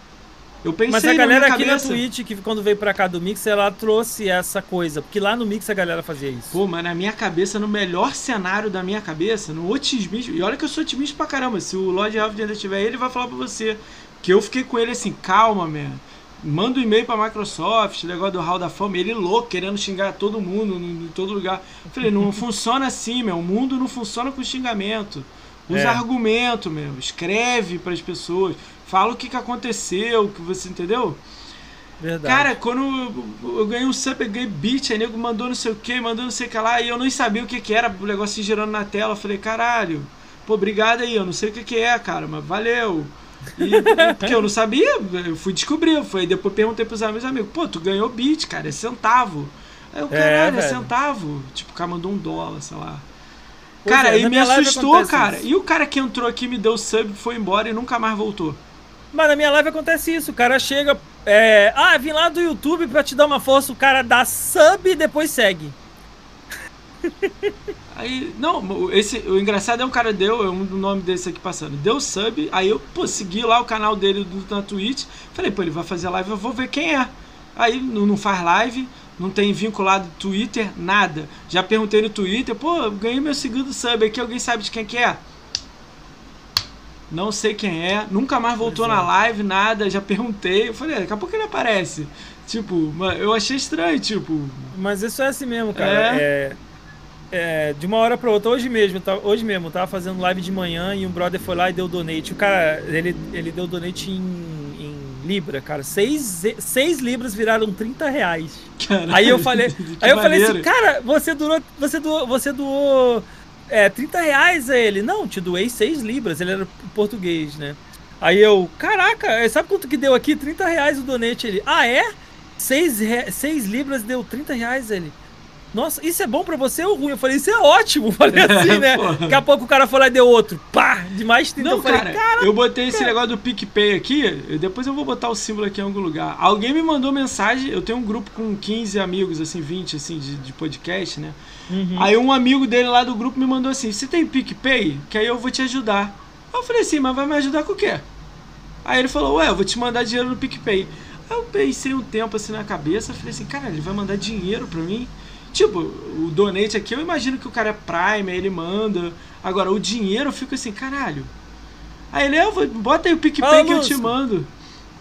eu pensei Mas a galera aqui cabeça. na Twitch, que quando veio pra cá do Mix, ela trouxe essa coisa. Porque lá no Mix a galera fazia isso. Pô, mas na minha cabeça, no melhor cenário da minha cabeça, no otimismo. E olha que eu sou otimista pra caramba. Se o Lord Halford ainda estiver aí, ele vai falar pra você. Que eu fiquei com ele assim, calma, man. Manda um e-mail pra Microsoft, negócio do Hall da Fama. Ele louco, querendo xingar todo mundo, em todo lugar. Eu falei, não funciona assim, meu. O mundo não funciona com xingamento. Usa é. argumento, meu. Escreve para as pessoas. Fala o que, que aconteceu, o que você entendeu? Verdade. Cara, quando eu, eu ganhei um sub, eu ganhei beat, aí nego mandou não sei o que, mandou não sei o que lá, e eu nem sabia o que, que era, o negócio girando na tela. Eu falei, caralho, pô, obrigado aí, eu não sei o que, que é, cara, mas valeu. E, porque eu não sabia, eu fui descobrir. Foi, depois perguntei pros meus amigos, pô, tu ganhou beat, cara, é centavo. Aí eu, é, caralho, é, é centavo. Tipo, o cara mandou um dólar, sei lá. Pois cara, é, aí me assustou, cara. Isso. E o cara que entrou aqui me deu sub, foi embora e nunca mais voltou. Mas na minha live acontece isso, o cara chega, é, ah, vim lá do YouTube pra te dar uma força, o cara dá sub e depois segue. Aí, não, esse, o engraçado é um cara deu, é um do nome desse aqui passando, deu sub, aí eu, pô, segui lá o canal dele do, na Twitch, falei, pô, ele vai fazer live, eu vou ver quem é. Aí não, não faz live, não tem vinculado Twitter, nada. Já perguntei no Twitter, pô, ganhei meu segundo sub aqui, alguém sabe de quem que é? Não sei quem é, nunca mais voltou na live, nada, já perguntei. Eu falei, é, daqui a pouco ele aparece. Tipo, eu achei estranho, tipo. Mas isso é assim mesmo, cara. É. é, é de uma hora pra outra, hoje mesmo, tá, hoje mesmo, eu tava fazendo live de manhã e um brother foi lá e deu donate. O cara, ele, ele deu donate em, em Libra, cara. Seis, seis libras viraram 30 reais. Caralho, aí eu falei, aí eu falei assim, cara, você durou, você doou, você doou é, 30 reais a ele. Não, te doei 6 libras. Ele era português, né? Aí eu, caraca, é, sabe quanto que deu aqui? 30 reais o donate. Ele, ah, é? 6, 6 libras deu 30 reais ele. Nossa, isso é bom pra você ou ruim? Eu falei, isso é ótimo. Falei assim, né? Daqui a pouco o cara foi lá e deu outro. Pá! De mais 30. Não, eu falei, cara, eu botei esse negócio do PicPay aqui. Depois eu vou botar o símbolo aqui em algum lugar. Alguém me mandou mensagem. Eu tenho um grupo com 15 amigos, assim, 20, assim, de, de podcast, né? Uhum. Aí um amigo dele lá do grupo me mandou assim: Você tem PicPay? Que aí eu vou te ajudar. Eu falei assim: Mas vai me ajudar com o quê? Aí ele falou: Ué, eu vou te mandar dinheiro no PicPay. Aí eu pensei um tempo assim na cabeça, falei assim, cara, ele vai mandar dinheiro pra mim? Tipo, o donate aqui, eu imagino que o cara é Prime, aí ele manda. Agora, o dinheiro eu fico assim, caralho. Aí ele, eu vou, bota aí o PicPay Ah, que eu te mando.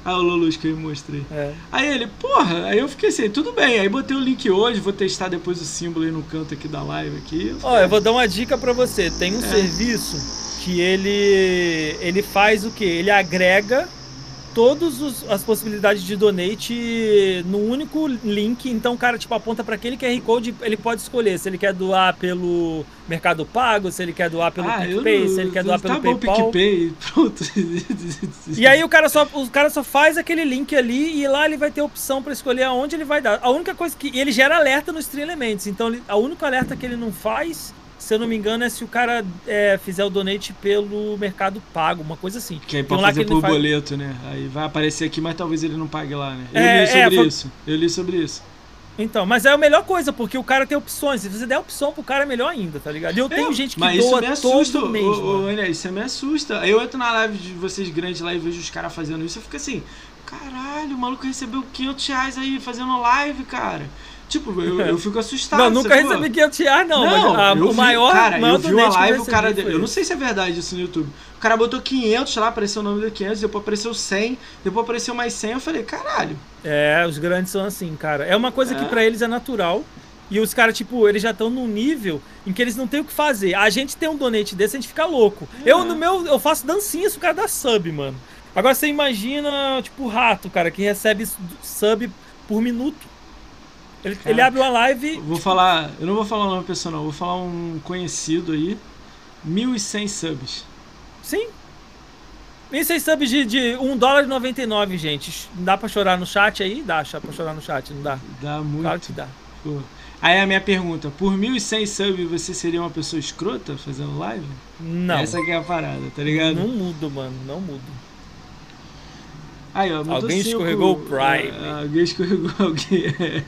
Ah, o Lolus que eu mostrei. É. Aí ele, porra, aí eu fiquei assim, tudo bem. Aí botei o link hoje, vou testar depois o símbolo aí no canto aqui da live aqui. Ó, eu vou dar uma dica pra você. Tem um É. serviço que ele ele faz o quê? Ele agrega todas as possibilidades de donate no único link. Então o cara tipo aponta para aquele QR Code, ele pode escolher se ele quer doar pelo Mercado Pago, se ele quer doar pelo ah, PicPay, não- se ele quer doar tá pelo bom, PayPal. PicPay, pronto. E aí o cara só o cara só faz aquele link ali e lá ele vai ter opção para escolher aonde ele vai dar. A única coisa que e ele gera alerta nos Stream Elements. Então ele- a única alerta que ele não faz, se eu não me engano, é se o cara é, fizer o donate pelo Mercado Pago, uma coisa assim. Que aí pode fazer por faz- boleto, né? Aí vai aparecer aqui, mas talvez ele não pague lá, né? Eu É, li sobre é, foi- isso. Eu li sobre isso. Então, mas é a melhor coisa, porque o cara tem opções. Se você der opção pro cara, é melhor ainda, tá ligado? E eu tenho É, gente que mas isso doa me assusta, todo mês, ô, ô, isso me assusta. Aí eu entro na live de vocês grandes lá e vejo os caras fazendo isso, eu fico assim, caralho, o maluco recebeu 500 reais aí fazendo live, cara. Tipo, eu, eu fico assustado. Não, nunca recebi 500 reais, não. Não, mas a- eu o vi, maior, cara, eu vi uma que live, o cara, foi eu não sei se é verdade isso no YouTube. O cara botou 500 lá, apareceu o nome do 500, depois apareceu 100, depois apareceu mais 100, eu falei, caralho. É, os grandes são assim, cara. É uma coisa que É. pra eles é natural. E os caras, tipo, eles já estão num nível em que eles não têm o que fazer. A gente tem um donate desse, a gente fica louco. Eu, no meu, eu faço dancinha se o cara dá sub, mano. Agora você imagina, tipo, o rato, cara, que recebe sub por minuto. Ele, Cara, ele abre uma live. Vou falar, eu não vou falar o nome da pessoa não, vou falar um conhecido aí, 1.100 subs. Sim. Nem sei subs de, de 1 dólar e 99, gente. Dá pra chorar no chat aí? Dá pra chorar no chat, não dá? Dá muito. Claro que dá. pô. Aí a minha pergunta, por 1.100 subs você seria uma pessoa escrota fazendo live? Não. Essa que é a parada, tá ligado? Não mudo, mano. Não mudo. Aí, ó, Alguém cinco- escorregou o Prime. Ah, alguém escorregou alguém.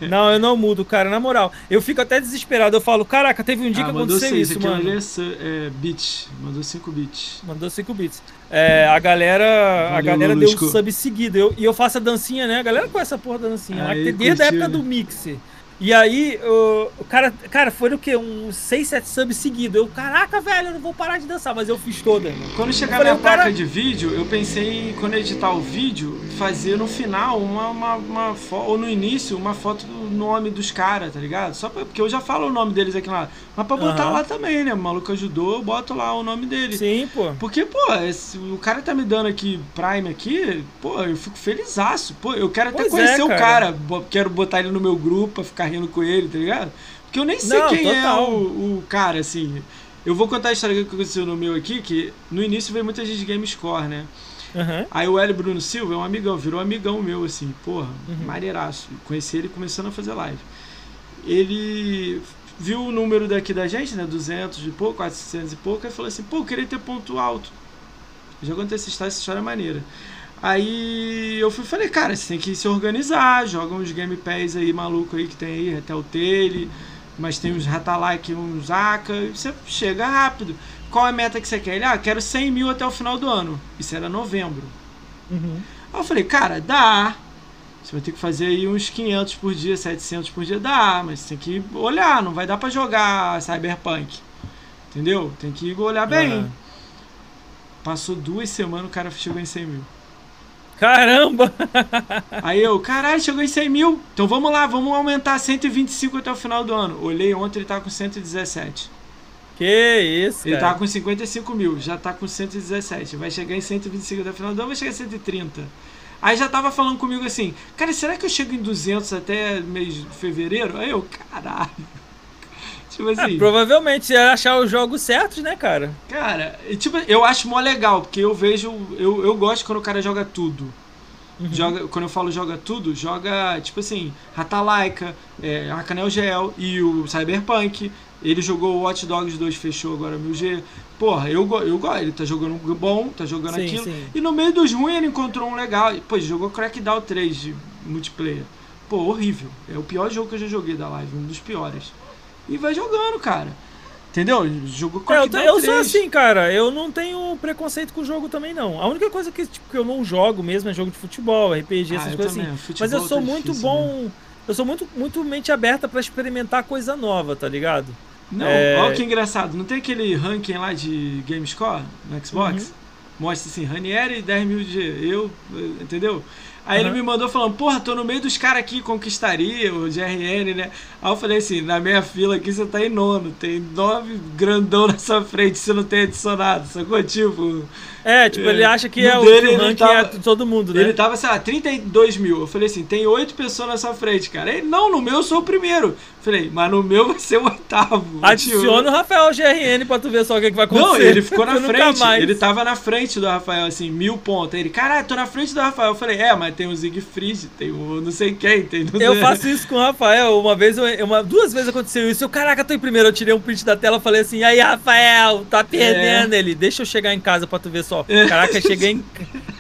Não, eu não mudo, cara, na moral. Eu fico até desesperado. Eu falo, caraca, teve um dia ah, que aconteceu seis, isso, aqui mano. é, su- é bits, mandou 5 bits. Mandou 5 bits. É, a galera, a Valeu, galera deu um sub seguido. Eu, e eu faço a dancinha, né? A galera conhece essa porra da dancinha. Aí, desde a curtiu, época né? do Mixer. E aí, o, o cara, cara, foi o quê? Uns 6, 7 subs seguidos. Eu, caraca, velho, eu não vou parar de dançar, mas eu fiz toda. Quando chegar falei, minha o cara- placa de vídeo, eu pensei quando editar o vídeo, fazer no final uma, uma, uma fo- ou no início, uma foto do nome dos caras, tá ligado? Só pra, porque eu já falo o nome deles aqui lá. Mas pra botar Aham. lá também, né? O maluco ajudou, eu boto lá o nome dele. Sim, pô. Porque, pô, esse- o cara tá me dando aqui Prime aqui, pô, eu fico felizaço. Pô, eu quero até Pois é, conhecer o cara. cara. bo- Quero botar ele no meu grupo pra ficar rindo com ele, tá ligado? Porque eu nem sei Não, quem é total. o, o cara, assim. Eu vou contar a história que aconteceu no meu aqui, que no início veio muita gente de GameScore, né? Aham. Aí o Hélio Bruno Silva é um amigão, virou amigão meu, assim, porra, Uhum. maneiraço. Conheci ele começando a fazer live. Ele viu o número daqui da gente, né, 200 e pouco, 400 e pouco, e falou assim, pô, eu queria ter ponto alto. Já contei essa história, essa história é maneira. Aí eu fui falei, cara, você tem que se organizar, joga uns Game Pass aí maluco aí que tem aí, até o Tele, mas tem uns Ratalike, uns Aka, e você chega rápido. Qual é a meta que você quer? Ele, ah, quero 100 mil até o final do ano. Isso era novembro. Uhum. Aí eu falei, cara, dá. Você vai ter que fazer aí uns 500 por dia, 700 por dia, dá, mas tem que olhar, não vai dar pra jogar Cyberpunk. Entendeu? Tem que olhar bem. Aham. Passou duas semanas, o cara chegou em 100 mil. Caramba! Aí eu, caralho, chegou em 100 mil. Então vamos lá, vamos aumentar 125 até o final do ano. Olhei ontem, ele tá com 117. Que isso, Ele cara. tá com 55 mil, já tá com 117. Vai chegar em 125 até o final do ano, vai chegar em 130. Aí já tava falando comigo assim, cara, será que eu chego em 200 até mês de fevereiro? Aí eu, caralho. Tipo assim, provavelmente você ia achar os jogos certos, né, cara? cara, tipo, eu acho mó legal, porque eu vejo, eu, eu gosto quando o cara joga tudo. Uhum. Joga, quando eu falo joga tudo, joga, tipo assim, Ratalaika, é, Arcanel Gel e o Cyberpunk. Ele jogou o Watch Dogs 2, fechou agora 1000G. Porra, eu, go- eu gosto. Ele tá jogando bom, tá jogando Sim, aquilo. sim. E no meio dos ruins ele encontrou um legal. Pô, jogou Crackdown 3 de multiplayer. Pô, horrível. É o pior jogo que eu já joguei da live, um dos piores. E vai jogando, cara. Entendeu? Jogo é, eu, eu sou assim, cara. Eu não tenho preconceito com o jogo também, não. A única coisa que, tipo, que eu não jogo mesmo é jogo de futebol, RPG, ah, essas coisas também. assim. Mas eu sou tá muito difícil, bom. Né? Eu sou muito, muito mente aberta para experimentar coisa nova, tá ligado? Não, é... olha que engraçado. Não tem aquele ranking lá de GameScore no Xbox? Uhum. Mostra assim, Ranieri 10 mil de eu, entendeu? Aí uhum. ele me mandou falando, porra, tô no meio dos caras aqui, conquistaria o GRN, né? Aí eu falei assim, na minha fila aqui você tá em nono, tem nove grandão na sua frente, você não tem adicionado, sacou? Tipo. É, tipo, ele acha que é o, o ranking tava, é todo mundo, né? Ele tava, sei lá, 32 mil. Eu falei assim, tem oito pessoas na sua frente, cara. Ele, não, no meu eu sou o primeiro. Falei, mas no meu vai ser o oitavo. Adiciona o Rafael GRN pra tu ver só o que, é que vai acontecer. Não, ele ficou na frente. Ele tava na frente do Rafael, assim, mil pontos. Aí ele, caralho, tô na frente do Rafael. Eu falei, é, mas tem o Siegfried, tem o não sei quem, tem não Eu faço isso com o Rafael. Uma vez, uma, duas vezes aconteceu isso. Eu, caraca, tô em primeiro. Eu tirei um print da tela e falei assim, aí, Rafael, tá perdendo. É. Ele, deixa eu chegar em casa pra tu ver só. É. Caraca, cheguei em.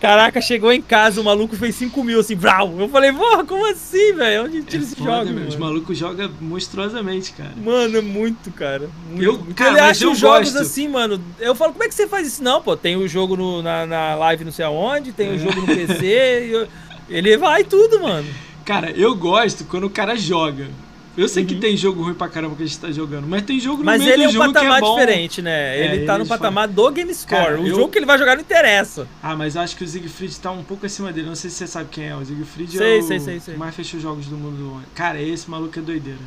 Caraca, chegou em casa, o maluco fez 5 mil, assim, vrau. Eu falei, porra, como assim, velho? Onde tira é esse jogo? Os malucos jogam monstruosamente, cara. Mano, é muito, cara. Muito, eu, muito. Cara, ele acha os jogos gosto. assim, mano. Eu falo, como é que você faz isso? Não, pô, tem o jogo no, na, na live não sei aonde, tem o é. jogo no PC. eu, ele vai tudo, mano. Cara, eu gosto quando o cara joga. Eu sei uhum. que tem jogo ruim pra caramba que a gente tá jogando, mas tem jogo no mas meio ele é um patamar é diferente, né? É, ele tá no patamar do Game Score. Cara, o eu... jogo que ele vai jogar não interessa. Ah, mas eu acho que o Siegfried tá um pouco acima dele. Não sei se você sabe quem é. O Siegfried sei, é o sei, sei, sei. mais fechou jogos do mundo. Cara, esse maluco é doideira.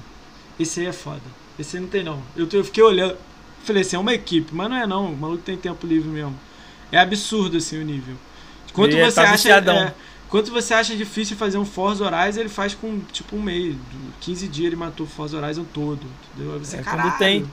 Esse aí é foda. Esse aí não tem não. Eu, eu fiquei olhando. Falei assim, é uma equipe, mas não é não. O maluco tem tempo livre mesmo. É absurdo assim o nível. Quanto você tá acha. É, Quanto você acha difícil fazer um Forza Horizon, ele faz com tipo um mês. 15 dias ele matou o Forza Horizon todo. Entendeu? Você, é, quando tem.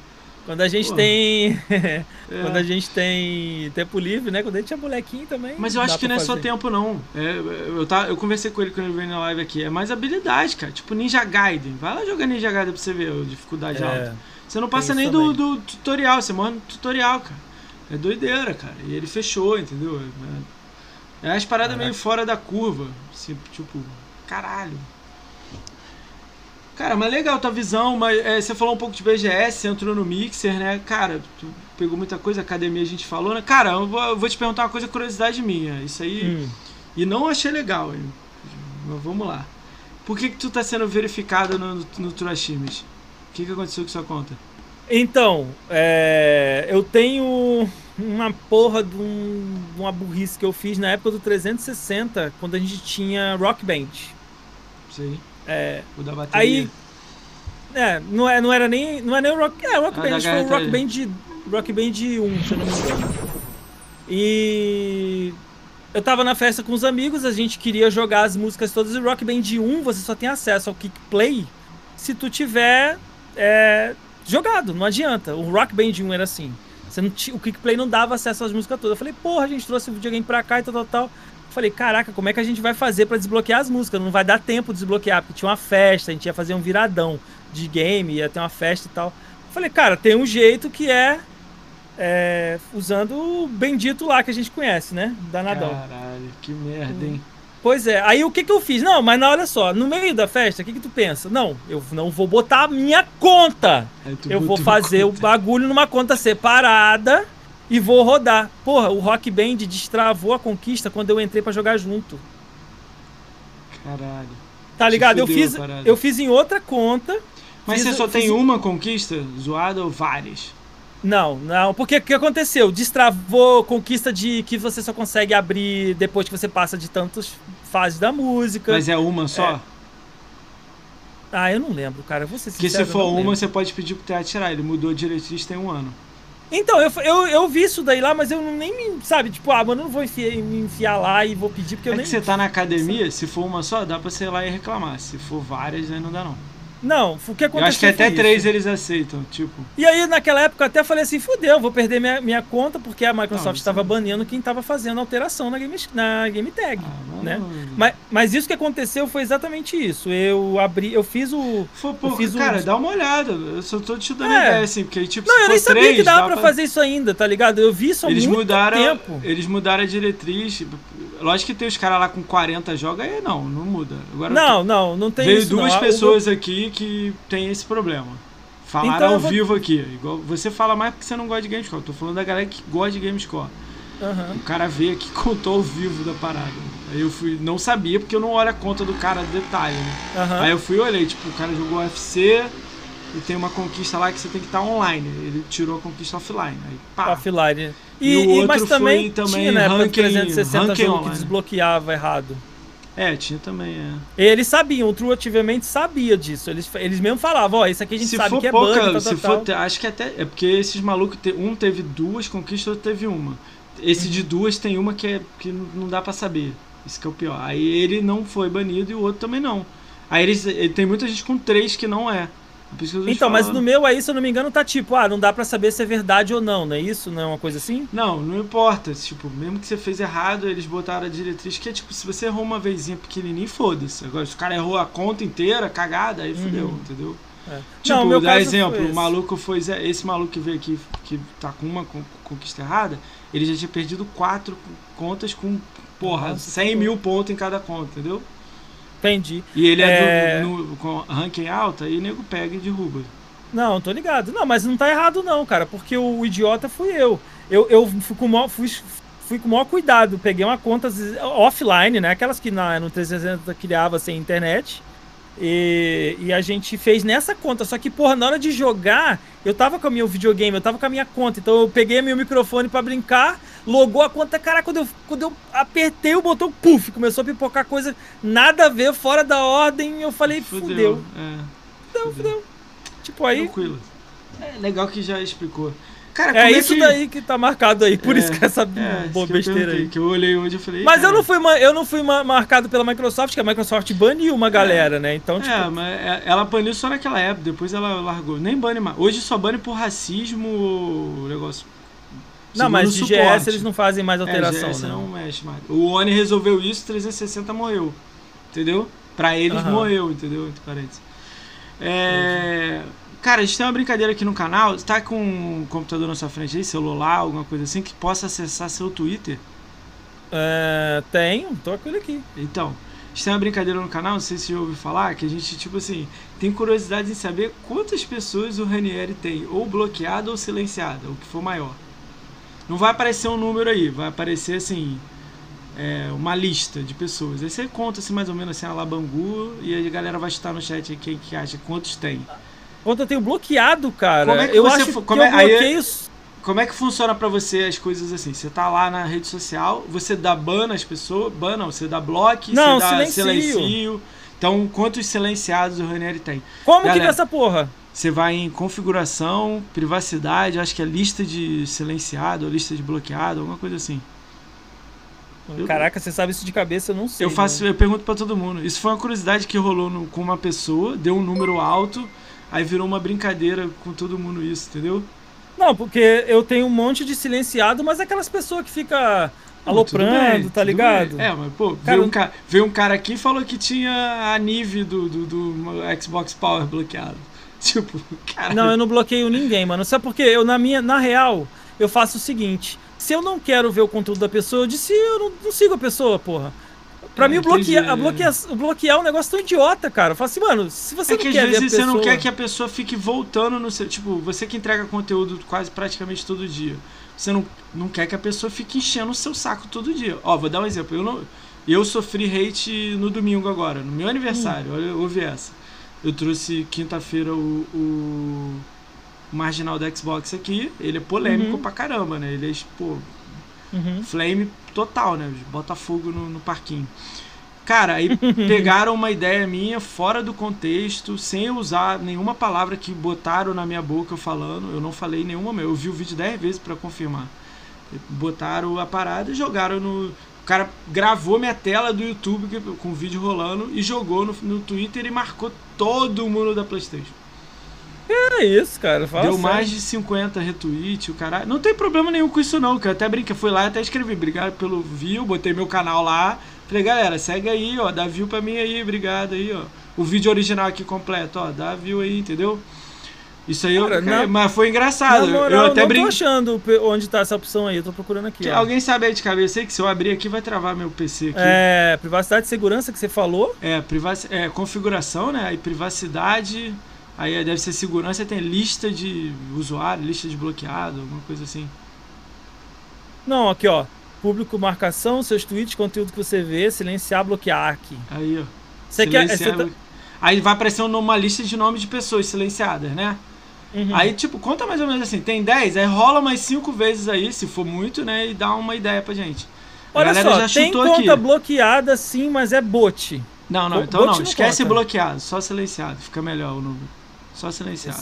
Quando a gente Pô. tem. é. Quando a gente tem tempo livre, né? Quando a gente é molequinho também. Mas eu acho que não é fazer. só tempo, não. É, eu, tá, eu conversei com ele quando ele veio na live aqui. É mais habilidade, cara. Tipo Ninja Gaiden. Vai lá jogar Ninja Gaiden pra você ver a dificuldade é. alta. Você não passa nem do, do, tutorial, você manda no tutorial, cara. É doideira, cara. E ele fechou, entendeu? É, é as paradas meio fora da curva. Assim, tipo, caralho. Cara, mas legal tua visão, mas é, você falou um pouco de BGS, você entrou no Mixer, né? Cara, tu pegou muita coisa, academia a gente falou, né? Cara, eu vou, eu vou te perguntar uma coisa, curiosidade minha. Isso aí. Hum. E não achei legal, hein? Mas vamos lá. Por que, que tu tá sendo verificado no, no, no? O que, que aconteceu com sua conta? Então, é, eu tenho uma porra de, um, uma burrice que eu fiz na época do 360, quando a gente tinha Rock Band. Sim. É, o da bateria. Aí, é, não, é, não era nem, não é nem o Rock, é, Rock ah, Band, foi o Rock Band, Rock Band 1, se eu não me engano. E eu tava na festa com os amigos, a gente queria jogar as músicas todas e Rock Band 1 você só tem acesso ao Kick Play se tu tiver é, jogado, não adianta. O Rock Band 1 era assim. Você não o Quickplay não dava acesso às músicas todas. Eu falei, porra, a gente trouxe o videogame pra cá e tal, tal, tal. Falei, caraca, como é que a gente vai fazer para desbloquear as músicas? Não vai dar tempo de desbloquear, porque tinha uma festa, a gente ia fazer um viradão de game, ia ter uma festa e tal. Eu falei, cara, tem um jeito que é, é usando o bendito lá que a gente conhece, né? Danadão. Caralho, que merda, hein? Pois é, aí o que que eu fiz? Não, mas olha só, no meio da festa, o que que tu pensa? Não, eu não vou botar a minha conta. Eu vou fazer o bagulho numa conta separada e vou rodar. Porra, o Rock Band destravou a conquista quando eu entrei para jogar junto. Caralho. Tá ligado? Eu fiz, eu fiz em outra conta. Mas fiz, você só tem uma conquista zoada ou várias? Não, não, porque o que aconteceu? Destravou conquista de que você só consegue abrir depois que você passa de tantas fases da música. Mas é uma só? É... Ah, eu não lembro, cara. Você Porque se for uma, você pode pedir pro teatro tirar. Ele mudou a diretriz tem um ano. Então, eu, eu, eu vi isso daí lá, mas eu nem me. Sabe, tipo, ah, mano, eu não vou enfiar, me enfiar lá e vou pedir porque é eu nem. que você tá na academia, se for uma só, dá pra você ir lá e reclamar. Se for várias, aí não dá não. Não, o que aconteceu? Eu acho que até três eles aceitam, tipo. E aí, naquela época, eu até falei assim: fudeu, vou perder minha, minha conta, porque a Microsoft estava banando quem estava fazendo alteração na Game, na game Tag. Ah, né? Mas, mas isso que aconteceu foi exatamente isso. Eu abri, eu fiz o. Foi, pô, eu fiz cara, o... dá uma olhada. Eu só tô te dando é. ideia, assim, porque tipo. Não, eu nem sabia três, que dava pra, pra fazer isso ainda, tá ligado? Eu vi isso há eles muito mudaram, tempo. Eles mudaram a diretriz. Lógico que tem os caras lá com 40 jogos, aí não, não muda. Agora não, não, não tem veio isso. Veio duas não. pessoas aqui que tem esse problema. Falaram então, ao vou... vivo aqui. Igual, você fala mais porque você não gosta de Gamescore. Eu tô falando da galera que gosta de Gamescore. Uhum. O cara veio aqui e contou ao vivo da parada. Aí eu fui, não sabia porque eu não olho a conta do cara do detalhe, né? Uhum. Aí eu fui e olhei, tipo, o cara jogou UFC e tem uma conquista lá que você tem que estar online. Ele tirou a conquista offline. Aí, pá. Offline. E, e o outro mas também, foi também tinha, né, ranking, 360 jogo que desbloqueava errado. É, tinha também, é. Eles sabiam, o True Ativamente sabia disso. Eles, eles mesmo falavam, ó, isso aqui a gente se sabe que é pouca, bug, tal, se tal, for, tal. Acho que até. É porque esses malucos, um teve duas conquistas, outro teve uma. Esse de duas tem uma que, é, que não dá para saber. Isso que é o pior. Aí ele não foi banido e o outro também não. Aí eles, tem muita gente com três que não é. Então, mas no meu aí, se eu não me engano, tá tipo, ah, não dá para saber se é verdade ou não, não é isso? Não é uma coisa assim? Não, não importa. Tipo, mesmo que você fez errado, eles botaram a diretriz que é tipo, se você errou uma vezinha pequenininha, foda-se. Agora, se o cara errou a conta inteira, cagada, aí fudeu, uhum. entendeu? É. Tipo, não, meu dá exemplo, o maluco foi. Esse maluco que veio aqui, que tá com uma conquista errada, ele já tinha perdido quatro contas com, porra, Nossa, 100 mil pontos em cada conta, entendeu? Entendi. E ele é, é... Do, no, com ranking alta e o nego pega e derruba. Não, tô ligado. Não, mas não tá errado não, cara, porque o idiota fui eu. Eu, eu fui, com o maior, fui, fui com o maior cuidado, peguei uma conta offline, né, aquelas que na, no 360 criava sem internet. E, e, a gente fez nessa conta. Só que, porra, na hora de jogar, eu tava com o meu videogame, eu tava com a minha conta. Então eu peguei meu microfone para brincar, logou a conta. Cara, quando eu, quando eu apertei o botão, puf, começou a pipocar coisa nada a ver, fora da ordem. Eu falei, fudeu. Fudeu, é, fudeu, fudeu. Tipo aí. Tranquilo. É legal que já explicou. Cara, é, é isso que... daí que tá marcado aí, por é, isso que essa é, boa besteira aí. Que eu olhei hoje e falei. Mas eu não fui, eu não fui marcado pela Microsoft, que a Microsoft baniu uma galera, né? Então, é, tipo... É, mas é, ela baniu só naquela época, depois ela largou. Nem bane mais. Hoje só bane por racismo o negócio. Não, mas de GS eles não fazem mais alteração, é, GS né? não mexe mais. O Oni resolveu isso, 360 morreu. Entendeu? Pra eles uhum. morreu, entendeu? Entre parênteses. É. Cara, a gente tem uma brincadeira aqui no canal. Você tá com um computador na sua frente aí, celular, alguma coisa assim, que possa acessar seu Twitter? É, tenho, tô com ele aqui. Então, a gente tem uma brincadeira no canal, não sei se você ouviu falar, que a gente, tipo assim, tem curiosidade em saber quantas pessoas o Ranieri tem, ou bloqueado ou silenciado, o que for maior. Não vai aparecer um número aí, vai aparecer assim, é, uma lista de pessoas. Aí você conta assim, mais ou menos assim, a Labangu, e a galera vai estar no chat aí quem que acha quantos tem. Quanto eu tenho bloqueado, cara. Como é que eu você acho como é, eu bloqueio... Aí, como é que funciona para você as coisas assim? Você tá lá na rede social, você dá ban nas pessoas, ban não, você dá bloco, não, você dá silencio. silencio. Então, quantos silenciados o Ranieri tem? Como Galera, que nessa porra? Você vai em configuração, privacidade, acho que é lista de silenciado, lista de bloqueado, alguma coisa assim. Caraca, você sabe isso de cabeça, eu não sei. Eu faço, né? eu pergunto para todo mundo. Isso foi uma curiosidade que rolou no, com uma pessoa, deu um número alto Aí virou uma brincadeira com todo mundo isso, entendeu? Não, porque eu tenho um monte de silenciado, mas é aquelas pessoas que fica aloprando, bem, tá ligado? É, mas pô, cara, veio, um ca... veio um cara aqui e falou que tinha a Nive do, do, do Xbox Power bloqueado. Tipo, cara. Não, eu não bloqueio ninguém, mano. Sabe por quê? Eu, na minha, na real, eu faço o seguinte: se eu não quero ver o conteúdo da pessoa, eu disse, eu não, não sigo a pessoa, porra. Pra mim, bloquear, bloquear, bloquear é um negócio tão idiota, cara. Eu falo assim, mano, se você é não que quer às vezes você não quer que a pessoa fique voltando no seu. Tipo, você que entrega conteúdo quase praticamente todo dia. Você não, não quer que a pessoa fique enchendo o seu saco todo dia. Ó, vou dar um exemplo. Eu, não, eu sofri hate no domingo agora, no meu aniversário. Hum. Olha, ouve essa. Eu trouxe quinta-feira o, o marginal da Xbox aqui. Ele é polêmico uhum. pra caramba, né? Ele é, pô, Uhum. Flame total, né? Botafogo no, no parquinho. Cara, aí pegaram uma ideia minha fora do contexto, sem usar nenhuma palavra que botaram na minha boca eu falando. Eu não falei nenhuma, eu vi o vídeo 10 vezes para confirmar. Botaram a parada e jogaram no. O cara gravou minha tela do YouTube com o vídeo rolando e jogou no, no Twitter e marcou todo mundo da PlayStation. É isso, cara. Fala Deu sério. mais de 50 retweets, o caralho. Não tem problema nenhum com isso, não. Que eu até brinquei, fui lá e até escrevi. Obrigado pelo view, botei meu canal lá. Falei, galera, segue aí, ó. Dá view pra mim aí, obrigado aí, ó. O vídeo original aqui completo, ó. Dá view aí, entendeu? Isso aí, Cara, eu, não, mas foi engraçado. Eu até brinquei. tô achando onde tá essa opção aí, eu tô procurando aqui. Alguém sabe aí de cabeça aí que se eu abrir aqui vai travar meu PC aqui. É, privacidade e segurança que você falou? É, privac... é configuração, né? Aí privacidade, Aí deve ser segurança, tem lista de usuário, lista de bloqueado, alguma coisa assim. Não, aqui ó. Público, marcação, seus tweets, conteúdo que você vê, silenciar, bloquear aqui. Aí, ó. Você quer. Silenciar, você tá- Aí vai aparecer uma lista de nomes de pessoas silenciadas, né? Uhum. Aí, tipo, conta mais ou menos assim, tem 10, aí rola mais 5 vezes aí, se for muito, né? E dá uma ideia pra gente. A Olha galera só, já tem conta aqui. bloqueada sim, mas é bot. Não, não, Bo- então não, não esquece conta. bloqueado, só silenciado, fica melhor o número. Só silenciado.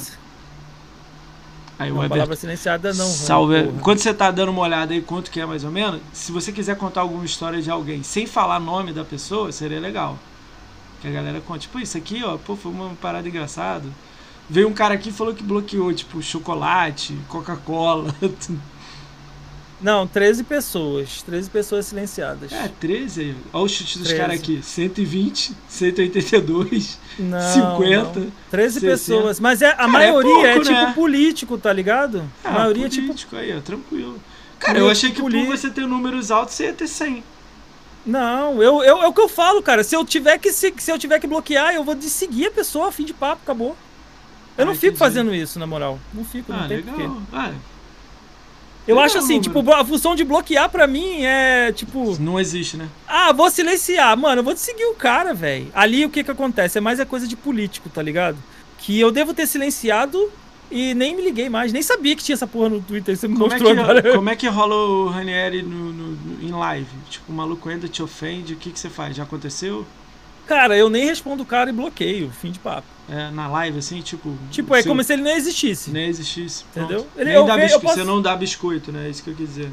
Aí o Não, Everton. palavra silenciada não. Salve. porra. Quando você tá dando uma olhada aí quanto que é mais ou menos, se você quiser contar alguma história de alguém sem falar nome da pessoa, seria legal. Que a galera conte, tipo, isso aqui, ó, pô, foi uma parada engraçada. Veio um cara aqui e falou que bloqueou, tipo, chocolate, Coca-Cola. Não, 13 pessoas. 13 pessoas silenciadas. É, 13 aí. Olha o chute dos 13. caras aqui. 120, 182, Não, 50. não. 13 60. pessoas. Mas é, a Cara, é maioria é, pouco, tipo né? político, tá ligado? a Ah, maioria é tipo. político aí, ó, tranquilo. Cara, eu achei que por Político. você ter números altos, você ia ter 100. Não, eu, eu, é o que eu falo, cara. Se eu tiver que se, se eu tiver que bloquear, eu vou de seguir a pessoa, fim de papo, acabou. Eu Ah, não fico entendi. fazendo isso, na moral. Não fico, não Ah, tem legal. porquê. Ah, Eu Legal acho assim, o tipo, a função de bloquear pra mim é, tipo, não existe, né? ah, vou silenciar. Mano, eu vou seguir o cara, velho. Ali o que que acontece? É mais a coisa de político, tá ligado? Que eu devo ter silenciado e nem me liguei mais. Nem sabia que tinha essa porra no Twitter. Você me Como é, mostrou agora. que, como é que rola o Ranieri no, no- no- em live? Tipo, o maluco ainda te ofende, o que, que você faz? Já aconteceu? Cara, eu nem respondo o cara e bloqueio. Fim de papo. É, na live, assim, tipo. Tipo, é seu- como se ele não existisse. Nem existisse. Entendeu? Pronto. Ele- Nem eu dá bisco- posso- Você não dá biscoito, né? É isso que eu quis dizer.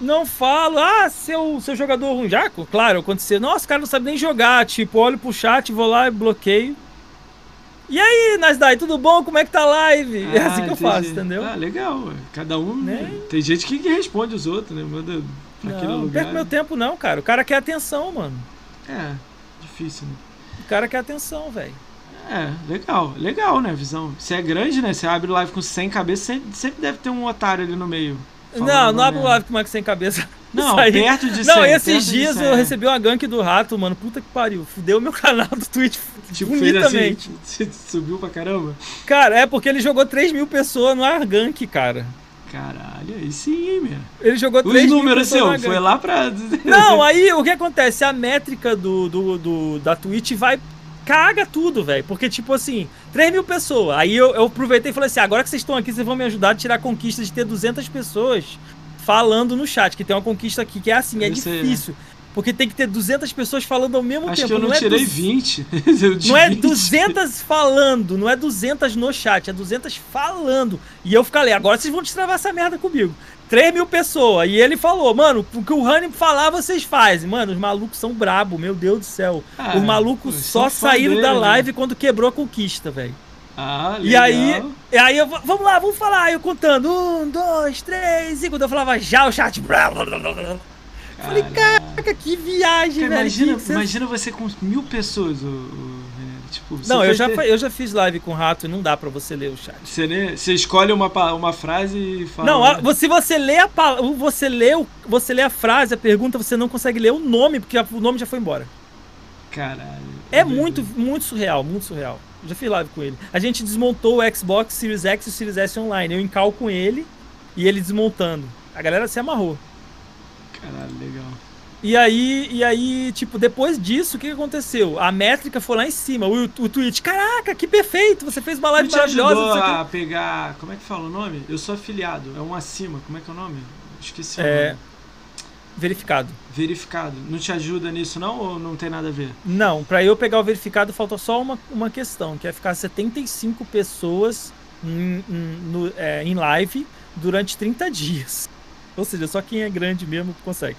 Não falo, ah, seu, seu jogador ruim. Já, claro, acontecer. Nossa, o cara não sabe nem jogar. Tipo, olho pro chat, vou lá e bloqueio. E aí, Nasdaq, tudo bom? Como é que tá a live? é Ah, assim que eu entendi. faço, entendeu? Ah, legal. Cada um. Né? Tem gente que que responde os outros, né? Manda pra aquele não, não lugar. perco meu tempo, não, cara. O cara quer atenção, mano. É, difícil, né? O cara quer atenção, velho. É, legal, legal, né, visão? Se é grande, né? Você abre live com 100 cabeças, sempre, sempre deve ter um otário ali no meio. Não, não abre merda. live com o Max sem cabeça. Não, aí. perto de 100. Não, esses dias 100, eu é. recebi uma gank do rato, mano. Puta que pariu. Fudeu meu canal do Twitch. Tipo, fez assim, bonitamente. subiu pra caramba. Cara, é porque ele jogou 3 mil pessoas no Argank, cara. Caralho, aí sim, meu. Ele jogou 3 Os mil números seu, foi lá pra. Não, aí o que acontece? A métrica do, do, do- da Twitch vai. Caga tudo, velho. Porque, tipo assim, 3 mil pessoas. Aí eu, eu aproveitei e falei assim: agora que vocês estão aqui, vocês vão me ajudar a tirar a conquista de ter 200 pessoas falando no chat. Que tem uma conquista aqui que é assim, é Eu sei, difícil. Porque tem que ter 200 pessoas falando ao mesmo Acho tempo. que eu não, é tirei duz- 20. Eu de Não é 20. 200 falando, não é 200 no chat, é 200 falando. E eu falei, agora vocês vão destravar essa merda comigo. 3 mil pessoas. E ele falou, mano, o que o Rani falar, vocês fazem. Mano, os malucos são brabo, meu Deus do céu. Ah, os malucos só saíram da né? live quando quebrou a conquista, velho. Ah, E aí, e aí eu, vamos lá, vamos falar. Eu contando, um, dois, três, e quando eu falava já, o chat. Blá, blá, blá, blá. Falei, caraca, que viagem, Cara, velho. imagina, que- imagina você com mil pessoas, o, o. Tipo, Não, eu já, ter- eu já fiz live com rato e não dá pra você ler o chat. Você, né, você escolhe uma, uma frase e fala. Não, a- se você lê a você lê, o- você lê a frase, a pergunta, você não consegue ler o nome, porque o nome já foi embora. Caralho. É muito, muito surreal, muito surreal. Já fiz live com ele. A gente desmontou o Xbox Series X e o Series S online. Eu encalco com ele e ele desmontando. A galera se amarrou. Caralho, legal. E aí, e aí, tipo, depois disso, o que aconteceu? A métrica foi lá em cima. O, o tweet, caraca, que perfeito! Você fez uma live maravilhosa. ajudou o quê." a pegar. Como é que fala o nome? Eu sou afiliado. É um acima. Como é que é o nome? Esqueci o É. nome. Verificado. Verificado. Não te ajuda nisso, não? Ou não tem nada a ver? Não, pra eu pegar o verificado falta só uma, uma questão, que é ficar 75 pessoas em, em- no- é, em live durante 30 dias. Ou seja, só quem é grande mesmo consegue.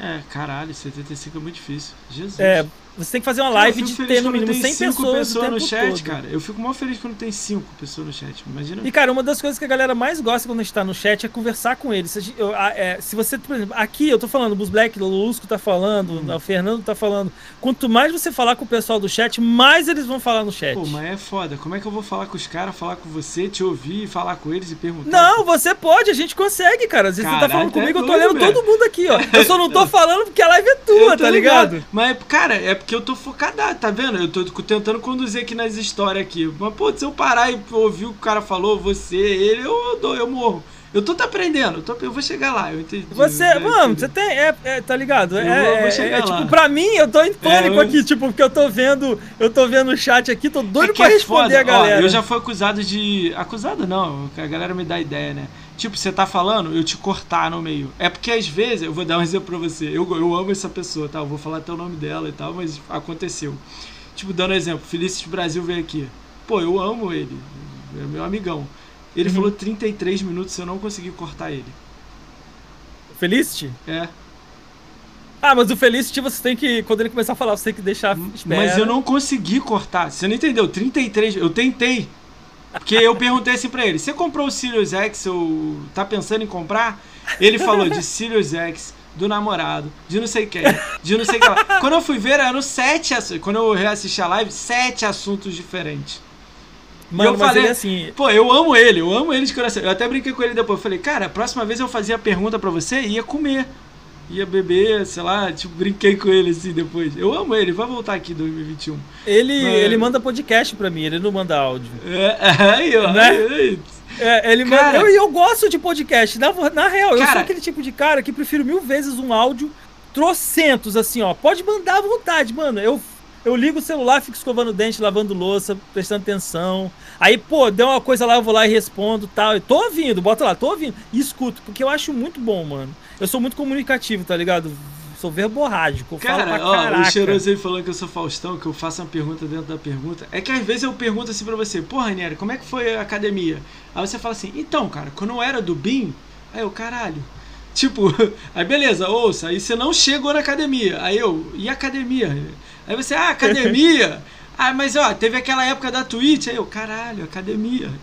É, caralho, 75 é muito difícil. Jesus. É, você tem que fazer uma live de ter no mínimo tem 100 cinco pessoas, tempo no chat, todo. cara. Eu fico mó feliz quando tem 5 pessoas no chat. Imagina. E, cara, uma das coisas que a galera mais gosta quando a gente tá no chat é conversar com eles. Se, eu- é, se você, por exemplo, aqui eu tô falando, o Bus Black, o Lusco tá falando, Hum. o Fernando tá falando. Quanto mais você falar com o pessoal do chat, mais eles vão falar no chat. Pô, mas é foda. Como é que eu vou falar com os caras, falar com você, te ouvir, falar com eles e perguntar? Não, você pode, a gente consegue, cara. Às vezes você tá falando comigo, eu tô olhando todo mundo aqui, ó. Eu só não tô falando porque a live é tua, tá ligado? Mas, cara, é porque eu tô focado, tá vendo? Eu tô tentando conduzir aqui nas histórias aqui. Mas, pô, se eu parar e ouvir o que o cara falou, você, ele, eu, eu, eu morro. Eu tô te aprendendo, eu, tô, eu vou chegar lá, eu entendi. Você, eu mano, você tem. É, é, tá ligado? Eu é, vou- vou é- chegar é, lá. tipo, pra mim, eu tô em pânico eu- aqui, tipo, porque eu tô vendo. Eu tô vendo o chat aqui, tô doido É pra é responder foda. a galera. Ó, eu já fui acusado de. Acusado não, a galera me dá ideia, né? Tipo, você tá falando, eu te cortar no meio. É porque às vezes, eu vou dar um exemplo pra você. Eu, eu amo essa pessoa, tá? Eu vou falar até o nome dela e tal, mas aconteceu. Tipo, dando um exemplo, Felício Brasil veio aqui. Pô, eu amo ele. É meu amigão. Ele Uhum. falou 33 minutos, eu não consegui cortar ele. Felicity? É. Ah, mas o Felicity você tem que. Quando ele começar a falar, você tem que deixar. Espera. Mas eu não consegui cortar. Você não entendeu? 33. Eu tentei. Porque eu perguntei assim pra ele: Você comprou o Sirius X ou tá pensando em comprar? Ele falou de Sirius X, do namorado, de não sei quem, de não sei que lá. Quando eu fui ver, eram sete assuntos. Quando eu reassisti a live, sete assuntos diferentes. Mano, eu falei- assim. Pô, eu amo ele, eu amo ele de coração. Eu até brinquei com ele depois. Eu falei, cara, a próxima vez eu fazia a pergunta pra você e ia comer. Ia beber, sei lá, tipo, brinquei com ele assim depois. Eu amo ele, vai voltar aqui em 2021. Ele, Mas- ele manda podcast pra mim, ele não manda áudio. É, aí, ó. Né? aí. É, ele Cara- manda. Eu, eu gosto de podcast. Na, na real, eu Cara- sou aquele tipo de cara que prefiro mil vezes um áudio trocentos, assim, ó. Pode mandar à vontade, mano. Eu, eu ligo o celular, fico escovando o dente, lavando louça, prestando atenção. Aí, pô, deu uma coisa lá, eu vou lá e respondo tal. Eu tô ouvindo, bota lá, tô ouvindo. E escuto, porque eu acho muito bom, mano. Eu sou muito comunicativo, tá ligado? Sou verborrágico. Cara, pra ó, o cheiroso aí falando que eu sou Faustão, que eu faço uma pergunta dentro da pergunta. É que às vezes eu pergunto assim pra você, pô, Ranieri, como é que foi a academia? Aí você fala assim, então, cara, quando eu era do BIM, aí eu, caralho. Tipo, aí beleza, ouça, aí você não chegou na academia. Aí eu, e academia? Aí você, ah, academia? ah, mas ó, teve aquela época da Twitch, aí eu, caralho, academia.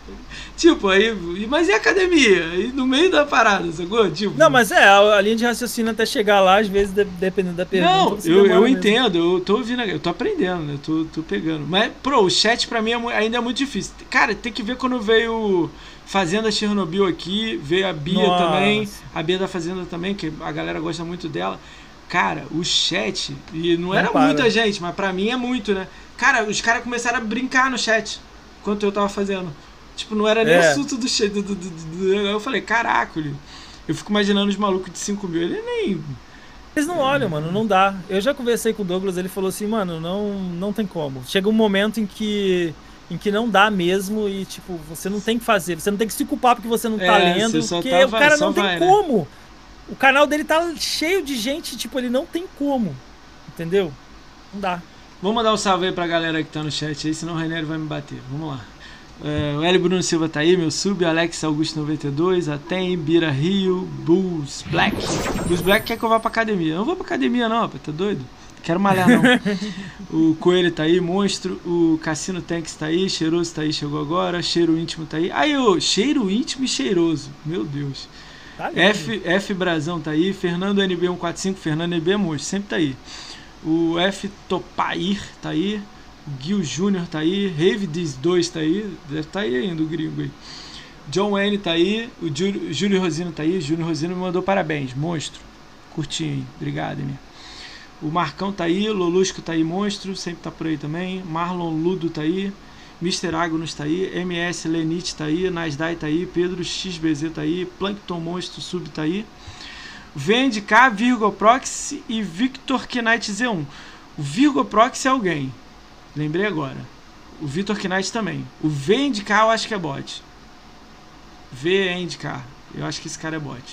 Tipo, aí, mas e academia? E no meio da parada, sacou? Tipo, Não, mas é, a, linha de raciocínio até chegar lá, às vezes, de- dependendo da pergunta. Não, eu, eu mesmo. entendo, eu tô ouvindo, eu tô aprendendo, né? Eu tô, tô pegando. Mas, pro, o chat pra mim é ainda é muito difícil. Cara, tem que ver quando veio Fazenda Chernobyl aqui, veio a Bia Nossa. também, a Bia da Fazenda também, que a galera gosta muito dela. Cara, o chat, e não, Não era para. muita gente, mas pra mim é muito, né? Cara, os caras começaram a brincar no chat enquanto eu tava fazendo. Tipo, não era nem É. assunto do chat. Do, do, do- do- eu falei, caraca, eu fico imaginando os malucos de 5 mil. Ele nem. Eles não olham, mano, não dá. Eu já conversei com o Douglas, ele falou assim, mano, não, não tem como. Chega um momento em que em que não dá mesmo e tipo, você não tem que fazer, você não tem que se culpar porque você não tá É, lendo, você só porque tá- o cara não tem vai, né? O canal dele tá cheio de gente, tipo, ele não tem como. Entendeu? Não dá. Vamos mandar um salve aí pra galera que tá no chat aí, senão o Ranieri vai me bater. Vamos lá. É, o Hélio Bruno Silva tá aí, meu sub, Alex Augusto 92, Atem, Bira Rio, Bulls Black. Bulls Black quer que eu vá pra academia. Eu não vou pra academia não, rapaz, tá doido? Quero malhar não. o Coelho tá aí, Monstro, o Cassino Tanks tá aí, Cheiroso tá aí, chegou agora, Cheiro Íntimo tá aí. Aí, ô, Cheiro Íntimo e Cheiroso, meu Deus. Tá. F, F Brazão tá aí, Fernando NB145, Fernando NB Monstro, sempre tá aí. O F Topair tá aí, Gil Júnior tá aí, Rave Diz 2 tá aí, deve tá aí ainda o gringo aí. John Wayne tá aí, o Júlio, Júlio Rosino tá aí, Júlio Rosino me mandou parabéns, monstro. Curti, hein? Obrigado, Emir. O Marcão tá aí, Lolusco tá aí, monstro, sempre tá por aí também. Marlon Ludo tá aí, Mr. Agnos tá aí, MS Lenite tá aí, Nasdai tá aí, Pedro XBZ tá aí, Plankton Monstro Sub tá aí. VNDK, Virgo Proxy e Victor Knight Z1. O Virgo Proxy é alguém. Lembrei agora. O Victor Knight também. O VNDK eu acho que é bot. VNDK. Eu acho que esse cara é bot.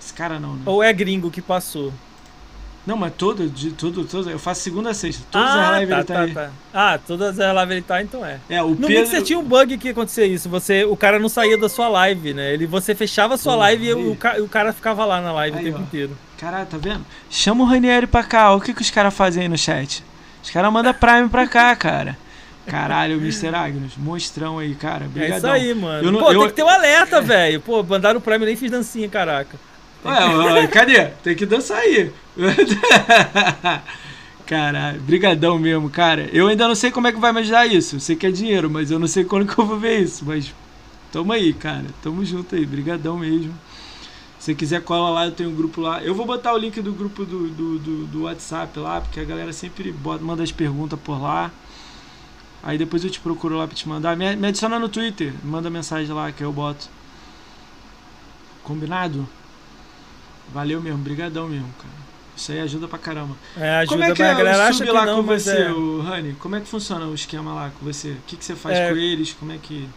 Esse cara não, né? Ou é gringo que passou? Não, mas todo, de tudo, todo, eu faço segunda a sexta. Todas ah, as lives tá, ele tá, tá, aí. tá. Ah, todas as lives ele tá, então é. É, o No Pedro. Mixer tinha um bug que acontecia isso. Você, o cara não saía da sua live, né? Ele, você fechava a sua Pô, live e o, o cara ficava lá na live Aí, o tempo ó. inteiro. Caralho, tá vendo? Chama o Ranieri pra cá. O que, que os caras fazem aí no chat? Os caras mandam Prime pra cá, cara. Caralho, Mr. Agnes. Monstrão aí, cara. É Brigadão. isso aí, mano. Eu não- Pô, eu- tem que ter um alerta, velho. Pô, mandaram o Prime nem fiz dancinha, caraca. Ué, cadê? Tem que dançar aí. Caralho, brigadão mesmo, cara. Eu ainda não sei como é que vai me ajudar isso. Eu sei que é dinheiro, mas eu não sei quando que eu vou ver isso. Mas tamo aí, cara. Tamo junto aí. Brigadão mesmo. Se quiser, cola lá, eu tenho um grupo lá. Eu vou botar o link do grupo do, do, do, do WhatsApp lá, porque a galera sempre bota, manda as perguntas por lá. Aí depois eu te procuro lá pra te mandar. Me, me adiciona no Twitter, manda mensagem lá que eu boto. Combinado? Valeu mesmo, brigadão mesmo, cara. Isso aí ajuda pra caramba. É, ajuda Como é que pra é a galera o acha que lá não, com você, é. o Rani? Como é que funciona o esquema lá com você? O que, que você faz É. com eles? Como é que.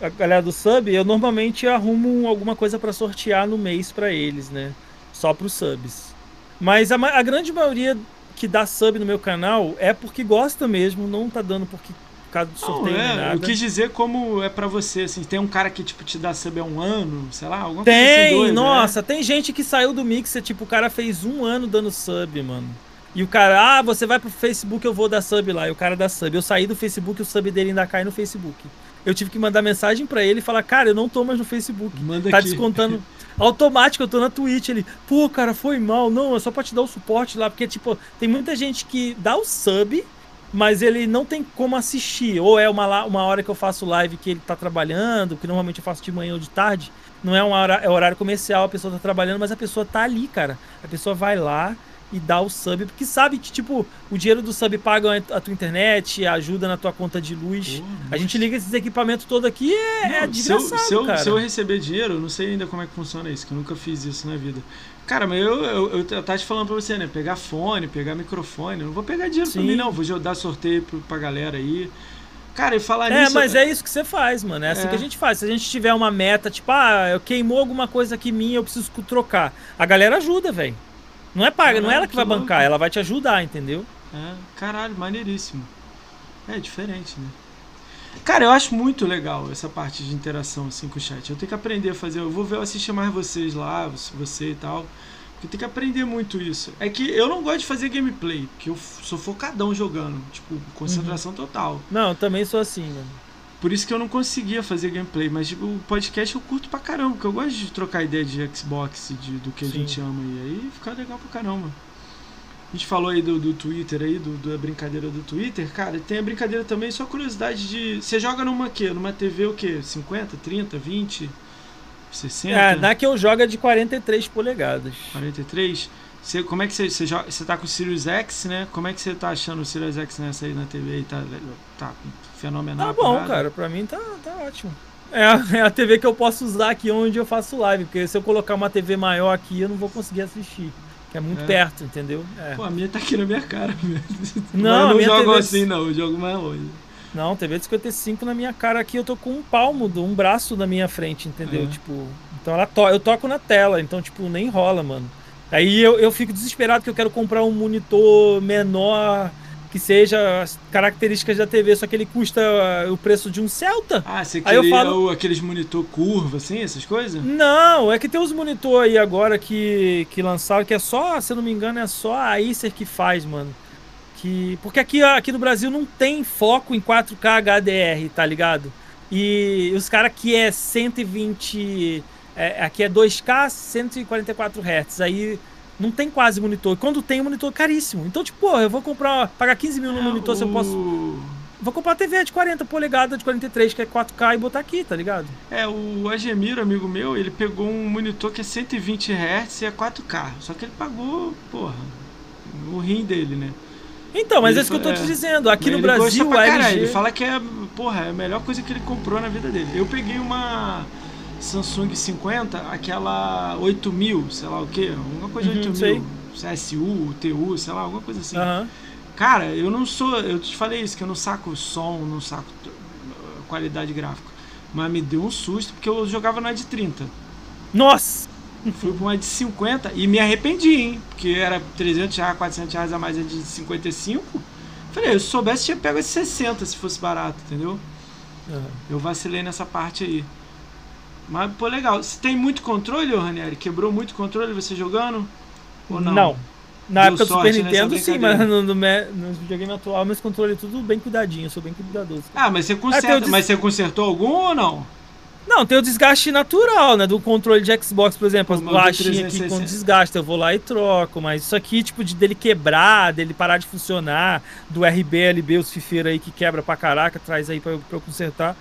a galera do sub, eu normalmente arrumo alguma coisa pra sortear no mês pra eles, né? Só pros subs. Mas a, a grande maioria que dá sub no meu canal é porque gosta mesmo, não tá dando porque, por causa do Não, sorteio nem é, nada. eu quis dizer como é pra você, assim, tem um cara que tipo te dá sub há um ano, sei lá, alguma coisa assim Tem, doida, né? nossa, tem gente que saiu do Mixer, tipo, o cara fez um ano dando sub, mano. E o cara, ah, você vai pro Facebook, eu vou dar sub lá. E o cara dá sub. Eu saí do Facebook, o sub dele ainda cai no Facebook. Eu tive que mandar mensagem pra ele e falar, cara, eu não tô mais no Facebook. Manda Tá aqui. descontando automático, eu tô na Twitch. Ele, pô, cara, foi mal. Não, é só pra te dar o suporte lá. Porque, tipo, tem muita gente que dá o sub, mas ele não tem como assistir. Ou é uma, uma hora que eu faço live que ele tá trabalhando, que normalmente eu faço de manhã ou de tarde. Não é, hora, é horário comercial, a pessoa tá trabalhando, mas a pessoa tá ali, cara. A pessoa vai lá e dá o sub, porque sabe que, tipo, o dinheiro do sub paga a tua internet, ajuda na tua conta de luz. Pô, A gente liga esses equipamentos todos aqui é, é Não, se, eu, se, eu, cara. se eu receber dinheiro, eu não sei ainda como é que funciona isso, que eu nunca fiz isso na vida. Cara, mas eu, eu, eu, eu tava te falando pra você, né? Pegar fone, pegar microfone. Eu não vou pegar dinheiro pra Sim. mim, não. Vou dar sorteio pro, pra galera aí. Cara, e falar É, nisso. mas é isso que você faz, mano. É assim É. que a gente faz. Se a gente tiver uma meta, tipo, ah, eu queimou alguma coisa aqui minha, eu preciso trocar. A galera ajuda, velho. Não é paga, não é Caralho, ela que vai que louco. bancar, ela vai te ajudar, entendeu? É, caralho, maneiríssimo. É diferente, né? Cara, eu acho muito legal essa parte de interação assim com o chat. Eu tenho que aprender a fazer. Eu vou ver, eu assistir mais vocês lá, você e tal. Eu tenho que aprender muito isso. É que eu não gosto de fazer gameplay, porque eu sou focadão jogando. Tipo, concentração total. Não, eu também sou assim, mano. Por isso que eu não conseguia fazer gameplay. Mas tipo, o podcast eu curto pra caramba, porque eu gosto de trocar ideia de Xbox, de, do que a Sim. gente ama aí. Aí fica legal pra caramba. A gente falou aí do, do Twitter aí, do, da brincadeira do Twitter, cara, tem a brincadeira também, só curiosidade de. Você joga numa quê? Numa TV o quê? 50, 30, 20, 60? É, na que eu jogo é de 43 polegadas. 43? Você, como é que você, você joga? Você tá com o Sirius X, né? Como é que você tá achando o Sirius X nessa aí na TV aí? Tá, tá fenomenal. Tá bom, parada? cara. Pra mim tá, tá ótimo. É é a TV que eu posso usar aqui onde eu faço live. Porque se eu colocar uma TV maior aqui, eu não vou conseguir assistir. É muito É. perto, entendeu? É. Pô, a minha tá aqui na minha cara mesmo. Não, eu não jogo TV assim, não. Eu jogo mais longe. Não, TV de 55 na minha cara aqui, eu tô com um palmo, do- um braço na minha frente, entendeu? É. Tipo, então ela to eu toco na tela, então, tipo, nem rola, mano. Aí eu, eu fico desesperado que eu quero comprar um monitor menor que seja as características da TV, só que ele custa ah, o preço de um Celta. Ah, você Aí eu queria falo- o- aqueles monitor curva, assim, essas coisas? Não, é que tem uns monitor aí agora que, que lançaram, que é só, se eu não me engano, é só a Acer que faz, mano. Que, porque aqui, aqui no Brasil não tem foco em 4K HDR, tá ligado? E os caras que é 120. É, aqui é 2K 144 Hz. Aí não tem quase monitor. Quando tem, monitor é caríssimo. Então, tipo, pô, eu vou comprar. Pagar 15 mil no monitor se eu posso. Vou comprar uma TV de 40 polegadas, de 43, que é 4K, e botar aqui, tá ligado? É, o Agemiro, amigo meu, ele pegou um monitor que é 120 Hz e é 4K. Só que ele pagou, porra, o rim dele, né? Então, mas Ele é isso que eu tô fa- te é. dizendo. Aqui no Brasil, a. LG. Ele fala que é, porra, é a melhor coisa que ele comprou na vida dele. Eu peguei uma Samsung 50, aquela 8000, sei lá o que, alguma coisa Uhum, 8000. sei. SU, TU, sei lá, alguma coisa assim. Aham. Cara, eu não sou. Eu te falei isso, que eu não saco som, não saco uh, qualidade gráfica. Mas me deu um susto porque eu jogava na de 30. Nossa! Fui pra uma de 50 e me arrependi, hein? Porque era 300 reais, 400 reais a mais a de 55. Falei, se soubesse, tinha pego a de 60 se fosse barato, entendeu? Aham. Eu vacilei nessa parte aí. Mas, pô, legal. Você tem muito controle, Ranieri? Quebrou muito controle você jogando? Ou não? Não. Na Deu época do Super nessa Nintendo, sim, mas no, no, no videogame atual, meus controles tudo bem cuidadinho, eu sou bem cuidadoso. Ah, mas você conserta. des- Mas você consertou algum ou não? Não, tem o desgaste natural, né? Do controle de Xbox, por exemplo, as borrachinhas aqui 360. quando desgasta, eu vou lá e troco. Mas isso aqui, tipo, de dele quebrar, dele parar de funcionar, do RB, LB, os fifeiros aí que quebra pra caraca, traz aí pra eu, pra eu consertar.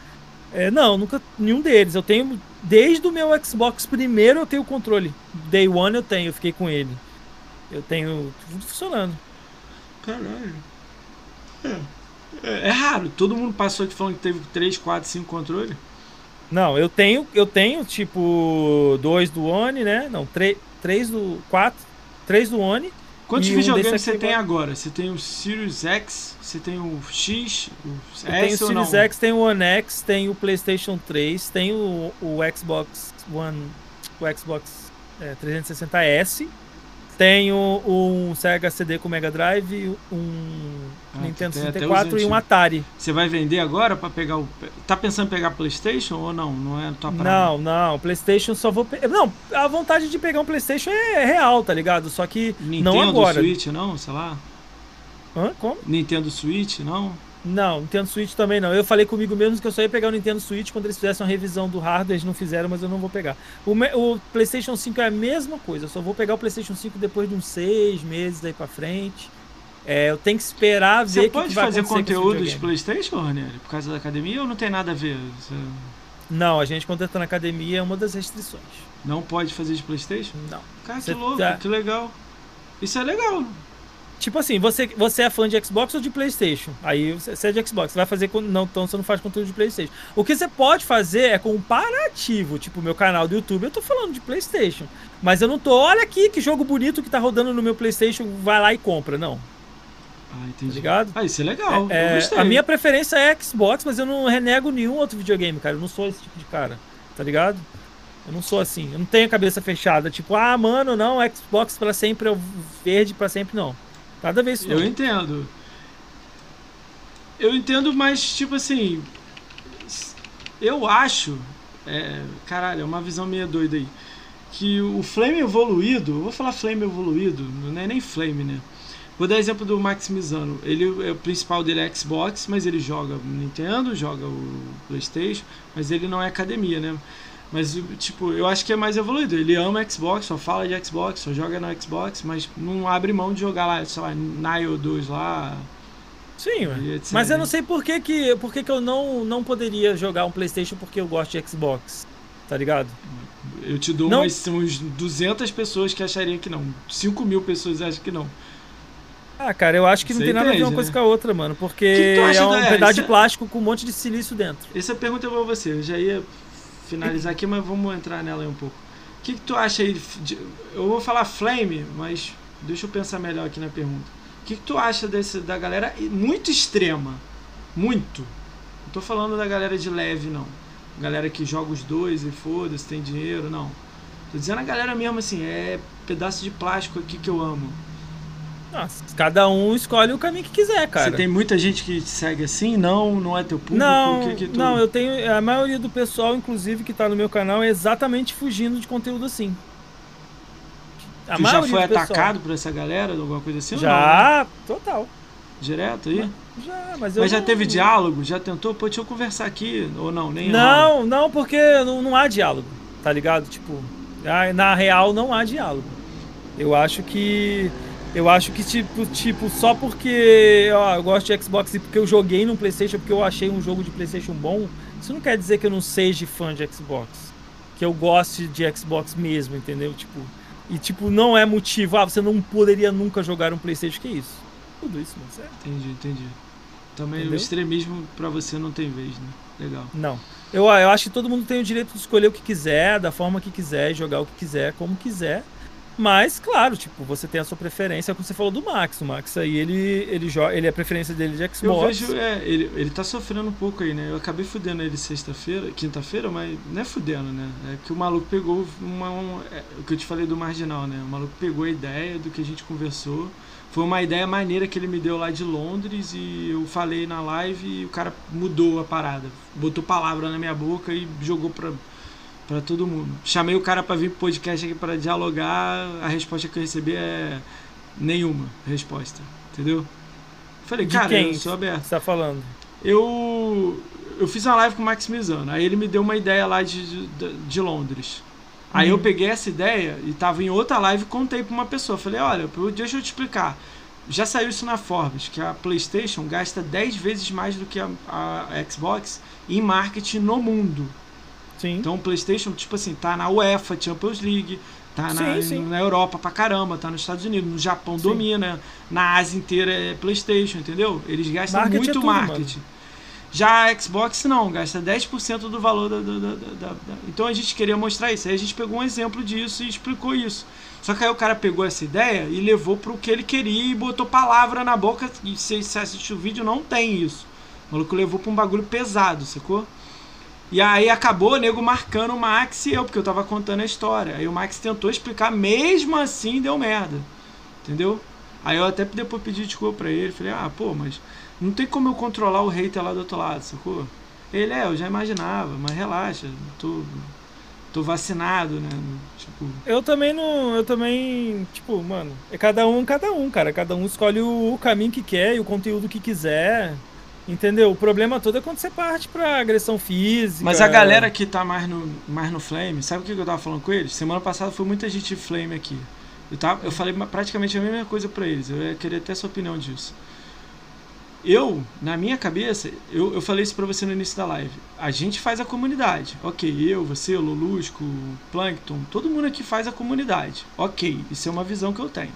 É, não, nunca. Nenhum deles. Eu tenho. Desde o meu Xbox primeiro eu tenho o controle. Day One eu tenho, eu fiquei com ele. Eu tenho tudo funcionando. Caralho. É. É, é raro. Todo mundo passou aqui falando que teve 3, 4, 5 controles. Não, eu tenho, eu tenho, tipo, dois do One, né? Não, três, três do. quatro. Três do One. Quantos videogames você tem agora? Você tem o Sirius X, você tem o X, o S tenho o Sirius não? X, tem o One X, tem o PlayStation 3, tem o, o Xbox One, o Xbox é, 360S tenho um Sega CD com Mega Drive, um ah, Nintendo 64 e um Atari. Você vai vender agora para pegar o. Tá pensando em pegar PlayStation ou não? Não é tua praia? Não, não. PlayStation só vou. Pe... Não, a vontade de pegar um PlayStation é real, tá ligado? Só que Nintendo não agora. Switch, não? Sei lá. Hã? Como? Nintendo Switch, não? Não, Nintendo Switch também não. Eu falei comigo mesmo que eu só ia pegar o Nintendo Switch quando eles fizessem uma revisão do hardware, eles não fizeram, mas eu não vou pegar. O, o, PlayStation 5 é a mesma coisa, eu só vou pegar o PlayStation 5 depois de uns seis meses aí pra frente. É, eu tenho que esperar ver Você pode que fazer conteúdo de PlayStation, Ranieri, por causa da academia ou não tem nada a ver? Você... Não, a gente quando entra na academia é uma das restrições. Não pode fazer de PlayStation? Não. Cara, Você que louco, tá... que legal. Isso é legal. Tipo assim, você, você é fã de Xbox ou de PlayStation? Aí você é de Xbox, você vai fazer. Não, então você não faz conteúdo de PlayStation. O que você pode fazer é comparativo. Tipo, meu canal do YouTube, eu tô falando de PlayStation. Mas eu não tô. Olha aqui que jogo bonito que tá rodando no meu PlayStation, vai lá e compra. Não. Ah, entendi. Tá ligado? Ah, isso é legal. É, é, a minha preferência é Xbox, mas eu não renego nenhum outro videogame, cara. Eu não sou esse tipo de cara. Tá ligado? Eu não sou assim. Eu não tenho a cabeça fechada. Tipo, ah, mano, não, Xbox para sempre, é verde para sempre, não. Cada vez Eu entendo. Eu entendo, mas tipo assim. Eu acho. É, caralho, é uma visão meio doida aí. Que o Flame evoluído. Vou falar Flame evoluído, não é nem Flame, né? Vou dar exemplo do Maximizano. Ele é o principal dele é Xbox, mas ele joga Nintendo, joga o PlayStation, mas ele não é academia, né? Mas, tipo, eu acho que é mais evoluído. Ele ama Xbox, só fala de Xbox, só joga no Xbox, mas não abre mão de jogar lá, sei lá, Nile 2 lá. Sim, mas eu não sei por que, que, por que, que eu não, não poderia jogar um PlayStation porque eu gosto de Xbox. Tá ligado? Eu te dou não. umas, umas 200 pessoas que achariam que não. 5 mil pessoas acham que não. Ah, cara, eu acho que não tem nada a ver uma coisa né? com a outra, mano. Porque é um pedaço de plástico com um monte de silício dentro. Essa pergunta eu vou a você. Eu já ia finalizar aqui, mas vamos entrar nela aí um pouco. O que, que tu acha aí? De, eu vou falar flame, mas deixa eu pensar melhor aqui na pergunta. O que, que tu acha desse, da galera muito extrema? Muito. Não tô falando da galera de leve, não. Galera que joga os dois e foda-se, tem dinheiro, não. Tô dizendo a galera mesmo assim, é pedaço de plástico aqui que eu amo. Nossa, cada um escolhe o caminho que quiser, cara. Você tem muita gente que segue assim? Não, não é teu público? Não, que que tu... não, eu tenho. A maioria do pessoal, inclusive, que tá no meu canal, é exatamente fugindo de conteúdo assim. A tu já foi atacado por essa galera, alguma coisa assim? Já, não? total. Direto aí? Já, mas eu. Mas já não... teve diálogo? Já tentou? Pô, deixa eu conversar aqui. Ou não? Nem Não, não, porque não, não há diálogo, tá ligado? Tipo, na real não há diálogo. Eu acho que eu acho que, tipo, tipo só porque ó, eu gosto de Xbox e porque eu joguei no PlayStation, porque eu achei um jogo de PlayStation bom, isso não quer dizer que eu não seja fã de Xbox. Que eu goste de Xbox mesmo, entendeu? Tipo, e, tipo, não é motivo, ah, você não poderia nunca jogar um PlayStation, que isso? Tudo isso, não certo? Entendi, entendi. Também entendeu? o extremismo pra você não tem vez, né? Legal. Não. Eu, eu acho que todo mundo tem o direito de escolher o que quiser, da forma que quiser, jogar o que quiser, como quiser. Mas, claro, tipo, você tem a sua preferência, como você falou do Max. O Max aí, ele, ele joga, ele é a preferência dele de Xbox. Eu vejo, é, ele, ele tá sofrendo um pouco aí, né? Eu acabei fudendo ele sexta-feira, quinta-feira, mas não é fudendo, né? É que o maluco pegou uma. Um, é, o que eu te falei do marginal, né? O maluco pegou a ideia do que a gente conversou. Foi uma ideia maneira que ele me deu lá de Londres e eu falei na live e o cara mudou a parada. Botou palavra na minha boca e jogou pra para todo mundo. Chamei o cara para vir pro podcast aqui para dialogar, a resposta que eu recebi é nenhuma resposta, entendeu? Falei, de cara, quem eu sou aberto. Você tá falando? Eu eu fiz uma live com o Maximizano, aí ele me deu uma ideia lá de, de, de Londres. Aí eu uhum. peguei essa ideia e tava em outra live e contei pra uma pessoa. Falei, olha, deixa eu te explicar. já saiu isso na Forbes, que a PlayStation gasta 10 vezes mais do que a, a Xbox em marketing no mundo. Sim. Então o PlayStation, tipo assim, tá na UEFA Champions League, tá na, Sim, sim. na Europa pra caramba, tá nos Estados Unidos, no Japão Sim. domina, na Ásia inteira é PlayStation, entendeu? Eles gastam Marketing é muito tudo, marketing. Já a Xbox não, gasta 10% do valor da, da- da- da- Então a gente queria mostrar isso. Aí a gente pegou um exemplo disso e explicou isso. Só que aí o cara pegou essa ideia e levou pro que ele queria e botou palavra na boca. E se você assistir o vídeo, não tem isso. O maluco levou pra um bagulho pesado, sacou? E aí acabou o nego marcando o Max e eu, porque eu tava contando a história. Aí o Max tentou explicar, mesmo assim deu merda. Entendeu? Aí eu até depois pedi desculpa pra ele. Falei, ah, pô, mas não tem como eu controlar o hater lá do outro lado, sacou? Ele é, eu já imaginava, mas relaxa, tô, tô vacinado, né? Tipo, Eu também não. Eu também. Tipo, mano, é cada um, cada um, cara. Cada um escolhe o, caminho que quer e o conteúdo que quiser. Entendeu? O problema todo é quando você parte pra agressão física. Mas a galera que tá mais no, mais no Flame, sabe o que eu tava falando com eles? Semana passada foi muita gente Flame aqui. Eu, tava, eu falei praticamente a mesma coisa pra eles. Eu ia querer ter sua opinião disso. Eu, na minha cabeça, eu, eu falei isso pra você no início da live. A gente faz a comunidade. Ok, eu, você, Lolusco, Plankton, todo mundo aqui faz a comunidade. Ok, isso é uma visão que eu tenho.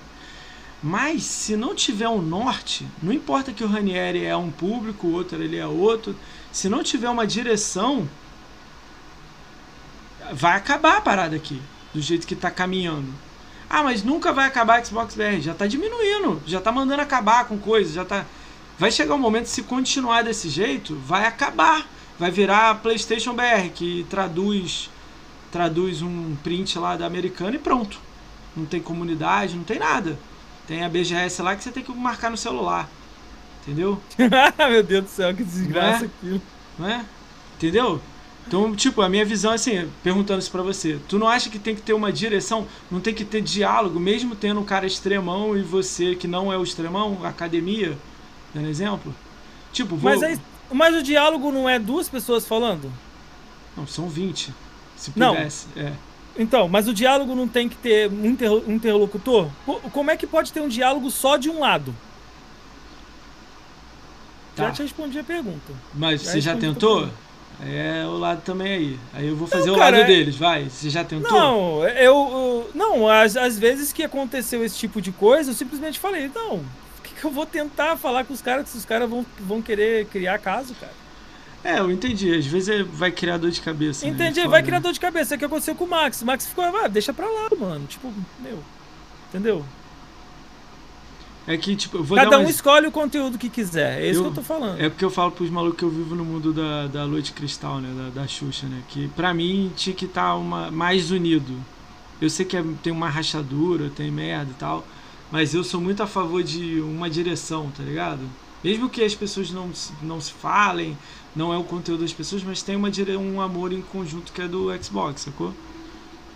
Mas se não tiver um norte, não importa que o Ranieri é um público, o outro ele é outro, se não tiver uma direção, vai acabar a parada aqui, do jeito que tá caminhando. Ah, mas nunca vai acabar a Xbox BR, já tá diminuindo, já tá mandando acabar com coisas, já tá vai chegar um momento se continuar desse jeito, vai acabar, vai virar PlayStation BR que traduz traduz um print lá da americana e pronto. Não tem comunidade, não tem nada. Tem a BGS lá que você tem que marcar no celular. Entendeu? Meu Deus do céu, que desgraça Não é? aquilo. Não é? Entendeu? Então, tipo, a minha visão é assim, perguntando isso pra você. Tu não acha que tem que ter uma direção, não tem que ter diálogo, mesmo tendo um cara extremão e você que não é o extremão, academia, dando exemplo? Tipo, vou... Mas, aí, mas o diálogo não é duas pessoas falando? Não, são 20. Se Não. pudesse. É. Então, mas o diálogo não tem que ter um interlo- interlocutor? Como é que pode ter um diálogo só de um lado? Tá. Já te respondi a pergunta. Mas Já você já tentou? É o lado também aí. Aí eu vou fazer Não, o cara, lado é- deles, vai. Você já tentou? Não, eu. eu- não, às, às vezes que aconteceu esse tipo de coisa, eu simplesmente falei, não, por que, que eu vou tentar falar com os caras se os caras vão, vão querer criar caso, cara? É, eu entendi. Às vezes é- vai criar dor de cabeça. né? Entendi, Foda, vai né? criar dor de cabeça. É o que aconteceu com o Max. O Max ficou, ah, deixa pra lá, mano. Tipo, meu. Entendeu? É que, tipo, eu vou Cada um um escolhe o conteúdo que quiser. É isso Eu- que eu tô falando. É porque eu falo pros malucos que eu vivo no mundo da, da Lua de Cristal, né? Da, da Xuxa, né? Que pra mim tinha que estar uma, mais unido. Eu sei que é- tem uma rachadura, tem merda e tal, mas eu sou muito a favor de uma direção, tá ligado? Mesmo que as pessoas não, não se falem, não é o conteúdo das pessoas, mas tem uma um amor em conjunto que é do Xbox, sacou?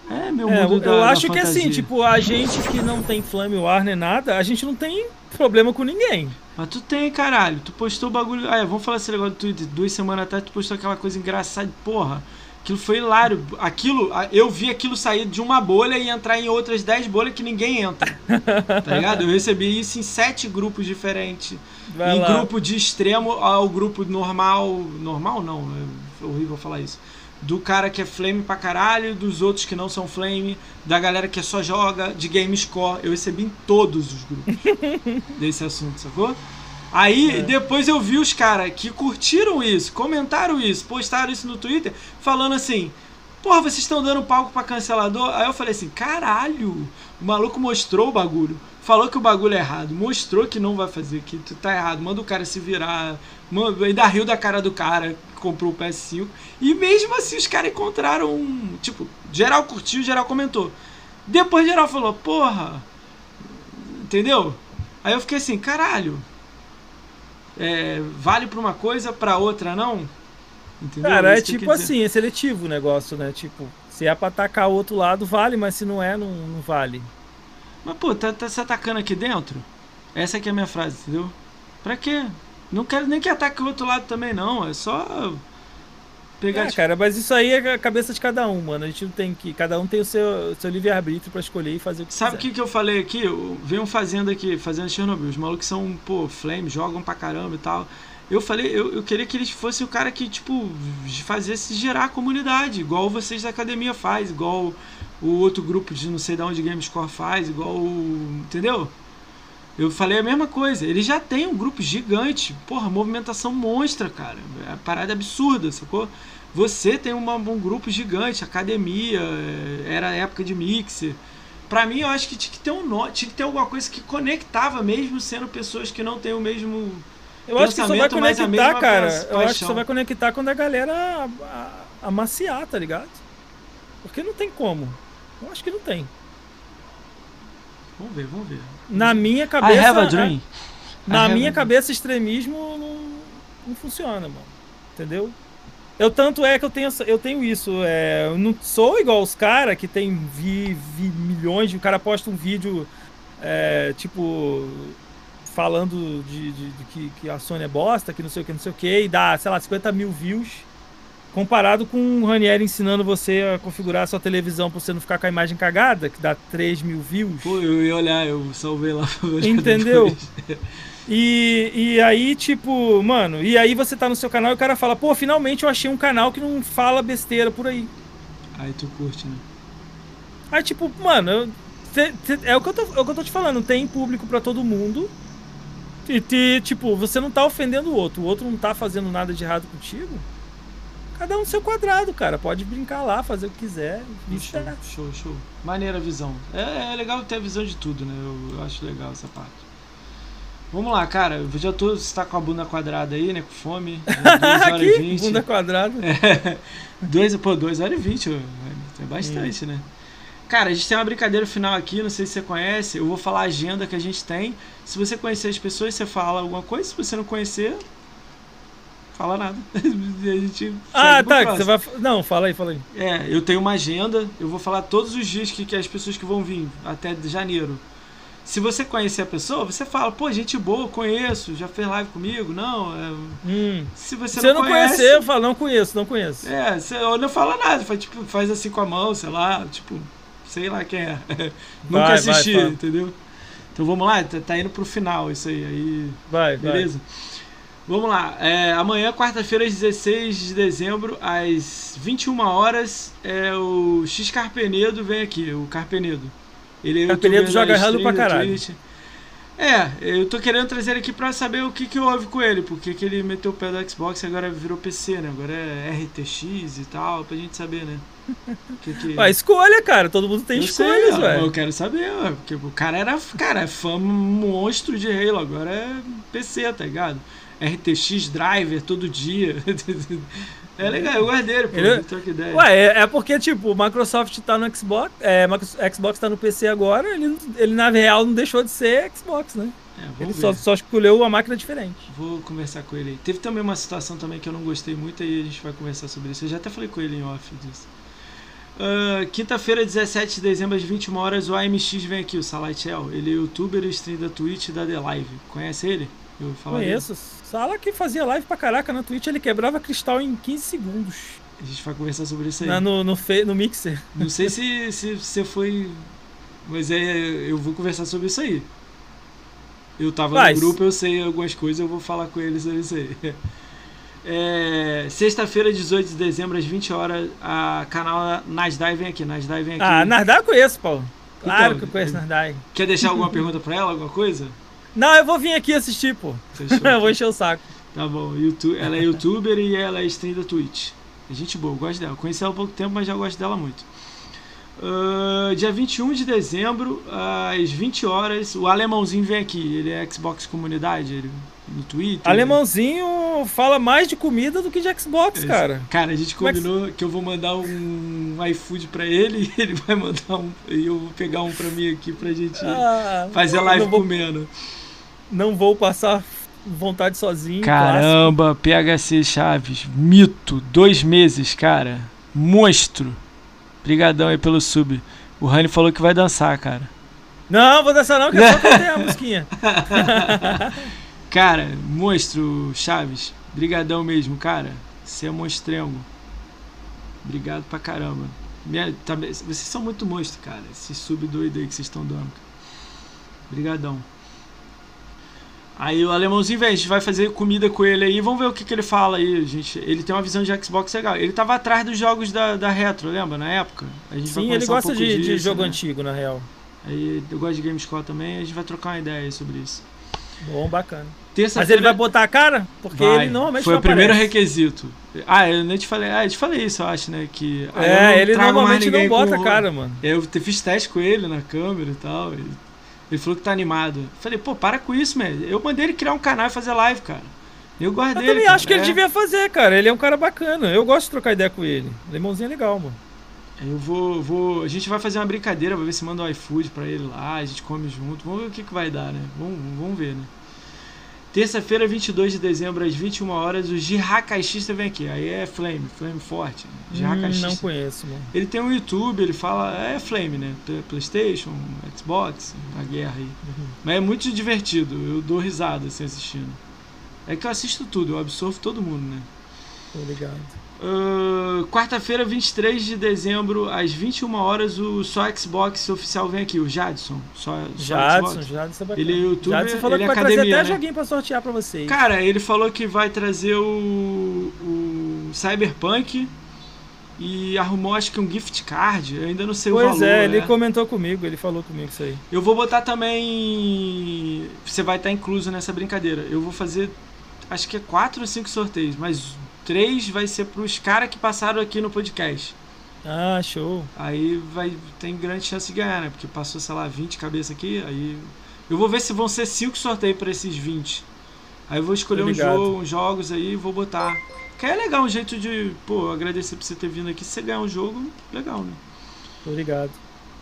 É, meu É, mundo eu da, da acho que assim, fantasia. tipo, a gente que não tem Flame War nem nada, a gente não tem problema com ninguém. Mas tu tem, caralho. Tu postou o bagulho. Ah, é, vamos falar esse negócio do Twitter. Duas semanas atrás tu postou aquela coisa engraçada. Porra, aquilo foi hilário. Aquilo, eu vi aquilo sair de uma bolha e entrar em outras 10 bolhas que ninguém entra. tá ligado? Eu recebi isso em sete grupos diferentes. Vai em lá. grupo de extremo ao grupo normal. Normal não, é horrível falar isso. Do cara que é flame pra caralho, dos outros que não são flame, da galera que só joga, de game score. Eu recebi em todos os grupos desse assunto, sacou? Aí É. depois eu vi os caras que curtiram isso, comentaram isso, postaram isso no Twitter, falando assim: Porra, vocês estão dando palco pra cancelador? Aí eu falei assim: Caralho, o maluco mostrou o bagulho, falou que o bagulho é errado, mostrou que não vai fazer, que tu tá errado, manda o cara se virar, manda, ainda riu da cara do cara que comprou o PS5. E mesmo assim os caras encontraram um. Tipo, geral curtiu, geral comentou. Depois geral falou: Porra, entendeu? Aí eu fiquei assim: Caralho é, vale pra uma coisa, pra outra não? Entendeu? Cara, é eu tipo assim, é seletivo o negócio, né? Tipo, se é pra atacar o outro lado, vale, mas se não é, não, não vale. Mas, pô, tá, tá se atacando aqui dentro? Essa aqui é a minha frase, entendeu? Pra quê? Não quero nem que ataque o outro lado também, não. É só. Pegar, é, tipo... cara, mas isso aí é a cabeça de cada um, mano. A gente não tem que. Cada um tem o seu, seu livre-arbítrio pra escolher e fazer o que Sabe o que, que eu falei aqui? Vem um fazenda aqui, fazendo Chernobyl. Os malucos são, pô, flame, jogam pra caramba e tal. Eu falei, eu, eu queria que eles fossem o cara que, tipo, fazesse gerar a comunidade, igual vocês da academia faz, igual o outro grupo de não sei de onde Gamescore faz, igual o. Entendeu? Eu falei a mesma coisa. Ele já tem um grupo gigante. Porra, movimentação monstra, cara. É uma parada absurda, sacou? Você tem uma, um grupo gigante, academia, é, era época de mixer. Pra mim, eu acho que tinha que ter um tinha que ter alguma coisa que conectava, mesmo sendo pessoas que não têm o mesmo. Eu acho que só vai conectar, cara. Eu acho que só vai conectar quando a galera amaciar, tá ligado? Porque não tem como. Eu acho que não tem. Vamos ver, vamos ver. Na minha cabeça. I have a dream. Na minha cabeça, extremismo não, não funciona, mano. Entendeu? Eu tanto é que eu tenho, eu tenho isso. É, eu não sou igual os caras que tem vi, vi milhões de. O cara posta um vídeo, é, tipo, falando de, de, de, que, que a Sony é bosta, que não sei o que, não sei o que, e dá, sei lá, 50 mil views. Comparado com o Ranieri ensinando você a configurar a sua televisão pra você não ficar com a imagem cagada, que dá 3 mil views. Pô, eu ia olhar, eu salvei lá pra ver Entendeu? E, e aí, tipo, mano, e aí você tá no seu canal e o cara fala, pô, finalmente eu achei um canal que não fala besteira por aí. Aí tu curte, né? Aí, tipo, mano, eu, te, te, é, o que eu tô, é o que eu tô te falando, tem público para todo mundo. E, te, tipo, você não tá ofendendo o outro, o outro não tá fazendo nada de errado contigo. Cada um no seu quadrado, cara. Pode brincar lá, fazer o que quiser. Show, show, show. Maneira a visão. É, é, legal ter a visão de tudo, né? Eu, eu, acho legal essa parte. Vamos lá, cara. Eu já tô. Você tá com a bunda quadrada aí, né? Com fome. 2 horas e 20. Bunda quadrada. É, dois, pô, 2 horas e 20. É bastante, hum. né? Cara, a gente tem uma brincadeira final aqui, não sei se você conhece. Eu vou falar a agenda que a gente tem. Se você conhecer as pessoas, você fala alguma coisa. Se você não conhecer, fala nada. a gente ah, tá. Você vai... Não, fala aí, fala aí. É, eu tenho uma agenda, eu vou falar todos os dias que, que as pessoas que vão vir até janeiro. Se você conhecer a pessoa, você fala, pô, gente boa, conheço, já fez live comigo. Não, é... hum. se você, você não, não conhece, conhecer, eu falo, não conheço, não conheço. É, você não fala nada, faz, tipo, faz assim com a mão, sei lá, tipo, sei lá quem é. Nunca vai, assisti, vai, entendeu? Então vamos lá, tá, tá, indo pro final isso aí. aí vai, beleza? Vai. Vamos lá. É, amanhã, quarta-feira, 16 de dezembro, às 21 horas, é, o X Carpenedo vem aqui, o Carpenedo. Ele é Carpenedo joga errado pra caralho. É, eu tô querendo trazer ele aqui pra saber o que, que houve com ele, porque que ele meteu o pé do Xbox e agora virou PC, né? Agora é RTX e tal, pra gente saber, né? Que, que... Ah, escolha, cara, todo mundo tem eu escolhas, velho. Eu quero saber, porque o cara era, cara, é fã monstro de Halo, agora é PC, tá ligado? RTX Driver todo dia. É legal, eu gosto dele, pô. Ele... Troca ideia. Ué, é, é, porque, tipo, o Microsoft tá no Xbox, é, Xbox tá no PC agora, ele, ele na real não deixou de ser Xbox, né? É, ele só, só, escolheu uma máquina diferente. Vou conversar com ele. Teve também uma situação também que eu não gostei muito, aí a gente vai conversar sobre isso. Eu já até falei com ele em off disso. Uh, Quinta-feira, 17 de dezembro, às 21 horas, o AMX vem aqui, o Salatiel. Ele é youtuber e stream da Twitch e da The Live. Conhece ele? Eu Conheço. Sala que fazia live pra caraca na Twitch, ele quebrava cristal em 15 segundos. A gente vai conversar sobre isso aí. Na, no, no, fe, no Mixer. Não sei se, se você foi. Mas é, eu vou conversar sobre isso aí. Eu tava Mas... no grupo, eu sei algumas coisas, eu vou falar com ele sobre isso aí. É, Sexta-feira, 18 de dezembro, às 20 horas, a canal Nasdaq vem aqui. Nasdaq vem aqui. Ah, Nasdaq eu conheço, Paulo. Claro então, que eu conheço Nasdaq. Quer deixar alguma pergunta pra ela, alguma coisa? Não, eu vou vir aqui assistir, pô. eu vou encher o saco. Tá bom. YouTube, ela é youtuber e ela é stream da Twitch. É gente boa, eu gosto dela. Conheci ela há pouco tempo, mas já gosto dela muito. Uh, dia 21 de dezembro, às 20 horas, o Alemãozinho vem aqui. Ele é Xbox Comunidade, ele, no Twitter. Alemãozinho fala mais de comida do que de Xbox, é, cara. Cara, a gente combinou é que... que... eu vou mandar um iFood pra ele e ele vai mandar um. E eu vou pegar um pra mim aqui pra gente ah, fazer live vou... comendo não vou passar vontade sozinho. Caramba, clássico. PHC Chaves, mito, dois meses, cara, monstro. Obrigadão aí pelo sub. O Rani falou que vai dançar, cara. Não, vou dançar não, que é só cantar a musiquinha. cara, monstro, Chaves. Brigadão mesmo, cara. Você é monstrengo. Obrigado pra caramba. Minha, tá, vocês são muito monstro, cara. Esse sub doido aí que vocês estão dando. Obrigadão. Aí o alemãozinho, velho, a gente vai fazer comida com ele aí. Vamos ver o que, que ele fala aí, gente. Ele tem uma visão de Xbox legal. Ele tava atrás dos jogos da, da Retro, lembra? Na época. Sim, ele gosta um de, disso, de, jogo né? antigo, na real. Aí eu gosto de Gamescore também. A gente vai trocar uma ideia aí sobre isso. Bom, bacana. Mas ele vai botar a cara? Porque vai. ele normalmente Foi o primeiro requisito. Ah, eu nem te falei. Ah, eu te falei isso, eu acho, né? Que. É, ele normalmente não bota a cara, mano. Eu fiz teste com ele na câmera e tal. E ele falou que tá animado. Eu falei, pô, para com isso, man. Eu mandei ele criar um canal e fazer live, cara. Eu guardei. Eu também acho que é. ele devia fazer, cara. Ele é um cara bacana. Eu gosto de trocar ideia com ele. Limãozinho é legal, mano. Eu vou, vou. A gente vai fazer uma brincadeira, vou ver se manda o iFood pra ele lá, a gente come junto. Vamos ver o que, que vai dar, né? Vamos, vamos ver, né? Terça-feira, 22 de dezembro, às 21 horas, o Jihá Caixista vem aqui. Aí é Flame, Flame forte. Jihá hum, Caixista. Não conheço, mano. Ele tem um YouTube, ele fala. É Flame, né? PlayStation, Xbox, a guerra aí. Uhum. Mas é muito divertido, eu dou risada assim assistindo. É que eu assisto tudo, eu absorvo todo mundo, né? Obrigado. Uh, Quarta-feira, 23 de dezembro, às 21 horas, o Só Xbox oficial vem aqui, o Jadson. Só, só Jadson, Xbox. Jadson é Ele é youtuber, Jadson falou ele que é vai academia, trazer até né? joguinho pra sortear pra vocês. Cara, ele falou que vai trazer o, o Cyberpunk e arrumou acho que um gift card, eu ainda não sei pois o valor. Pois é, ele né? comentou comigo, ele falou comigo isso aí. Eu vou botar também. Você vai estar incluso nessa brincadeira. Eu vou fazer acho que é quatro ou cinco sorteios, mas três vai ser pros caras que passaram aqui no podcast. Ah, show. Aí vai tem grande chance de ganhar, né? Porque passou, sei lá, 20 cabeças aqui, aí eu vou ver se vão ser cinco sorteios para esses 20. Aí eu vou escolher um jogo, uns jogos aí e vou botar. Que é legal um jeito de, pô, agradecer por você ter vindo aqui. Se você ganhar um jogo, legal, né? Obrigado.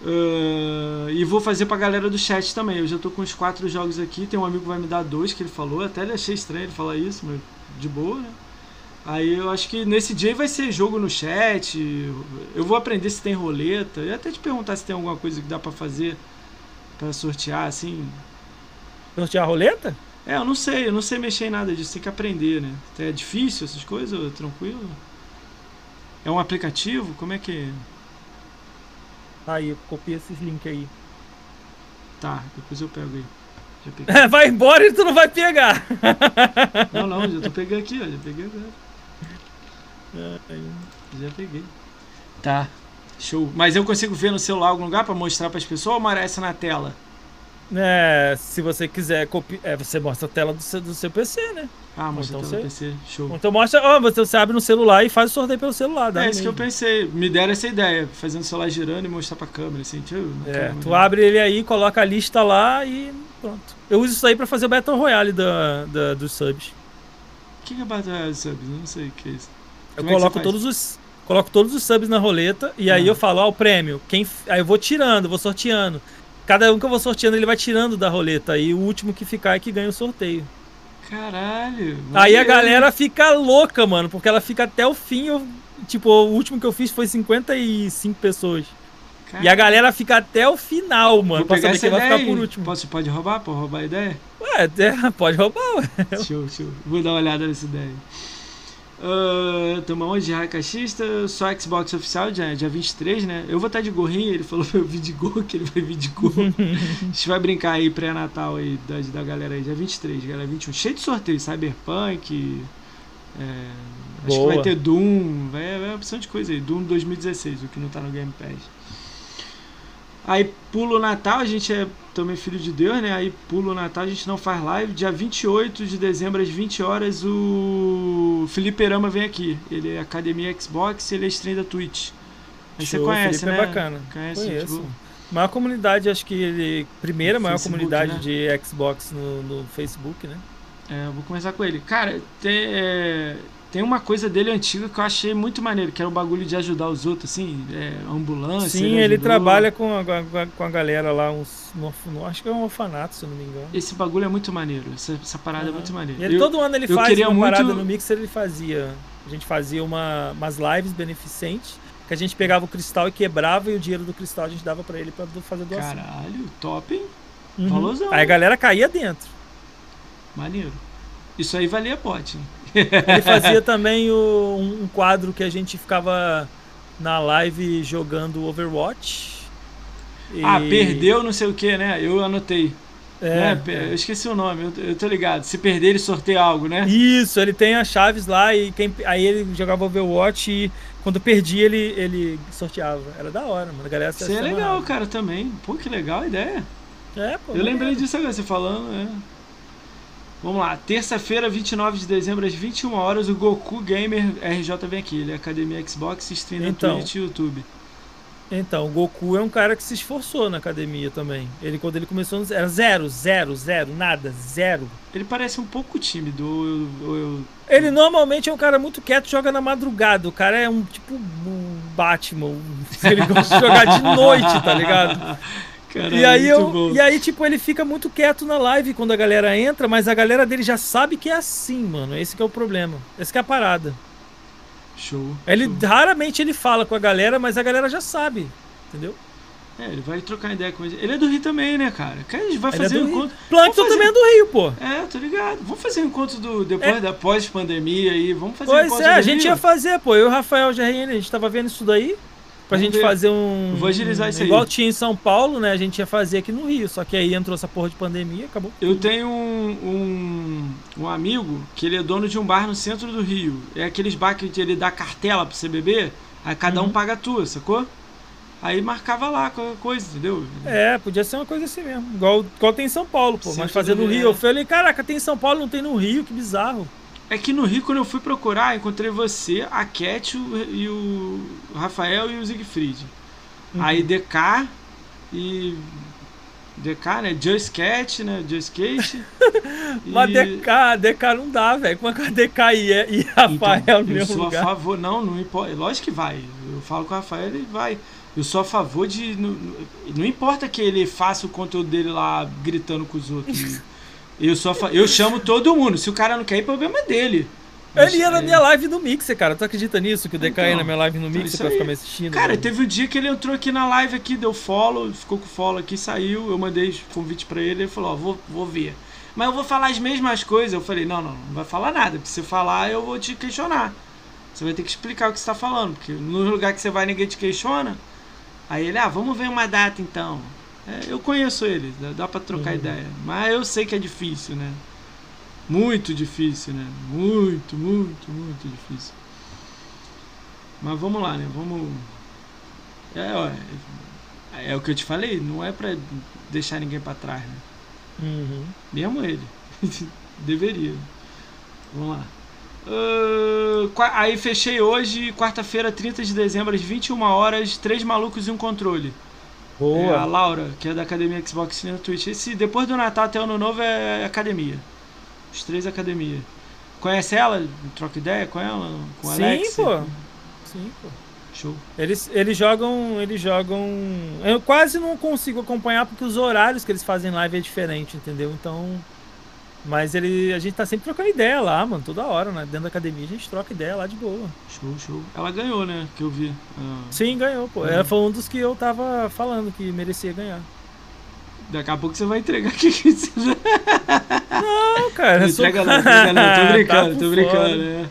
Uh, e vou fazer pra galera do chat também. Eu já tô com os quatro jogos aqui. Tem um amigo que vai me dar dois que ele falou. Até ele achei estranho ele falar isso, mas de boa, né? Aí eu acho que nesse dia vai ser jogo no chat. Eu vou aprender se tem roleta. E até te perguntar se tem alguma coisa que dá para fazer para sortear assim. Sortear a roleta? É, eu não sei, eu não sei mexer em nada disso, tem que aprender, né? É difícil essas coisas ou tranquilo? É um aplicativo? Como é que. Aí, eu copiei esses links aí. Tá, depois eu pego aí. vai embora e tu não vai pegar. não, não, já tô pegando aqui, ó. Já peguei agora. Já peguei. Tá. Show. Mas eu consigo ver no celular algum lugar para mostrar para as pessoas ou aparece na tela? É, se você quiser copiar. É, você mostra a tela do seu, do seu PC, né? Ah, mostra então a tela do PC. Show. Então mostra. Ó, você, você abre no celular e faz o sorteio pelo celular. É isso mesmo. que eu pensei. Me deram essa ideia. Fazendo o celular girando e mostrar pra câmera, assim. Tio, é, câmera. tu abre ele aí, coloca a lista lá e pronto. Eu uso isso aí pra fazer o Battle Royale da, da, dos subs. O que, que é Battle Royale dos subs? Eu não sei o que é isso. Eu Como é coloco é todos os. Coloco todos os subs na roleta e aí ah. eu falo, ó, o prêmio. Quem, aí eu vou tirando, vou sorteando. Cada um que eu vou sorteando, ele vai tirando da roleta. E o último que ficar é que ganha o sorteio. Caralho. Aí a galera fica louca, mano, porque ela fica até o fim. Eu, tipo, o último que eu fiz foi 55 pessoas. E a galera fica até o final, mano, pra saber quem vai ficar por último. Você pode roubar? Pode roubar a ideia? Ué, é, pode roubar, ué. Show, show. Vou dar uma olhada nessa ideia. Uh, tamo onde? Raio Caixista, só Xbox oficial, dia, dia 23, né? Eu vou estar de gorrinho, ele falou pra eu vir de gorro, que ele vai vir de gorro. a gente vai brincar aí pré-natal aí da, da galera aí, dia 23, galera 21. Cheio de sorteio, Cyberpunk, é, acho que vai ter Doom, vai, vai uma opção de coisa aí, Doom 2016, o que não tá no Game Pass. Aí pulo o Natal, a gente é também filho de Deus, né? Aí pulo o Natal, a gente não faz live. Dia 28 de dezembro, às 20 horas, o Felipe Erama vem aqui. Ele é Academia Xbox ele é stream da Twitch. Aí Show, você conhece, Felipe é né? É bacana. Conhece, Conheço. Tipo... Maior comunidade, acho que ele. Primeira maior Facebook, comunidade né? de Xbox no, no, Facebook, né? É, eu vou começar com ele. Cara, tem, é, tem uma coisa dele antiga que eu achei muito maneiro, que era o bagulho de ajudar os outros, assim, é, ambulância. Sim, ele, ele trabalha com a, com a galera lá, uns, no, acho que é um orfanato, se não me engano. Esse bagulho é muito maneiro, essa, essa parada uhum. é muito maneira. E ele, eu, todo ano ele faz uma muito... parada no Mixer, ele fazia. A gente fazia uma, umas lives beneficentes, que a gente pegava o cristal e quebrava, e o dinheiro do cristal a gente dava para ele para fazer doação. Caralho, top, hein? Uhum. Aí a galera caía dentro. Maneiro. Isso aí valia pote, hein? Ele fazia também o, um quadro que a gente ficava na live jogando Overwatch. E... Ah, perdeu não sei o que, né? Eu anotei. É, né? é, Eu esqueci o nome, eu, eu tô ligado. Se perder, ele sorteia algo, né? Isso, ele tem as chaves lá e quem, aí ele jogava Overwatch e quando perdia ele, ele sorteava. Era da hora, mano. A galera Isso é legal, cara, também. Pô, que legal a ideia. É, pô. Eu lembrei disso agora, você falando, é. Vamos lá, terça-feira, 29 de dezembro, às 21 horas, o Goku Gamer RJ vem aqui. Ele é Academia Xbox, stream então, no Twitch e YouTube. Então, o Goku é um cara que se esforçou na academia também. Ele, quando ele começou, era zero, zero, zero, nada, zero. Ele parece um pouco tímido. Eu, eu... Ele normalmente é um cara muito quieto, joga na madrugada. O cara é um tipo um Batman. Ele gosta de jogar de noite, tá ligado? Caramba, e aí eu, e aí tipo ele fica muito quieto na live quando a galera entra, mas a galera dele já sabe que é assim, mano. Esse é o problema. Esse é a parada. Show. Ele show. raramente ele fala com a galera, mas a galera já sabe, entendeu? É, ele vai trocar ideia com ele. Ele é do Rio também, né, cara? Que a gente vai ele é fazer é um encontro. Plankton fazer... também é do Rio, pô. É, tô ligado. Vamos fazer um encontro do depois é. da pós-pandemia aí. Vamos fazer pois um encontro é, a gente Rio. ia fazer, pô. Eu e o Rafael GRN, a gente tava vendo isso daí. Pra Vamos gente ver. fazer um. Vou agilizar isso aí. Igual tinha em São Paulo, né? A gente ia fazer aqui no Rio. Só que aí entrou essa porra de pandemia acabou. Eu tenho um, um, um, amigo que ele é dono de um bar no centro do Rio. É aqueles bar que ele dá cartela pra você beber. Aí cada uhum. um paga a tua, sacou? Aí marcava lá qualquer coisa, entendeu? É, podia ser uma coisa assim mesmo. Igual, igual tem em São Paulo, pô. Centro mas fazer no Rio. É. Eu falei, caraca, tem em São Paulo, não tem no Rio, que bizarro. É que no Rio, quando eu fui procurar, encontrei você, a Cat e o Rafael e o Siegfried. Uhum. Aí DK e. DK, né? Just Cat, né? Just Kate. Mas e... DK, DK não dá, velho. Como é que a DK e, e Rafael então, no mesmo sou lugar? a favor, não, não importa. Lógico que vai. Eu falo com o Rafael, ele vai. Eu sou a favor de. Não, não importa que ele faça o conteúdo dele lá gritando com os outros. eu, sou a, eu chamo todo mundo. Se o cara não quer ir, problema dele. Ele ia na minha live no Mixer, cara. Tu acredita nisso? Que o DK então, ia na minha live no então Mixer pra ficar me assistindo? Cara, teve um dia que ele entrou aqui na live aqui, deu follow, ficou com follow aqui, saiu. Eu mandei convite pra ele, ele falou, ó, vou, vou ver. Mas eu vou falar as mesmas coisas. Eu falei, não, não, não vai falar nada. Porque se você falar, eu vou te questionar. Você vai ter que explicar o que você tá falando. Porque no lugar que você vai, ninguém te questiona. Aí ele, ah, vamos ver uma data então. É, eu conheço ele, dá, dá pra trocar uhum. ideia. Mas eu sei que é difícil, né? Muito difícil, né? Muito, muito, muito difícil. Mas vamos lá, né? Vamos. É, ó, é, é o que eu te falei, não é pra deixar ninguém pra trás, né? Uhum. Mesmo ele. Deveria. Vamos lá. Uh, aí fechei hoje, quarta-feira, 30 de dezembro, às 21 horas, Três Malucos e um Controle. Boa. É a Laura, que é da Academia Xbox no Twitch. Esse, depois do Natal até o Ano Novo é academia. Os três academia. Conhece ela? Troca ideia com ela? Com Sim, Alex? pô. Sim, pô. Show. Eles, eles jogam. Eles jogam. Eu quase não consigo acompanhar porque os horários que eles fazem live é diferente, entendeu? Então. Mas ele, a gente tá sempre trocando ideia lá, mano, toda hora, né? Dentro da academia a gente troca ideia lá de boa. Show, show. Ela ganhou, né? Que eu vi. Ah. Sim, ganhou, pô. Ela foi um dos que eu tava falando que merecia ganhar. Daqui a pouco você vai entregar aqui. Não, cara. Não entrega não, entrega não. Tô brincando, tá tô brincando, né?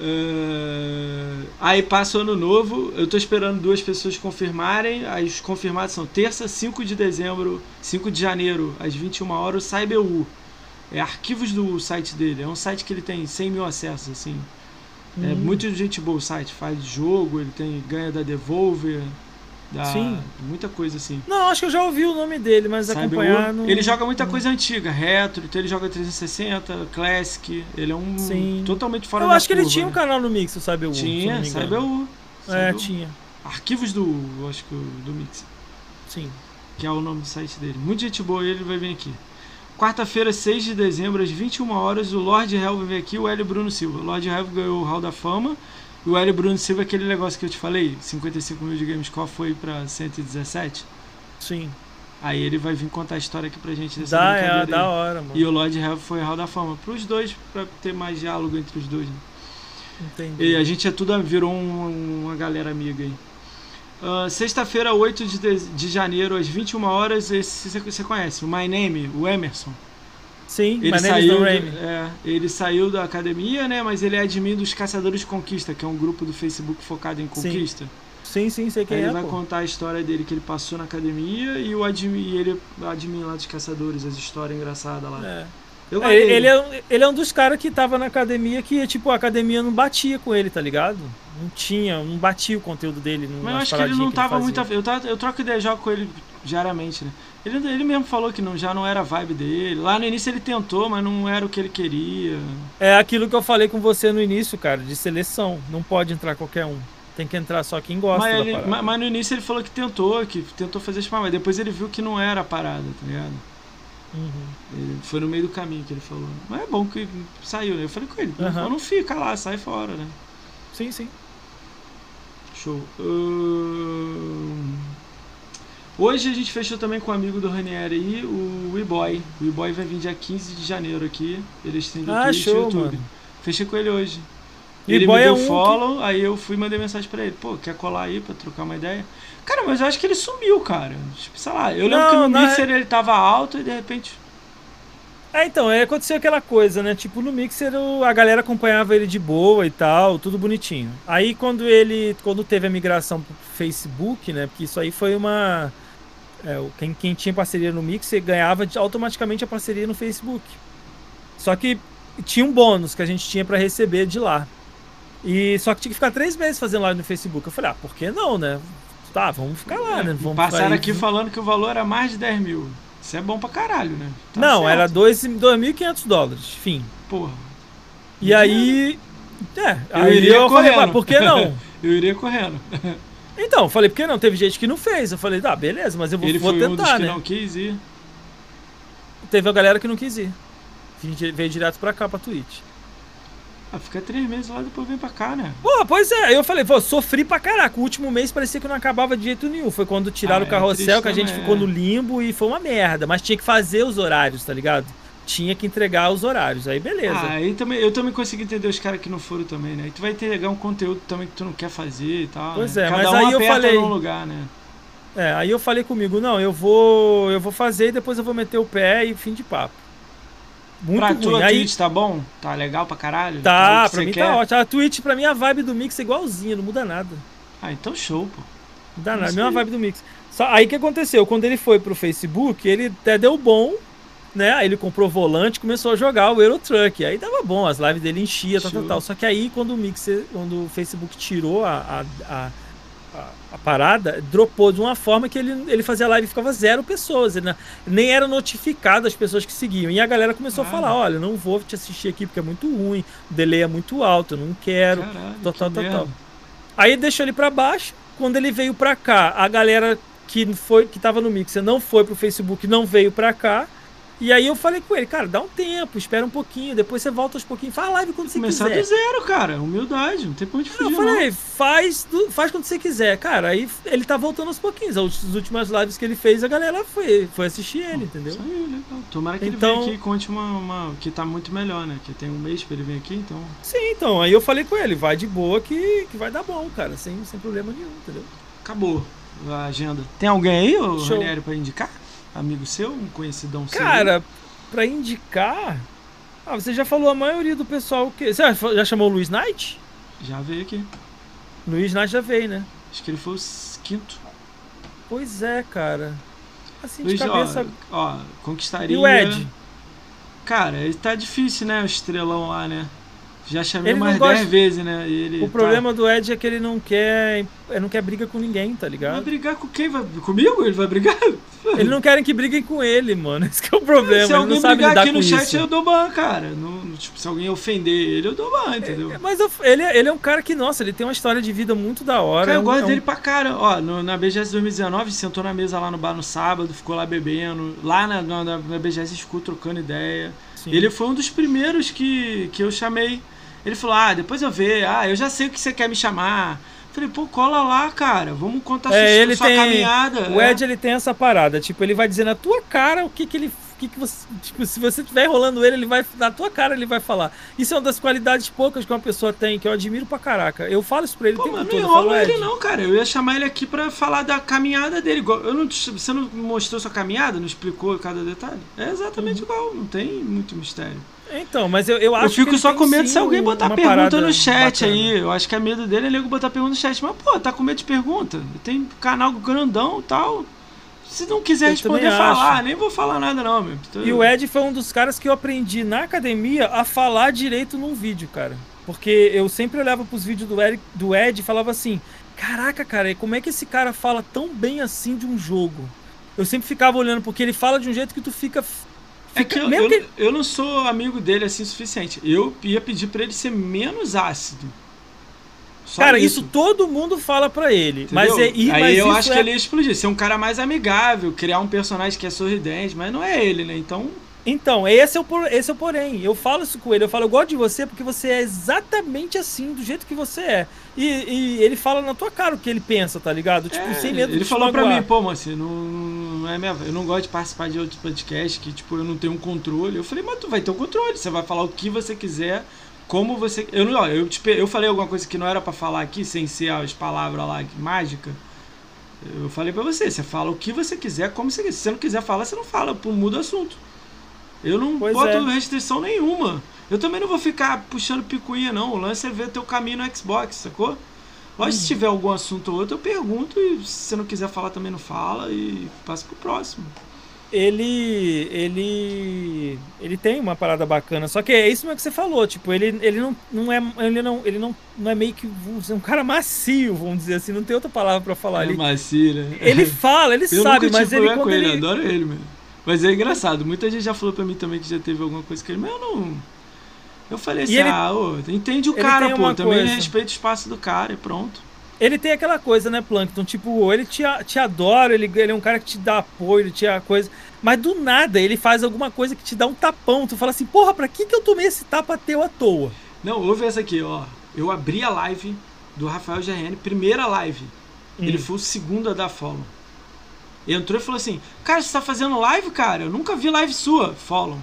Uh, aí passa o ano novo, eu tô esperando duas pessoas confirmarem. As confirmadas são terça, 5 de dezembro, 5 de janeiro, às 21 horas, o CyberU. É arquivos do site dele. É um site que ele tem 100 mil acessos, assim. É hum. muito gente boa o site. Faz jogo, ele tem ganha da Devolver, da, Sim. Muita coisa assim. Não, acho que eu já ouvi o nome dele, mas Cyber acompanhar não... Ele joga muita coisa antiga, retro, então ele joga 360, Classic. Ele é um Sim. totalmente fora eu da Eu acho curva, que ele tinha né? um canal no Mix, o CyberU. Tinha, CyberU. É, tinha. Arquivos do, acho que do Mix. Sim. Que é o nome do site dele. Muita gente boa, ele vai vir aqui. Quarta-feira, 6 de dezembro, às 21 horas, o Lord Hell vir aqui, o Hélio Bruno Silva. O Lord Hell ganhou o Hall da Fama e o Hélio Bruno Silva, aquele negócio que eu te falei, 55 mil de Gamescore foi pra 117. Sim. Aí ele vai vir contar a história aqui pra gente dessa Dá, é, da hora, mano. E o Lord Hell foi Hall da Fama. Pros dois, pra ter mais diálogo entre os dois. Né? Entendi. E a gente é tudo, virou um, uma galera amiga aí. Uh, Sexta-feira, 8 de, de, de, janeiro, às 21 horas, esse você conhece, o My Name, o Emerson. Sim, ele saiu, do, é, ele saiu da academia, né? Mas ele é admin dos Caçadores de Conquista, que é um grupo do Facebook focado em conquista. Sim, sim, sei quem Aí é. ele vai pô. contar a história dele que ele passou na academia e o admin, e ele, o admin lá dos caçadores, as histórias engraçadas lá. É. Eu É, ele, é, um- ele é um dos caras que tava na academia que, tipo, a academia não batia com ele, tá ligado? Não tinha, não batia o conteúdo dele. Não, Mas eu acho que ele não tava fazia. muito. Eu, tava- eu troco ideia já com ele diariamente, né? Ele, ele mesmo falou que não, já não era a vibe dele. Lá no início ele tentou, mas não era o que ele queria. É aquilo que eu falei com você no início, cara, de seleção. Não pode entrar qualquer um. Tem que entrar só quem gosta Mas, ele- parada. ma- mas no início ele falou que tentou, que tentou fazer isso, mas depois ele viu que não era a parada, tá ligado? Uhum. Foi no meio do caminho que ele falou. Mas é bom que saiu, né? Eu falei com ele, não, Aham. não fica lá, sai fora, né? Sim, sim. Show. Hoje a gente fechou também com um amigo do Ranieri aí, o E-Boy. O E-Boy vai vir dia 15 de janeiro aqui. Ele do Ah, e show, YouTube. mano. Fechei com ele hoje. E Ele boy me é deu um que- follow, aí eu fui e mandei mensagem pra ele. Pô, quer colar aí pra trocar uma ideia? Cara, mas eu acho que ele sumiu, cara. Tipo, sei lá, eu lembro Não, que no na Mixer ele tava alto e de repente... É, então, é, aconteceu aquela coisa, né? Tipo, no Mixer o- a galera acompanhava ele de boa e tal, tudo bonitinho. Aí quando ele, quando teve a migração pro Facebook, né? Porque isso aí foi uma... é, quem, quem tinha parceria no Mixer ganhava automaticamente a parceria no Facebook. Só que tinha um bônus que a gente tinha pra receber de lá. E só que tinha que ficar três meses fazendo live no Facebook. Eu falei, ah, por que não, né? Tá, vamos ficar lá, né? Vamos Passaram aqui falando que o valor era mais de 10 mil. Isso é bom pra caralho, né? Tá Não, certo. era dois- 2.500 dólares, fim. Porra. E aí. É, Eu aí iria eu falei, correndo. "Ah, por que não? Eu iria correndo. então, falei, por que não? Teve gente que não fez. Eu falei, tá, beleza, mas eu vou, Ele vou foi um tentar, que né? não quis ir. Teve a galera que não quis ir. Veio direto pra cá, pra Twitch. Ah, fica três meses lá, depois vem pra cá, né? Pô, pois é, eu falei, pô, sofri pra caraca. O último mês parecia que não acabava de jeito nenhum. Foi quando tiraram Ah, o é carrossel, triste que a gente também, ficou é. no limbo e foi uma merda. Mas tinha que fazer os horários, tá ligado? Tinha que entregar os horários. Aí beleza. Ah, aí também, eu também consegui entender os caras que não foram também, né? E tu vai entregar um conteúdo também que tu não quer fazer e tal. Pois né? é, Cada mas um aí eu falei- num lugar, né? É, aí eu falei comigo, não, eu vou, eu vou fazer e depois eu vou meter o pé e fim de papo. Muito pra ruim. tua aí Twitch tá bom? Tá legal pra caralho? tá, o que pra mim quer? tá ótimo. A Twitch pra mim a vibe do mix é igualzinha, não muda nada. Ah, então show, pô. Não dá nada, a mesma vibe do mix. Só, aí o que aconteceu? Quando ele foi pro Facebook, ele até deu bom, né? Aí ele comprou volante, começou a jogar o Euro Truck. Aí tava bom, as lives dele enchia, tal, tal, tal. Só que aí quando o Mixer, quando o Facebook tirou a, a, a, a- parada, dropou de uma forma que ele, ele fazia live e ficava zero pessoas. Ele não- nem era notificado as pessoas que seguiam. E a galera começou a falar: olha, não vou te assistir aqui porque é muito ruim, o delay é muito alto, eu não quero. Caralho, Total, que total. merda. Aí deixou ele pra baixo. Quando ele veio pra cá, a galera que foi que tava no Mixer não foi pro Facebook, não veio pra cá. E aí eu falei com ele, cara, dá um tempo, espera um pouquinho, depois você volta aos pouquinhos, faz a live quando você Começar quiser. do zero, cara. Humildade, não tem pra onde Eu fugir, falei, faz, do- faz quando você quiser. Cara, aí ele tá voltando aos pouquinhos. As últimas lives que ele fez, a galera foi, foi assistir ele, entendeu? Isso aí, legal. Tomara que Então- ele venha aqui e conte uma, uma- que tá muito melhor, né? Que tem um mês pra ele vir aqui, então. Sim, então, aí eu falei com ele, vai de boa que, que vai dar bom, cara, sem, sem problema nenhum, entendeu? Acabou a agenda. Tem alguém aí, ô. Ranieri, pra indicar? Amigo seu? Um conhecidão seu? Cara, pra indicar. Ah, você já falou a maioria do pessoal que. Você já, chamou o Luiz Knight? Já veio aqui. Luiz Knight já veio, né? Acho que ele foi o quinto. Pois é, cara. Assim, Luiz, de cabeça. ó, ó, conquistaria. E o Ed? Cara, ele tá difícil, né? O estrelão lá, né? Já chamei Ele mais gosta- 10 vezes, né? Ele O tá- problema do Ed é que ele não quer. Ele não quer briga com ninguém, tá Vai ligado? brigar com quem? Vai... Comigo? Ele vai brigar? Eles não querem que briguem com ele, mano. Esse que é o problema. se alguém brigar aqui no chat, isso. eu dou ban, cara. No, tipo, se alguém ofender ele, eu dou ban, entendeu? É, Mas eu- ele, ele é um cara que, nossa, ele tem uma história de vida muito da hora. Cara, é eu um- gosto é um- dele pra cara. Ó, no- na BGS 2019, sentou na mesa lá no bar no sábado, ficou lá bebendo. Lá na, na, na BGS ficou trocando ideia. Sim. Ele foi um dos primeiros que, que eu chamei. Ele falou: Ah, depois eu ver. Ah, eu já sei o que você quer me chamar. Falei, pô, cola lá, cara. Vamos contar É, sua, ele sua tem- caminhada. O É. Ed, ele tem essa parada. Tipo, ele vai dizer na tua cara o que, que ele que, que você. Tipo, se você estiver enrolando ele, ele vai. Na tua cara ele vai falar. Isso é uma das qualidades poucas que uma pessoa tem, que eu admiro pra caraca. Eu falo isso pra ele. Pô, mano, não enrola ele não, cara. Eu ia chamar ele aqui pra falar da caminhada dele. Eu não, você não mostrou sua caminhada? Não explicou cada detalhe? É exatamente uhum. igual, não tem muito mistério. Então, mas eu, eu acho Eu fico só com medo se alguém botar pergunta no chat bacana. aí. Eu acho que é medo dele é nego botar pergunta no chat. Mas, pô, tá com medo de pergunta? Tem canal grandão e tal. Se não quiser eu responder, falar. Nem vou falar nada, não, meu. E o Ed foi um dos caras que eu aprendi na academia a falar direito num vídeo, cara. Porque eu sempre olhava pros vídeos do Ed, do Ed e falava assim: Caraca, cara, como é que esse cara fala tão bem assim de um jogo? Eu sempre ficava olhando, porque ele fala de um jeito que tu fica é que eu, eu, que eu, não sou amigo dele assim o suficiente. Eu ia pedir para ele ser menos ácido. Só cara, isso. isso. todo mundo fala para ele. Mas é, Aí mas eu acho é... que ele ia explodir. Ser um cara mais amigável, criar um personagem que é sorridente, mas não é ele, né? Então. Então, esse é, o, esse é o porém. Eu falo isso com ele. Eu falo, eu gosto de você porque você é exatamente assim, do jeito que você é. E, e ele fala na tua cara o que ele pensa, tá ligado? Tipo, é, sem medo Ele falou pra mim, pô, Manci, não, não é minha. Eu não gosto de participar de outros podcasts que, tipo, eu não tenho um controle. Eu falei, mas tu vai ter o um controle. Você vai falar o que você quiser, como você. Eu não, eu, te, eu falei alguma coisa que não era para falar aqui, sem ser as palavras lá mágica. Eu falei pra você, você fala o que você quiser, como você quiser. Se você não quiser falar, você não fala, muda o assunto. Eu não pois boto é. restrição nenhuma. Eu também não vou ficar puxando picuinha, não. O lance é ver teu caminho no Xbox, sacou? Lógico, hum. se tiver algum assunto ou outro, eu pergunto e se você não quiser falar também não fala e passa pro próximo. Ele. ele. ele tem uma parada bacana. Só que é isso mesmo que você falou, tipo, ele, ele não, não é. Ele não, ele não, não é meio que um cara macio, vamos dizer assim, não tem outra palavra para falar. É ele, macio, né? Ele fala, ele eu sabe, mas ele. com ele, ele... adoro ele, mano. Mas é engraçado, muita gente já falou pra mim também que já teve alguma coisa que ele, mas eu não. Eu falei assim, ele, ah, ô, entende o cara, pô, também coisa. respeita o espaço do cara e pronto. Ele tem aquela coisa, né, Plankton? Tipo, ele te, te adora, ele, ele é um cara que te dá apoio, ele te dá coisa. Mas do nada ele faz alguma coisa que te dá um tapão. Tu fala assim, porra, pra que, que eu tomei esse tapa teu à toa? Não, ouve essa aqui, ó. Eu abri a live do Rafael GRN, primeira live. Hum. Ele foi o segundo a dar follow. Entrou e falou assim: Cara, você tá fazendo live, cara? Eu nunca vi live sua. Follow.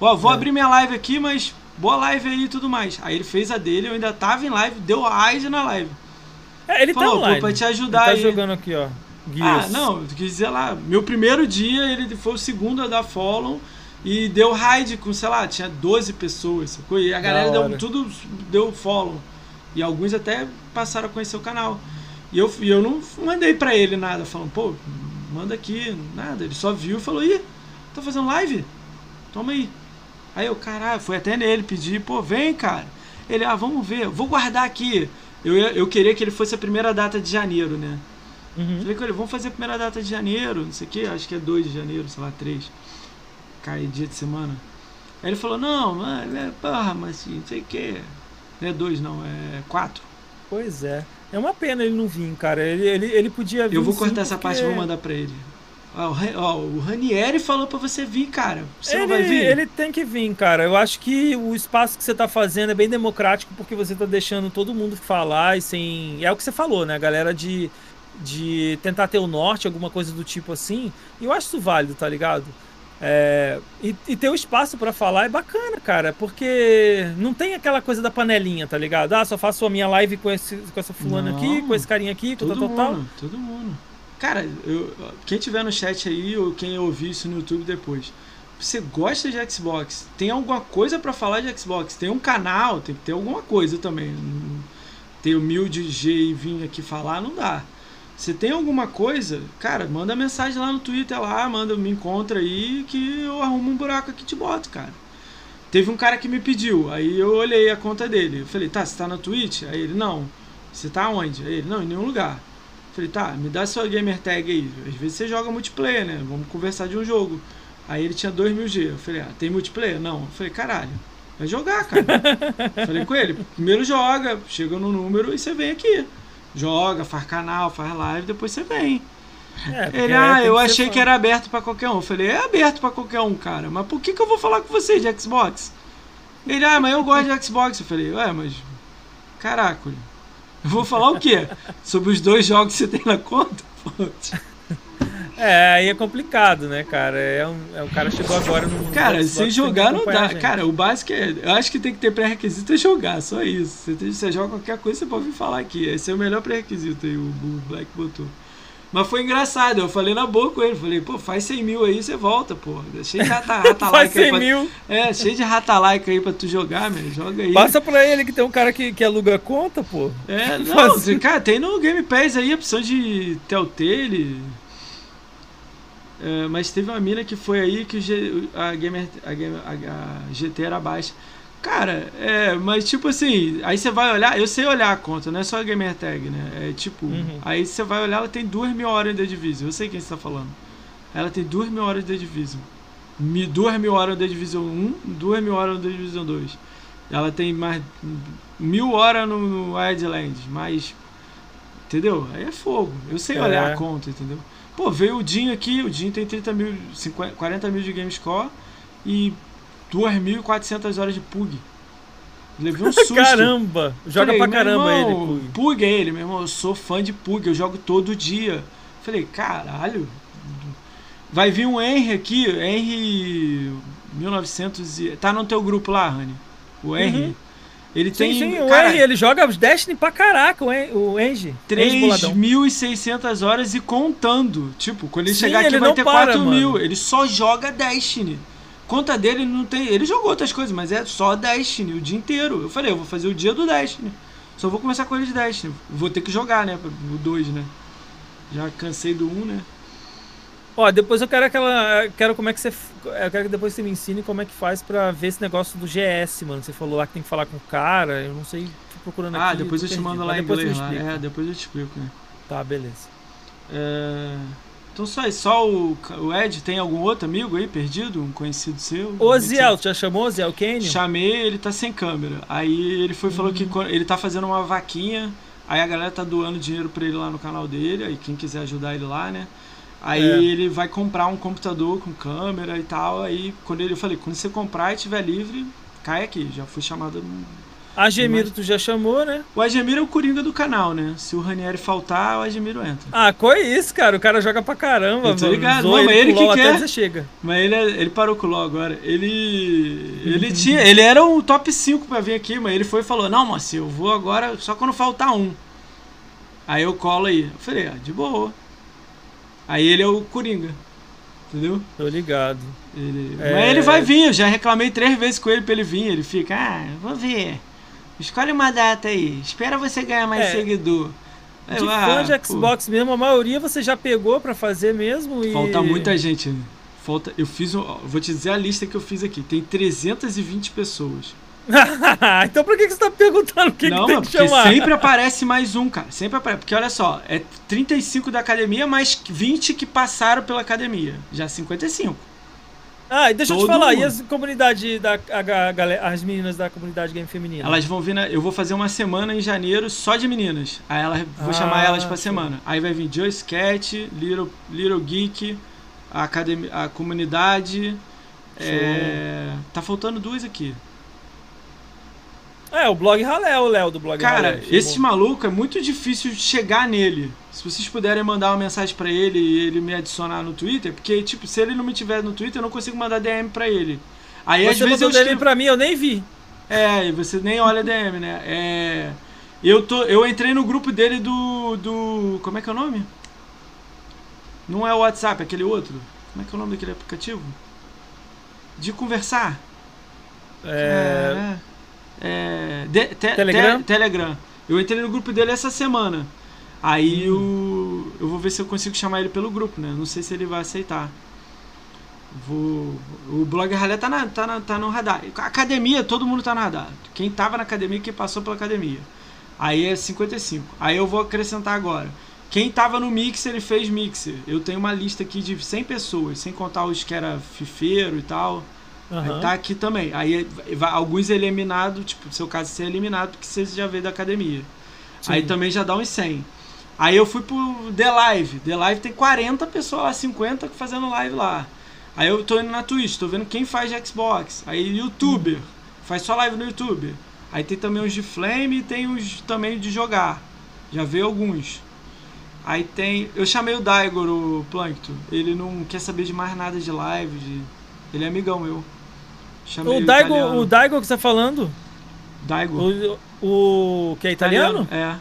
Ó, vou é. abrir minha live aqui, mas boa live aí e tudo mais. Aí ele fez a dele, eu ainda tava em live, deu eyes na live. É, ele tá Falou, tá online. Pra te ajudar ele tá aí. jogando aqui, ó. Gears. Ah, não, quis dizer lá, meu primeiro dia ele foi o segundo a dar follow e deu raid com, sei lá, tinha 12 pessoas, sacou? E a galera deu tudo, deu follow. E alguns até passaram a conhecer o canal. E eu, e eu não mandei pra ele nada, falando, pô, manda aqui, nada. Ele só viu e falou, ih, tá fazendo live? Toma aí. Aí eu, caralho, fui até nele pedir, pô, vem, cara. Ele, ah, vamos ver, vou guardar aqui. Eu, eu queria que ele fosse a primeira data de janeiro, né? Uhum. Falei com ele, vamos fazer a primeira data de janeiro, não sei o que, acho que é 2 de janeiro, sei lá, 3. Cai dia de semana. Aí ele falou, não, mano, é, porra, mas assim, não sei o que. Não é 2 não, é 4. Pois é. É uma pena ele não vir, cara. Ele, ele, ele podia vir. Eu vou cortar essa porque... parte e vou mandar pra ele. Ó, o Ranieri falou pra você vir, cara. Você ele, não vai vir? Ele tem que vir, cara. Eu acho que o espaço que você tá fazendo é bem democrático porque você tá deixando todo mundo falar e sem. É o que você falou, né? A galera de, de tentar ter o norte, alguma coisa do tipo assim. E eu acho isso válido, tá ligado? É, e, e, ter o espaço para falar é bacana, cara, porque não tem aquela coisa da panelinha, tá ligado? Ah, só faço a minha live com, esse, com essa fulana não, aqui, com esse carinha aqui, todo tal, mundo, tal. Todo mundo. Cara, eu, quem tiver no chat aí ou quem ouvir isso no YouTube depois, você gosta de Xbox? Tem alguma coisa para falar de Xbox? Tem um canal, tem que ter alguma coisa também. Ter humilde G e vir aqui falar não dá. Se tem alguma coisa, cara, manda mensagem lá no Twitter lá, manda, me encontra aí que eu arrumo um buraco aqui e te boto, cara. Teve um cara que me pediu, aí eu olhei a conta dele. Eu falei, tá, você tá na Twitch? Aí ele, não. Você tá onde? Aí ele, não, em nenhum lugar. Falei, tá, me dá sua gamer tag aí. Às vezes você joga multiplayer, né? Vamos conversar de um jogo. Aí ele tinha 2 mil G. Eu falei, ah, tem multiplayer? Não. Eu falei, caralho, vai jogar, cara. falei com ele, primeiro joga, chega no número e você vem aqui joga, faz canal, faz live, depois você vem. É, ele, ah, eu achei que era aberto para qualquer um. Eu falei, é aberto para qualquer um, cara. Mas por que, que eu vou falar com você de Xbox? Ele, ah, mas eu gosto de Xbox. Eu falei, ué, mas. Caraca, eu vou falar o quê? Sobre os dois jogos que você tem na conta? É, aí é complicado, né, cara? É um, é um cara chegou agora no. Cara, sem jogar não dá. Cara, o básico é. Eu acho que tem que ter pré-requisito é jogar, só isso. Você, tem, você joga qualquer coisa, você pode vir falar aqui. Esse é o melhor pré-requisito aí, o, o Black botou. Mas foi engraçado, eu falei na boa com ele, falei, pô, faz 100 mil aí, você volta, pô. Cheio de rata, rata faz 100 pra, mil. É, cheio de rata like aí pra tu jogar, meu, joga aí. Passa pra ele que tem um cara que, que aluga conta, pô. É, não, Faz... cara, tem no Game Pass aí a opção de Telltale. É, mas teve uma mina que foi aí que a, Gamer, a, Gamer, a, a GT era baixa. Cara, é, mas tipo assim, aí você vai olhar, eu sei olhar a conta, não é só a gamer tag, né? É tipo, uhum. aí você vai olhar, ela tem duas mil horas de Division, eu sei quem você tá falando. Ela tem duas mil horas de Division. Duas mil horas de Division 1, duas mil horas de Division 2. Ela tem mais mil horas no, no Wildlands, mas. Entendeu? Aí é fogo. Eu sei é. olhar a conta, entendeu? Pô, veio o Dinho aqui, o Dinho tem 30 mil, 50, 40 mil de GameScore e 2.400 horas de Pug. Levei um susto. Caramba! Joga Falei, pra caramba irmão, ele, Pug. Pug é ele, meu irmão. Eu sou fã de Pug, eu jogo todo dia. Falei, caralho. Vai vir um Henry aqui, Henry 1900 e... Tá no teu grupo lá, Rani. O Henry. Uhum. Ele sim, tem. Sim, cara, o Henry, ele joga Destiny pra caraca, o Engie. 3.600 horas e contando. Tipo, quando ele sim, chegar aqui ele vai ter para, 4 mil. Ele só joga Destiny conta dele não tem. Ele jogou outras coisas, mas é só Destiny o dia inteiro. Eu falei, eu vou fazer o dia do Destiny. Só vou começar com ele de Destiny. Vou ter que jogar, né? O 2, né? Já cansei do 1, um, né? Ó, depois eu quero aquela. Quero como é que você. Eu quero que depois você me ensine como é que faz pra ver esse negócio do GS, mano. Você falou lá que tem que falar com o cara. Eu não sei. Tô procurando ah, aqui. Ah, depois eu te mando lá em inglês lá. É, depois eu te explico, né? Tá, beleza. É. Então só, só o, o Ed, tem algum outro amigo aí perdido? Um conhecido seu? O Ziel, tu já chamou o Ziel Kenyon? Chamei, ele tá sem câmera. Aí ele foi falou que uhum. ele tá fazendo uma vaquinha, aí a galera tá doando dinheiro pra ele lá no canal dele, aí quem quiser ajudar ele lá, né? Aí é. ele vai comprar um computador com câmera e tal. Aí quando ele, eu falei, quando você comprar e tiver livre, cai aqui. Já fui chamado a Gemiro tu já chamou, né? O Agemiro é o coringa do canal, né? Se o Ranieri faltar, o Agemiro entra. Ah, qual é isso, cara? O cara joga pra caramba, Eu tô ligado, mano. mas ele que quer. chega. Mas ele, é, ele parou com o LOL agora. Ele. Ele tinha. Ele era um top 5 pra vir aqui, mas ele foi e falou: Não, moça, eu vou agora só quando faltar um. Aí eu colo aí. Eu falei, ah, de boa. Aí ele é o Coringa. Entendeu? Tô ligado. Ele... É... Mas ele vai vir, eu já reclamei três vezes com ele pra ele vir. Ele fica, ah, vou ver. Escolhe uma data aí. Espera você ganhar mais é. seguidor. De fã de Xbox pô. mesmo, a maioria você já pegou para fazer mesmo e... Falta muita gente. Falta, eu fiz, vou te dizer a lista que eu fiz aqui. Tem 320 pessoas. então por que, você tá perguntando quem Não, que tem que chamar? sempre aparece mais um, cara. Sempre aparece. Porque olha só, é 35 da academia mais 20 que passaram pela academia. Já 55. Ah, e deixa Todo eu te falar, mundo. e as comunidade da a, a, as meninas da comunidade game feminina? Elas vão vir, na, eu vou fazer uma semana em janeiro só de meninas. Aí elas, vou ah, chamar elas pra semana. Aí vai vir Joyce Cat, Little, Little Geek, a, academia, a comunidade. É, tá faltando duas aqui. É, o blog Ralé, o Léo do blog Cara, Ralé, esse maluco é muito difícil chegar nele. Se vocês puderem mandar uma mensagem para ele e ele me adicionar no Twitter, porque, tipo, se ele não me tiver no Twitter, eu não consigo mandar DM para ele. Aí, você às vezes, eu DM escrevo... pra mim, eu nem vi. É, e você nem olha DM, né? É... Eu, tô, eu entrei no grupo dele do, do. Como é que é o nome? Não é o WhatsApp, é aquele outro. Como é que é o nome daquele aplicativo? De conversar. É. é... É, de, te, Telegram? Te, Telegram. Eu entrei no grupo dele essa semana. Aí hum. eu, eu vou ver se eu consigo chamar ele pelo grupo, né? Não sei se ele vai aceitar. Vou, o blog Ralé tá, na, tá, na, tá no radar. Academia, todo mundo tá no radar. Quem tava na academia, quem passou pela academia. Aí é 55. Aí eu vou acrescentar agora. Quem tava no Mixer, ele fez Mixer. Eu tenho uma lista aqui de 100 pessoas, sem contar os que era fifeiro e tal. Uhum. Tá aqui também. Aí vai, alguns eliminados, tipo, no seu caso ser eliminado porque você já veio da academia. Sim. Aí também já dá uns 100. Aí eu fui pro The Live. The Live tem 40 pessoas lá, 50 fazendo live lá. Aí eu tô indo na Twitch, tô vendo quem faz de Xbox. Aí youtuber, uhum. faz só live no YouTube. Aí tem também os de Flame e tem os também de jogar. Já veio alguns. Aí tem. Eu chamei o Daigor, o Plankton. Ele não quer saber de mais nada de live. De... Ele é amigão meu. Chamei o, Daigo, o Daigo que você tá falando? Daigo. O, o que é italiano? italiano? É.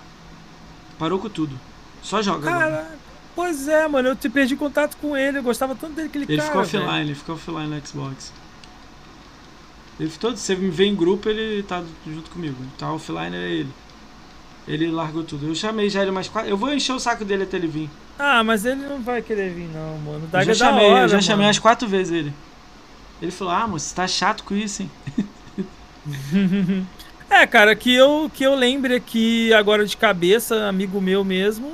Parou com tudo. Só joga cara, agora. Pois é, mano. Eu te perdi contato com ele. Eu gostava tanto dele ele cara. Ele ficou offline, velho. ele ficou offline no Xbox. Ele todo, você me vê em grupo, ele tá junto comigo. Tá offline é ele. Ele largou tudo. Eu chamei já ele mais quatro. Eu vou encher o saco dele até ele vir. Ah, mas ele não vai querer vir, não, mano. eu já é chamei, hora, eu já mano. chamei umas quatro vezes ele. Ele falou, ah, moço, você tá chato com isso, hein? é, cara, que eu, que eu lembre aqui agora de cabeça, amigo meu mesmo.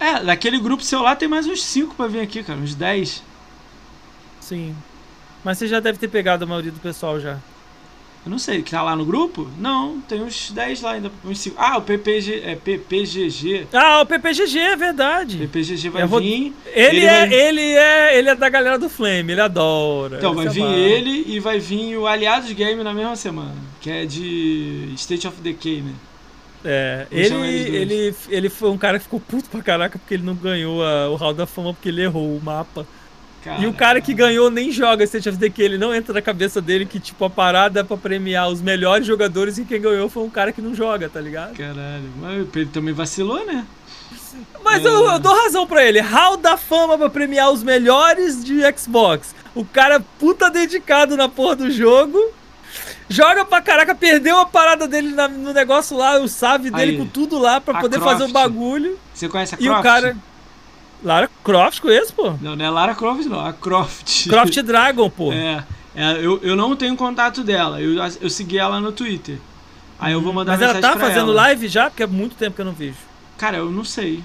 É, daquele grupo seu lá tem mais uns cinco pra vir aqui, cara, uns dez. Sim. Mas você já deve ter pegado a maioria do pessoal já. Eu não sei, que tá lá no grupo? Não, tem uns 10 lá ainda. Uns 5. Ah, o PPG, é PPGG. Ah, o PPGG é verdade. PPGG vai vou... vir. Ele, ele, é, vai... ele é ele é da galera do Flame, ele adora. Então, vai vir ele e vai vir o Aliados Game na mesma semana, que é de State of Decay, né? É, ele, ele, ele foi um cara que ficou puto pra caraca porque ele não ganhou a, o Hall da Fama porque ele errou o mapa. Cara, e o cara que ganhou nem joga State of Decay, ele não entra na cabeça dele que, tipo, a parada é pra premiar os melhores jogadores e quem ganhou foi um cara que não joga, tá ligado? Caralho, mas ele também vacilou, né? Mas é. eu, eu, dou razão pra ele. Hall da fama pra premiar os melhores de Xbox. O cara puta dedicado na porra do jogo. Joga pra caraca, perdeu a parada dele na, no negócio lá, o save dele Aí, com tudo lá pra poder Croft. fazer o bagulho. Você conhece a Croft? E o cara. Lara Croft, conheço, pô. Não, não é Lara Croft, não. A Croft. Croft Dragon, pô. É. é eu, eu não tenho contato dela. Eu, eu segui ela no Twitter. Aí eu vou mandar Mas ela tá fazendo ela. live já? Porque é muito tempo que eu não vejo. Cara, eu não sei.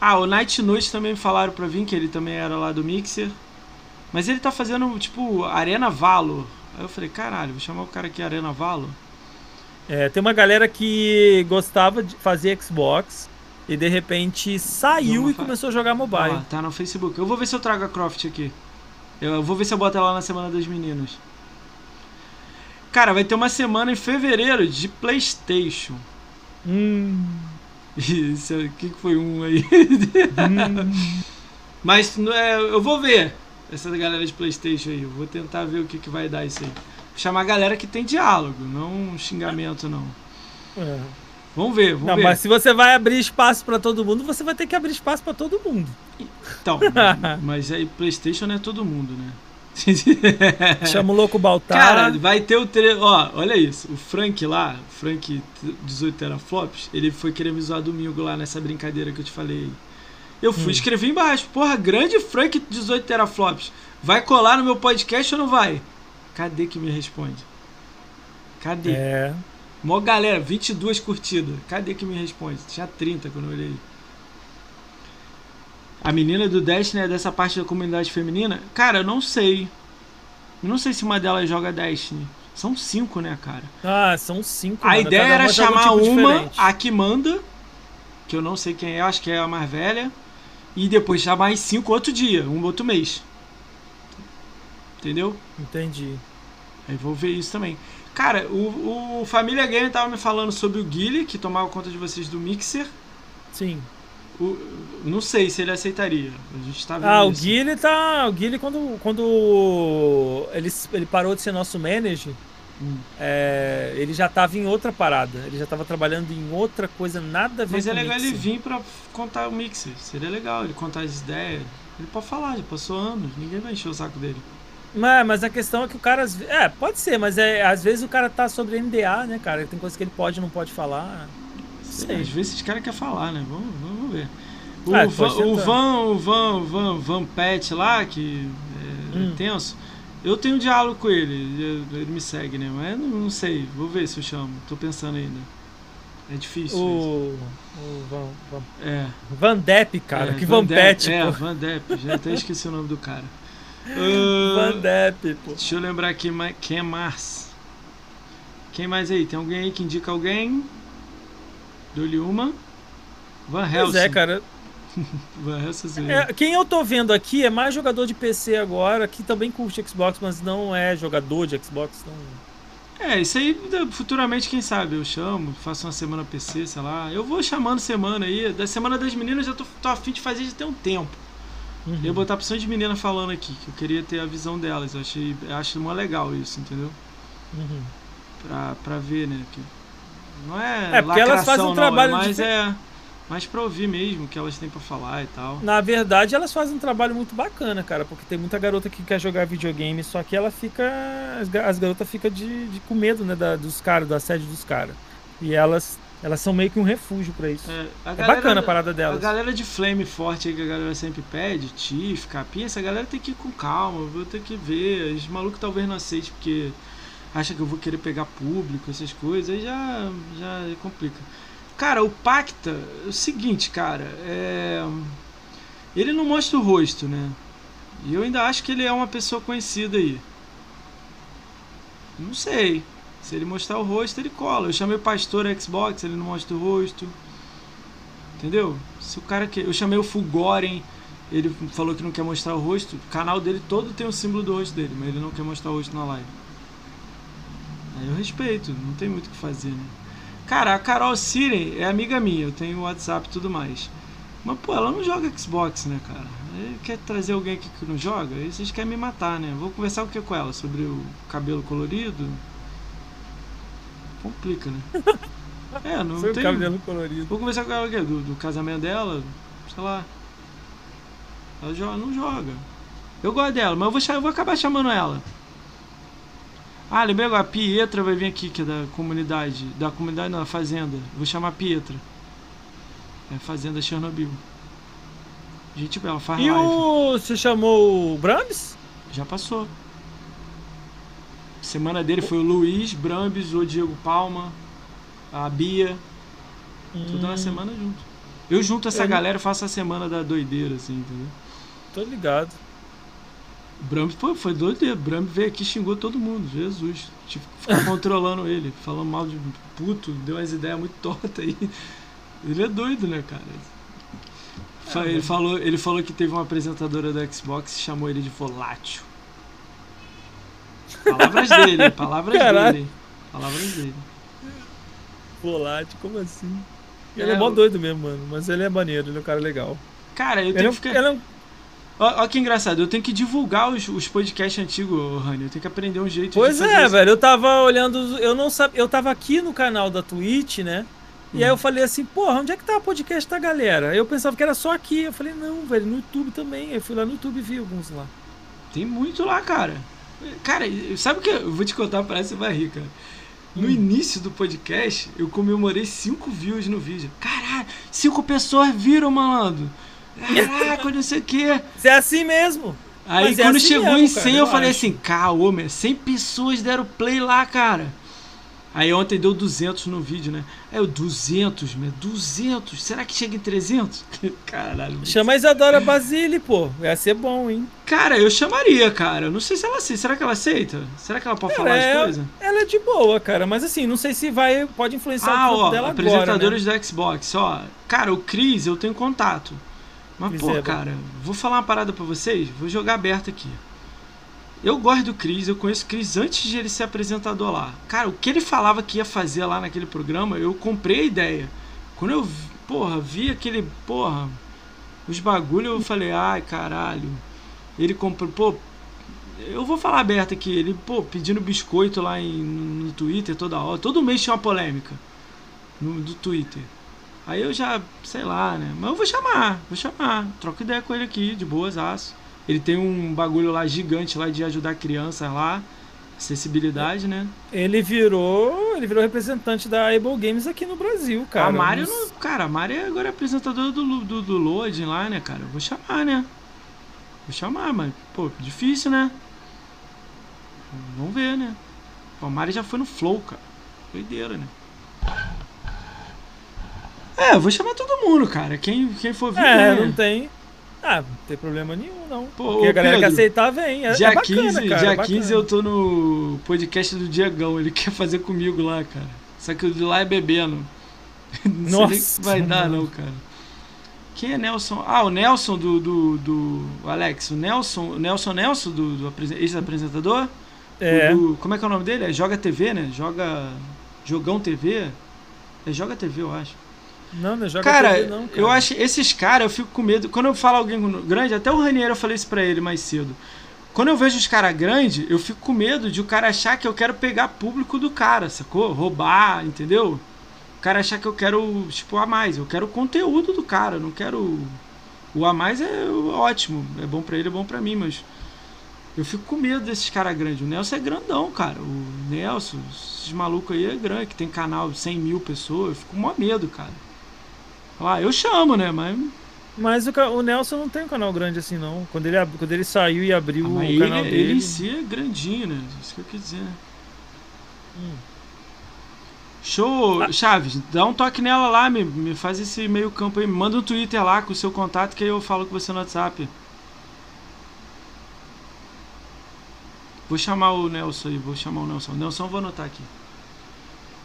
Ah, o Night Noite também me falaram pra vir, que ele também era lá do Mixer. Mas ele tá fazendo, tipo, Arena Valo. Aí eu falei, caralho, vou chamar o cara aqui Arena Valo. É, tem uma galera que gostava de fazer Xbox e de repente saiu e começou a jogar mobile. Ah, tá no Facebook. Eu vou ver se eu trago a Croft aqui. Eu vou ver se eu boto ela na semana dos meninos. Cara, vai ter uma semana em fevereiro de Playstation. Hum. Isso, o que foi um aí? Hum. Mas é, eu vou ver essa galera de Playstation aí. Eu vou tentar ver o que, que vai dar isso aí. Vou chamar a galera que tem diálogo, não um xingamento não. É. Vamos ver, vamos não, ver. Mas se você vai abrir espaço para todo mundo, você vai ter que abrir espaço para todo mundo. Então, mas aí PlayStation é todo mundo, né? Chama o louco Baltar. Cara, vai ter o tre... Ó, olha isso. O Frank lá, Frank 18 teraflops, ele foi querer me zoar domingo lá nessa brincadeira que eu te falei. Eu fui hum. escrever embaixo. Porra, grande Frank 18 teraflops. Vai colar no meu podcast ou não vai? Cadê que me responde? Cadê? É. Mó galera, 22 curtidas. Cadê que me responde? Tinha 30 quando eu olhei. A menina do Destiny é dessa parte da comunidade feminina? Cara, eu não sei. Eu não sei se uma delas joga Destiny. São cinco, né, cara? Ah, são cinco. A mano. ideia Cada era chamar um tipo uma, diferente. a que manda, que eu não sei quem é, acho que é a mais velha. E depois chamar mais cinco outro dia, um outro mês. Entendeu? Entendi. Aí vou ver isso também. Cara, o, o Família Game tava me falando sobre o Guile, que tomava conta de vocês do Mixer. Sim. O, não sei se ele aceitaria. A gente tá vendo Ah, o Guile tá. O Guile, quando, quando ele, ele parou de ser nosso manager, hum. é, ele já tava em outra parada. Ele já tava trabalhando em outra coisa, nada a ver Mas é legal ele vir pra contar o Mixer. Seria legal ele contar as ideias. Ele pode falar, já passou anos, ninguém vai encher o saco dele. Mas, mas a questão é que o cara. É, pode ser, mas é, às vezes o cara tá sobre NDA, né, cara? Tem coisas que ele pode e não pode falar. Sei. Às vezes esse cara quer falar, né? Vamos, vamos ver. O, ah, Van, o Van, o Van, Van, Van Pet lá, que é, hum. tenso, eu tenho diálogo com ele, ele me segue, né? Mas não, não sei, vou ver se eu chamo. Tô pensando ainda. É difícil. O, o Van, Van, é. Van Depp, cara. É, que Van, Van Pet, É, Van Depp. Já até esqueci o nome do cara. Uh, Van Depp, pô. Deixa eu lembrar aqui quem é Mars. Quem mais aí? Tem alguém aí que indica alguém? Dou-lhe uma. Van Helsing. Pois é, cara. Van Helsing. É, quem eu tô vendo aqui é mais jogador de PC agora, que também curte Xbox, mas não é jogador de Xbox. Não... É, isso aí futuramente, quem sabe, eu chamo, faço uma semana PC, sei lá. Eu vou chamando semana aí. Da semana das meninas eu já tô, tô afim de fazer já tem um tempo. Uhum. Eu botar opção de menina falando aqui, que eu queria ter a visão delas. Eu achei, eu mó legal isso, entendeu? Uhum. Pra, pra ver, né? Que não é. É, porque elas fazem um não, trabalho mas é mais pra ouvir mesmo o que elas têm pra falar e tal. Na verdade, elas fazem um trabalho muito bacana, cara, porque tem muita garota que quer jogar videogame, só que ela fica. As garotas ficam de, de, com medo, né, da, dos caras, do assédio dos caras. E elas. Elas são meio que um refúgio para isso. É, é galera, bacana a parada delas. A galera de flame forte aí que a galera sempre pede, Tiff, Capinha, essa galera tem que ir com calma, vou ter que ver. Os malucos talvez não aceitem porque acha que eu vou querer pegar público, essas coisas, aí já, já complica. Cara, o Pacta, é o seguinte, cara, é... ele não mostra o rosto, né? E eu ainda acho que ele é uma pessoa conhecida aí. Não sei. Se ele mostrar o rosto, ele cola. Eu chamei o pastor Xbox, ele não mostra o rosto. Entendeu? Se o cara que eu chamei o Fulgoren, ele falou que não quer mostrar o rosto. O canal dele todo tem o símbolo do rosto dele, mas ele não quer mostrar o rosto na live. Aí eu respeito, não tem muito o que fazer, né? Cara, a Carol Siren é amiga minha, eu tenho WhatsApp e tudo mais. Mas, pô, ela não joga Xbox, né, cara? Aí quer trazer alguém aqui que não joga? Aí vocês querem me matar, né? Vou conversar o que com ela? Sobre o cabelo colorido? Complica, né? É, não Seu tem. cabelo colorido. Vou conversar com ela o quê? Do, do casamento dela? Sei lá. Ela joga, não joga. Eu gosto dela, mas eu vou, eu vou acabar chamando ela. Ah, lembrei agora, a Pietra vai vir aqui, que é da comunidade. Da comunidade não, da fazenda. Vou chamar a Pietra. É Fazenda Chernobyl. Gente bela, faz e live. o... você chamou o Brambis? Já passou. Semana dele foi o Luiz, Brambis, o Diego Palma, a Bia. Hum. Tudo na semana junto. Eu junto essa Eu... galera faço a semana da doideira, assim, entendeu? Tô ligado. Brahms, pô, foi doido. Brahms veio aqui e xingou todo mundo. Jesus. Tipo, ficou controlando ele. Falando mal de puto, deu umas ideias muito tortas aí. Ele é doido, né, cara? É, ele, falou, ele falou que teve uma apresentadora da Xbox que chamou ele de volátil. Palavras dele, palavras Caralho. dele. Palavras dele. Volátil, como assim? Ele é, é mó doido mesmo, mano. Mas ele é maneiro, ele é um cara legal. Cara, eu ele tenho é, que ficar. Ele é, Olha que engraçado, eu tenho que divulgar os, os podcasts antigos, Rani. Eu tenho que aprender um jeito pois de fazer é, isso. velho. Eu tava olhando. Eu não sabia. Eu tava aqui no canal da Twitch, né? E hum. aí eu falei assim, porra, onde é que tá o podcast da galera? Eu pensava que era só aqui. Eu falei, não, velho, no YouTube também. Aí eu fui lá no YouTube e vi alguns lá. Tem muito lá, cara. Cara, sabe o que? Eu vou te contar, parece vai rir, cara. No hum. início do podcast, eu comemorei 5 views no vídeo. Caralho, 5 pessoas viram, malandro. Caraca, não sei o quê. É assim mesmo. Aí Mas é quando é assim chegou mesmo, em 100, cara, eu, eu falei assim, caô, 100 pessoas deram play lá, cara. Aí ontem deu 200 no vídeo, né? Aí eu, 200, meu, 200. Será que chega em 300? Caralho. Chama a Isadora Basile, pô. Ia ser bom, hein? Cara, eu chamaria, cara. Não sei se ela aceita. Será que ela aceita? Será que ela pode falar é, as coisas? Ela é de boa, cara. Mas assim, não sei se vai, pode influenciar ah, o ó, dela apresentadores agora, né? da Xbox, ó. Cara, o Cris, eu tenho contato. Mas, pô, é cara, vou falar uma parada pra vocês, vou jogar aberto aqui. Eu gosto do Cris, eu conheço o Cris antes de ele ser apresentador lá. Cara, o que ele falava que ia fazer lá naquele programa, eu comprei a ideia. Quando eu, porra, vi aquele, porra, os bagulho, eu falei, ai, caralho. Ele comprou, pô, eu vou falar aberto aqui, ele, pô, pedindo biscoito lá em, no Twitter toda hora. Todo mês tinha uma polêmica no, do Twitter. Aí eu já, sei lá, né? Mas eu vou chamar, vou chamar. Troco ideia com ele aqui, de boas aço. Ele tem um bagulho lá gigante lá de ajudar crianças lá. Acessibilidade, né? Ele virou. Ele virou representante da Able Games aqui no Brasil, cara. A Mario não, Cara, a Mario agora é apresentadora do, do, do Loading lá, né, cara? Vou chamar, né? Vou chamar, mas, pô, difícil, né? Vamos ver, né? A Mario já foi no Flow, cara. Doideira, né? É, eu vou chamar todo mundo, cara. Quem, quem for vir. É, não tem. Ah, não tem problema nenhum, não. Pô, Porque a galera Pedro, que aceitar vem. É, dia é bacana, 15, cara, dia é 15 eu tô no podcast do Diegão. Ele quer fazer comigo lá, cara. Só que o de lá é bebendo. Não Nossa, sei vai dar, não, cara. Quem é Nelson? Ah, o Nelson do. do, do Alex. O Nelson. O Nelson Nelson, do, do ex-apresentador? É. Do- como é que é o nome dele? É Joga TV, né? Joga. Jogão TV? É Joga TV, eu acho. Não, não joga Cara, TV, não, cara. eu acho esses caras, eu fico com medo. Quando eu falo alguém grande, até o Raniero eu falei isso pra ele mais cedo. Quando eu vejo os caras grandes, eu fico com medo de o cara achar que eu quero pegar público do cara, sacou? Roubar, entendeu? O cara achar que eu quero, tipo, a mais. Eu quero o conteúdo do cara, não quero. O a mais é ótimo, é bom pra ele, é bom pra mim, mas. Eu fico com medo desses caras grandes. O Nelson é grandão, cara. O Nelson, esses malucos aí é grande, que tem canal de 100 mil pessoas. Eu fico com maior medo, cara. Ah, eu chamo, né? Mas, Mas o, o Nelson não tem um canal grande assim, não. Quando ele, quando ele saiu e abriu ah, o ele, canal ele dele... em si é grandinho, né? Isso que eu quis dizer. Hum. Show, Ah. Chaves, dá um toque nela lá, me, me faz esse meio campo aí. Me manda um Twitter lá com o seu contato que aí eu falo com você no WhatsApp. Vou chamar o Nelson aí, vou chamar o Nelson. Nelson, eu vou anotar aqui.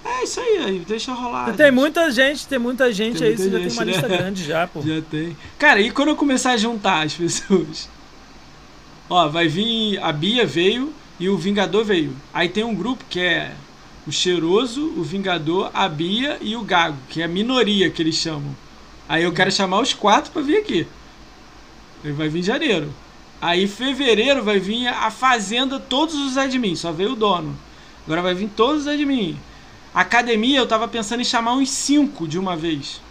É isso aí, deixa rolar. Tem gente. muita gente, tem muita gente Tem aí, muita você já tem gente, uma né? lista grande já, pô. Já tem. Cara, e quando eu começar a juntar as pessoas? Ó, vai vir. A Bia veio e o Vingador veio. Aí tem um grupo que é o Cheiroso, o Vingador, a Bia e o Gago, que é a minoria que eles chamam. Aí eu quero chamar os quatro pra vir aqui. Ele vai vir em janeiro. Aí em fevereiro vai vir a Fazenda, todos os admins, só veio o dono. Agora vai vir todos os admins. Academia, eu tava pensando em chamar uns cinco de uma vez.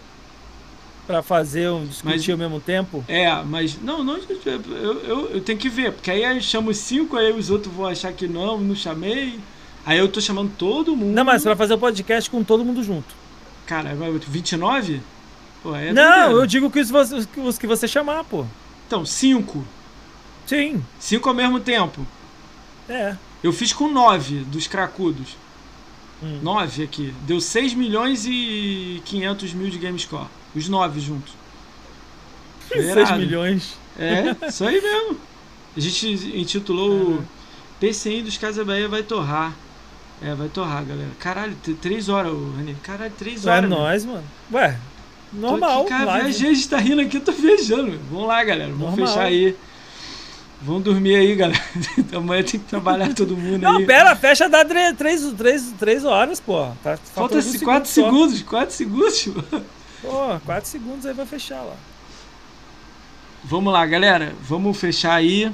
Pra fazer um discutir Mas- ao mesmo tempo. É, mas não, não eu, eu, eu tenho que ver, porque aí eu chamo os cinco, aí os outros vão achar que não, não chamei. Aí eu tô chamando todo mundo. Não, mas pra fazer o podcast com todo mundo junto. Cara, vai 29? Pô, é não, eu digo que os, os que você chamar, pô. Então, cinco. Sim, Cinco ao mesmo tempo. é. Eu fiz com nove dos cracudos. Hum. Nove aqui. Deu 6 milhões e 500 mil de Gamescore. Os nove juntos. Foi 6 irado. milhões. É, isso aí mesmo. A gente intitulou o PCI dos Casa Bahia vai torrar. É, vai torrar, galera. Caralho, três horas, Rani. Caralho, três É horas. meu. nóis, mano. Ué, Tô normal. aqui, cara, viajei, a gente tá rindo aqui, eu tô viajando. Vamos lá, galera. Vamos Normal. fechar aí. Vamos dormir aí, galera. Amanhã tem que trabalhar todo mundo Não, aí. pera, fecha dá 3 três, três horas, pô. Tá, Falta dois 4 só. segundos, 4 segundos. tio. Pô, 4 segundos aí vai fechar lá. Vamos lá, galera. Vamos fechar aí.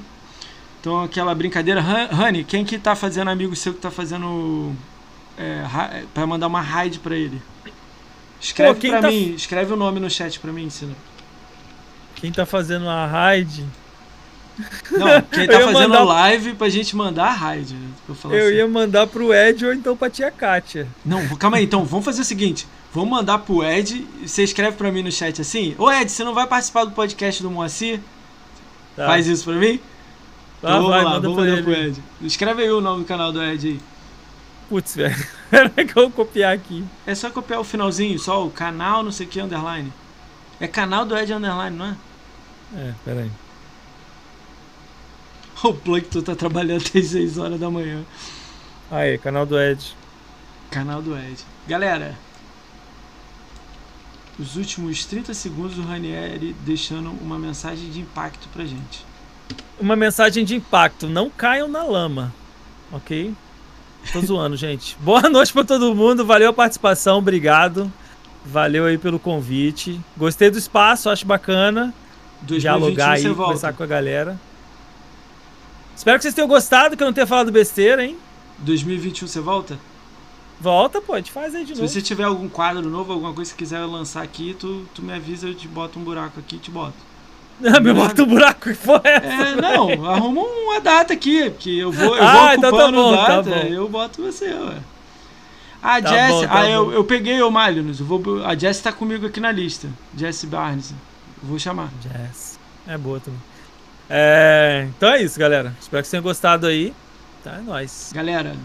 Então, aquela brincadeira. Rani, quem que tá fazendo amigo seu que tá fazendo. É, ra- pra mandar uma raid pra ele? Escreve Pô, pra tá- mim. Escreve o nome no chat pra mim, ensina. Quem tá fazendo a raid, Não, quem tá fazendo mandar- live pra gente mandar a raid. né, eu eu assim. ia mandar pro Ed ou então pra tia Kátia. Não, calma aí, então, vamos fazer o seguinte. Vamos mandar pro Ed. Você escreve pra mim no chat assim. Ô Ed, você não vai participar do podcast do Moacir? Tá. Faz isso pra mim? Ah, Então, vamos vai, lá, manda vamos pra mandar pro Ed. Escreve aí o nome do canal do Ed aí. Putz, velho. Pera que eu vou copiar aqui. É só copiar o finalzinho, só o canal não sei o que underline. É canal do Ed underline, não é? É, pera aí. O Plankton tá trabalhando até 6 horas da manhã. Aí, canal do Ed. Canal do Ed. Galera, os últimos 30 segundos do Ranieri deixando uma mensagem de impacto pra gente. Uma mensagem de impacto. Não caiam na lama. Ok? Tô zoando, gente. Boa noite pra todo mundo. Valeu a participação. Obrigado. Valeu aí pelo convite. Gostei do espaço, acho bacana. 2021 Dialogar aí, volta. conversar com a galera. Espero que vocês tenham gostado, que eu não tenha falado besteira, hein? 2021 você volta? Volta, pô, a gente faz aí de Se novo. você tiver algum quadro novo, alguma coisa que quiser lançar aqui, tu, tu me avisa, eu te boto um buraco aqui e te boto. Ah, me bota um buraco que foi essa? É, não, arruma uma data aqui, que eu vou, eu Ah, vou então tá bom, tá data, bom. eu boto você, ué. A Tá Jess, bom, tá ah, eu, eu peguei o Malinus, eu vou, a Jess tá comigo aqui na lista. Jess Barnes, eu vou chamar. Jazz. É boa também. É, então é isso, galera. Espero que vocês tenham gostado aí. Tá, é nóis. Galera,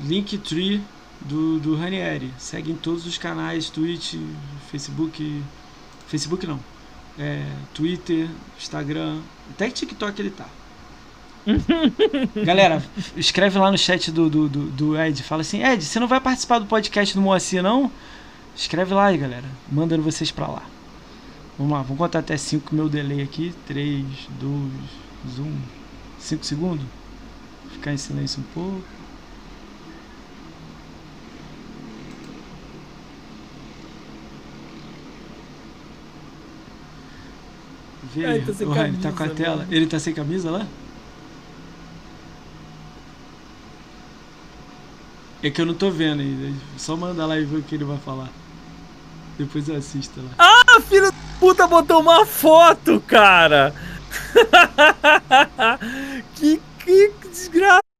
Linktree do, do Ranieri. Segue em todos os canais, Twitch, Facebook. Facebook não. É, Twitter, Instagram. Até TikTok ele tá. Galera, escreve lá no chat do, do, do, do Ed. Fala assim, Ed, você não vai participar do podcast do Moacir, não? Escreve lá aí, galera. Mandando vocês pra lá. Vamos lá, vamos contar até 5 meu delay aqui. 3, 2, 1. 5 segundos. Ficar em silêncio um pouco. Vê, É, ele tá Ué, ele tá com a camisa, tela. mano. Ele tá sem camisa lá? É que eu não tô vendo ainda. Só manda lá e ver o que ele vai falar. Depois eu assisto lá. Ah, filho da puta botou uma foto, cara! que, que desgraça!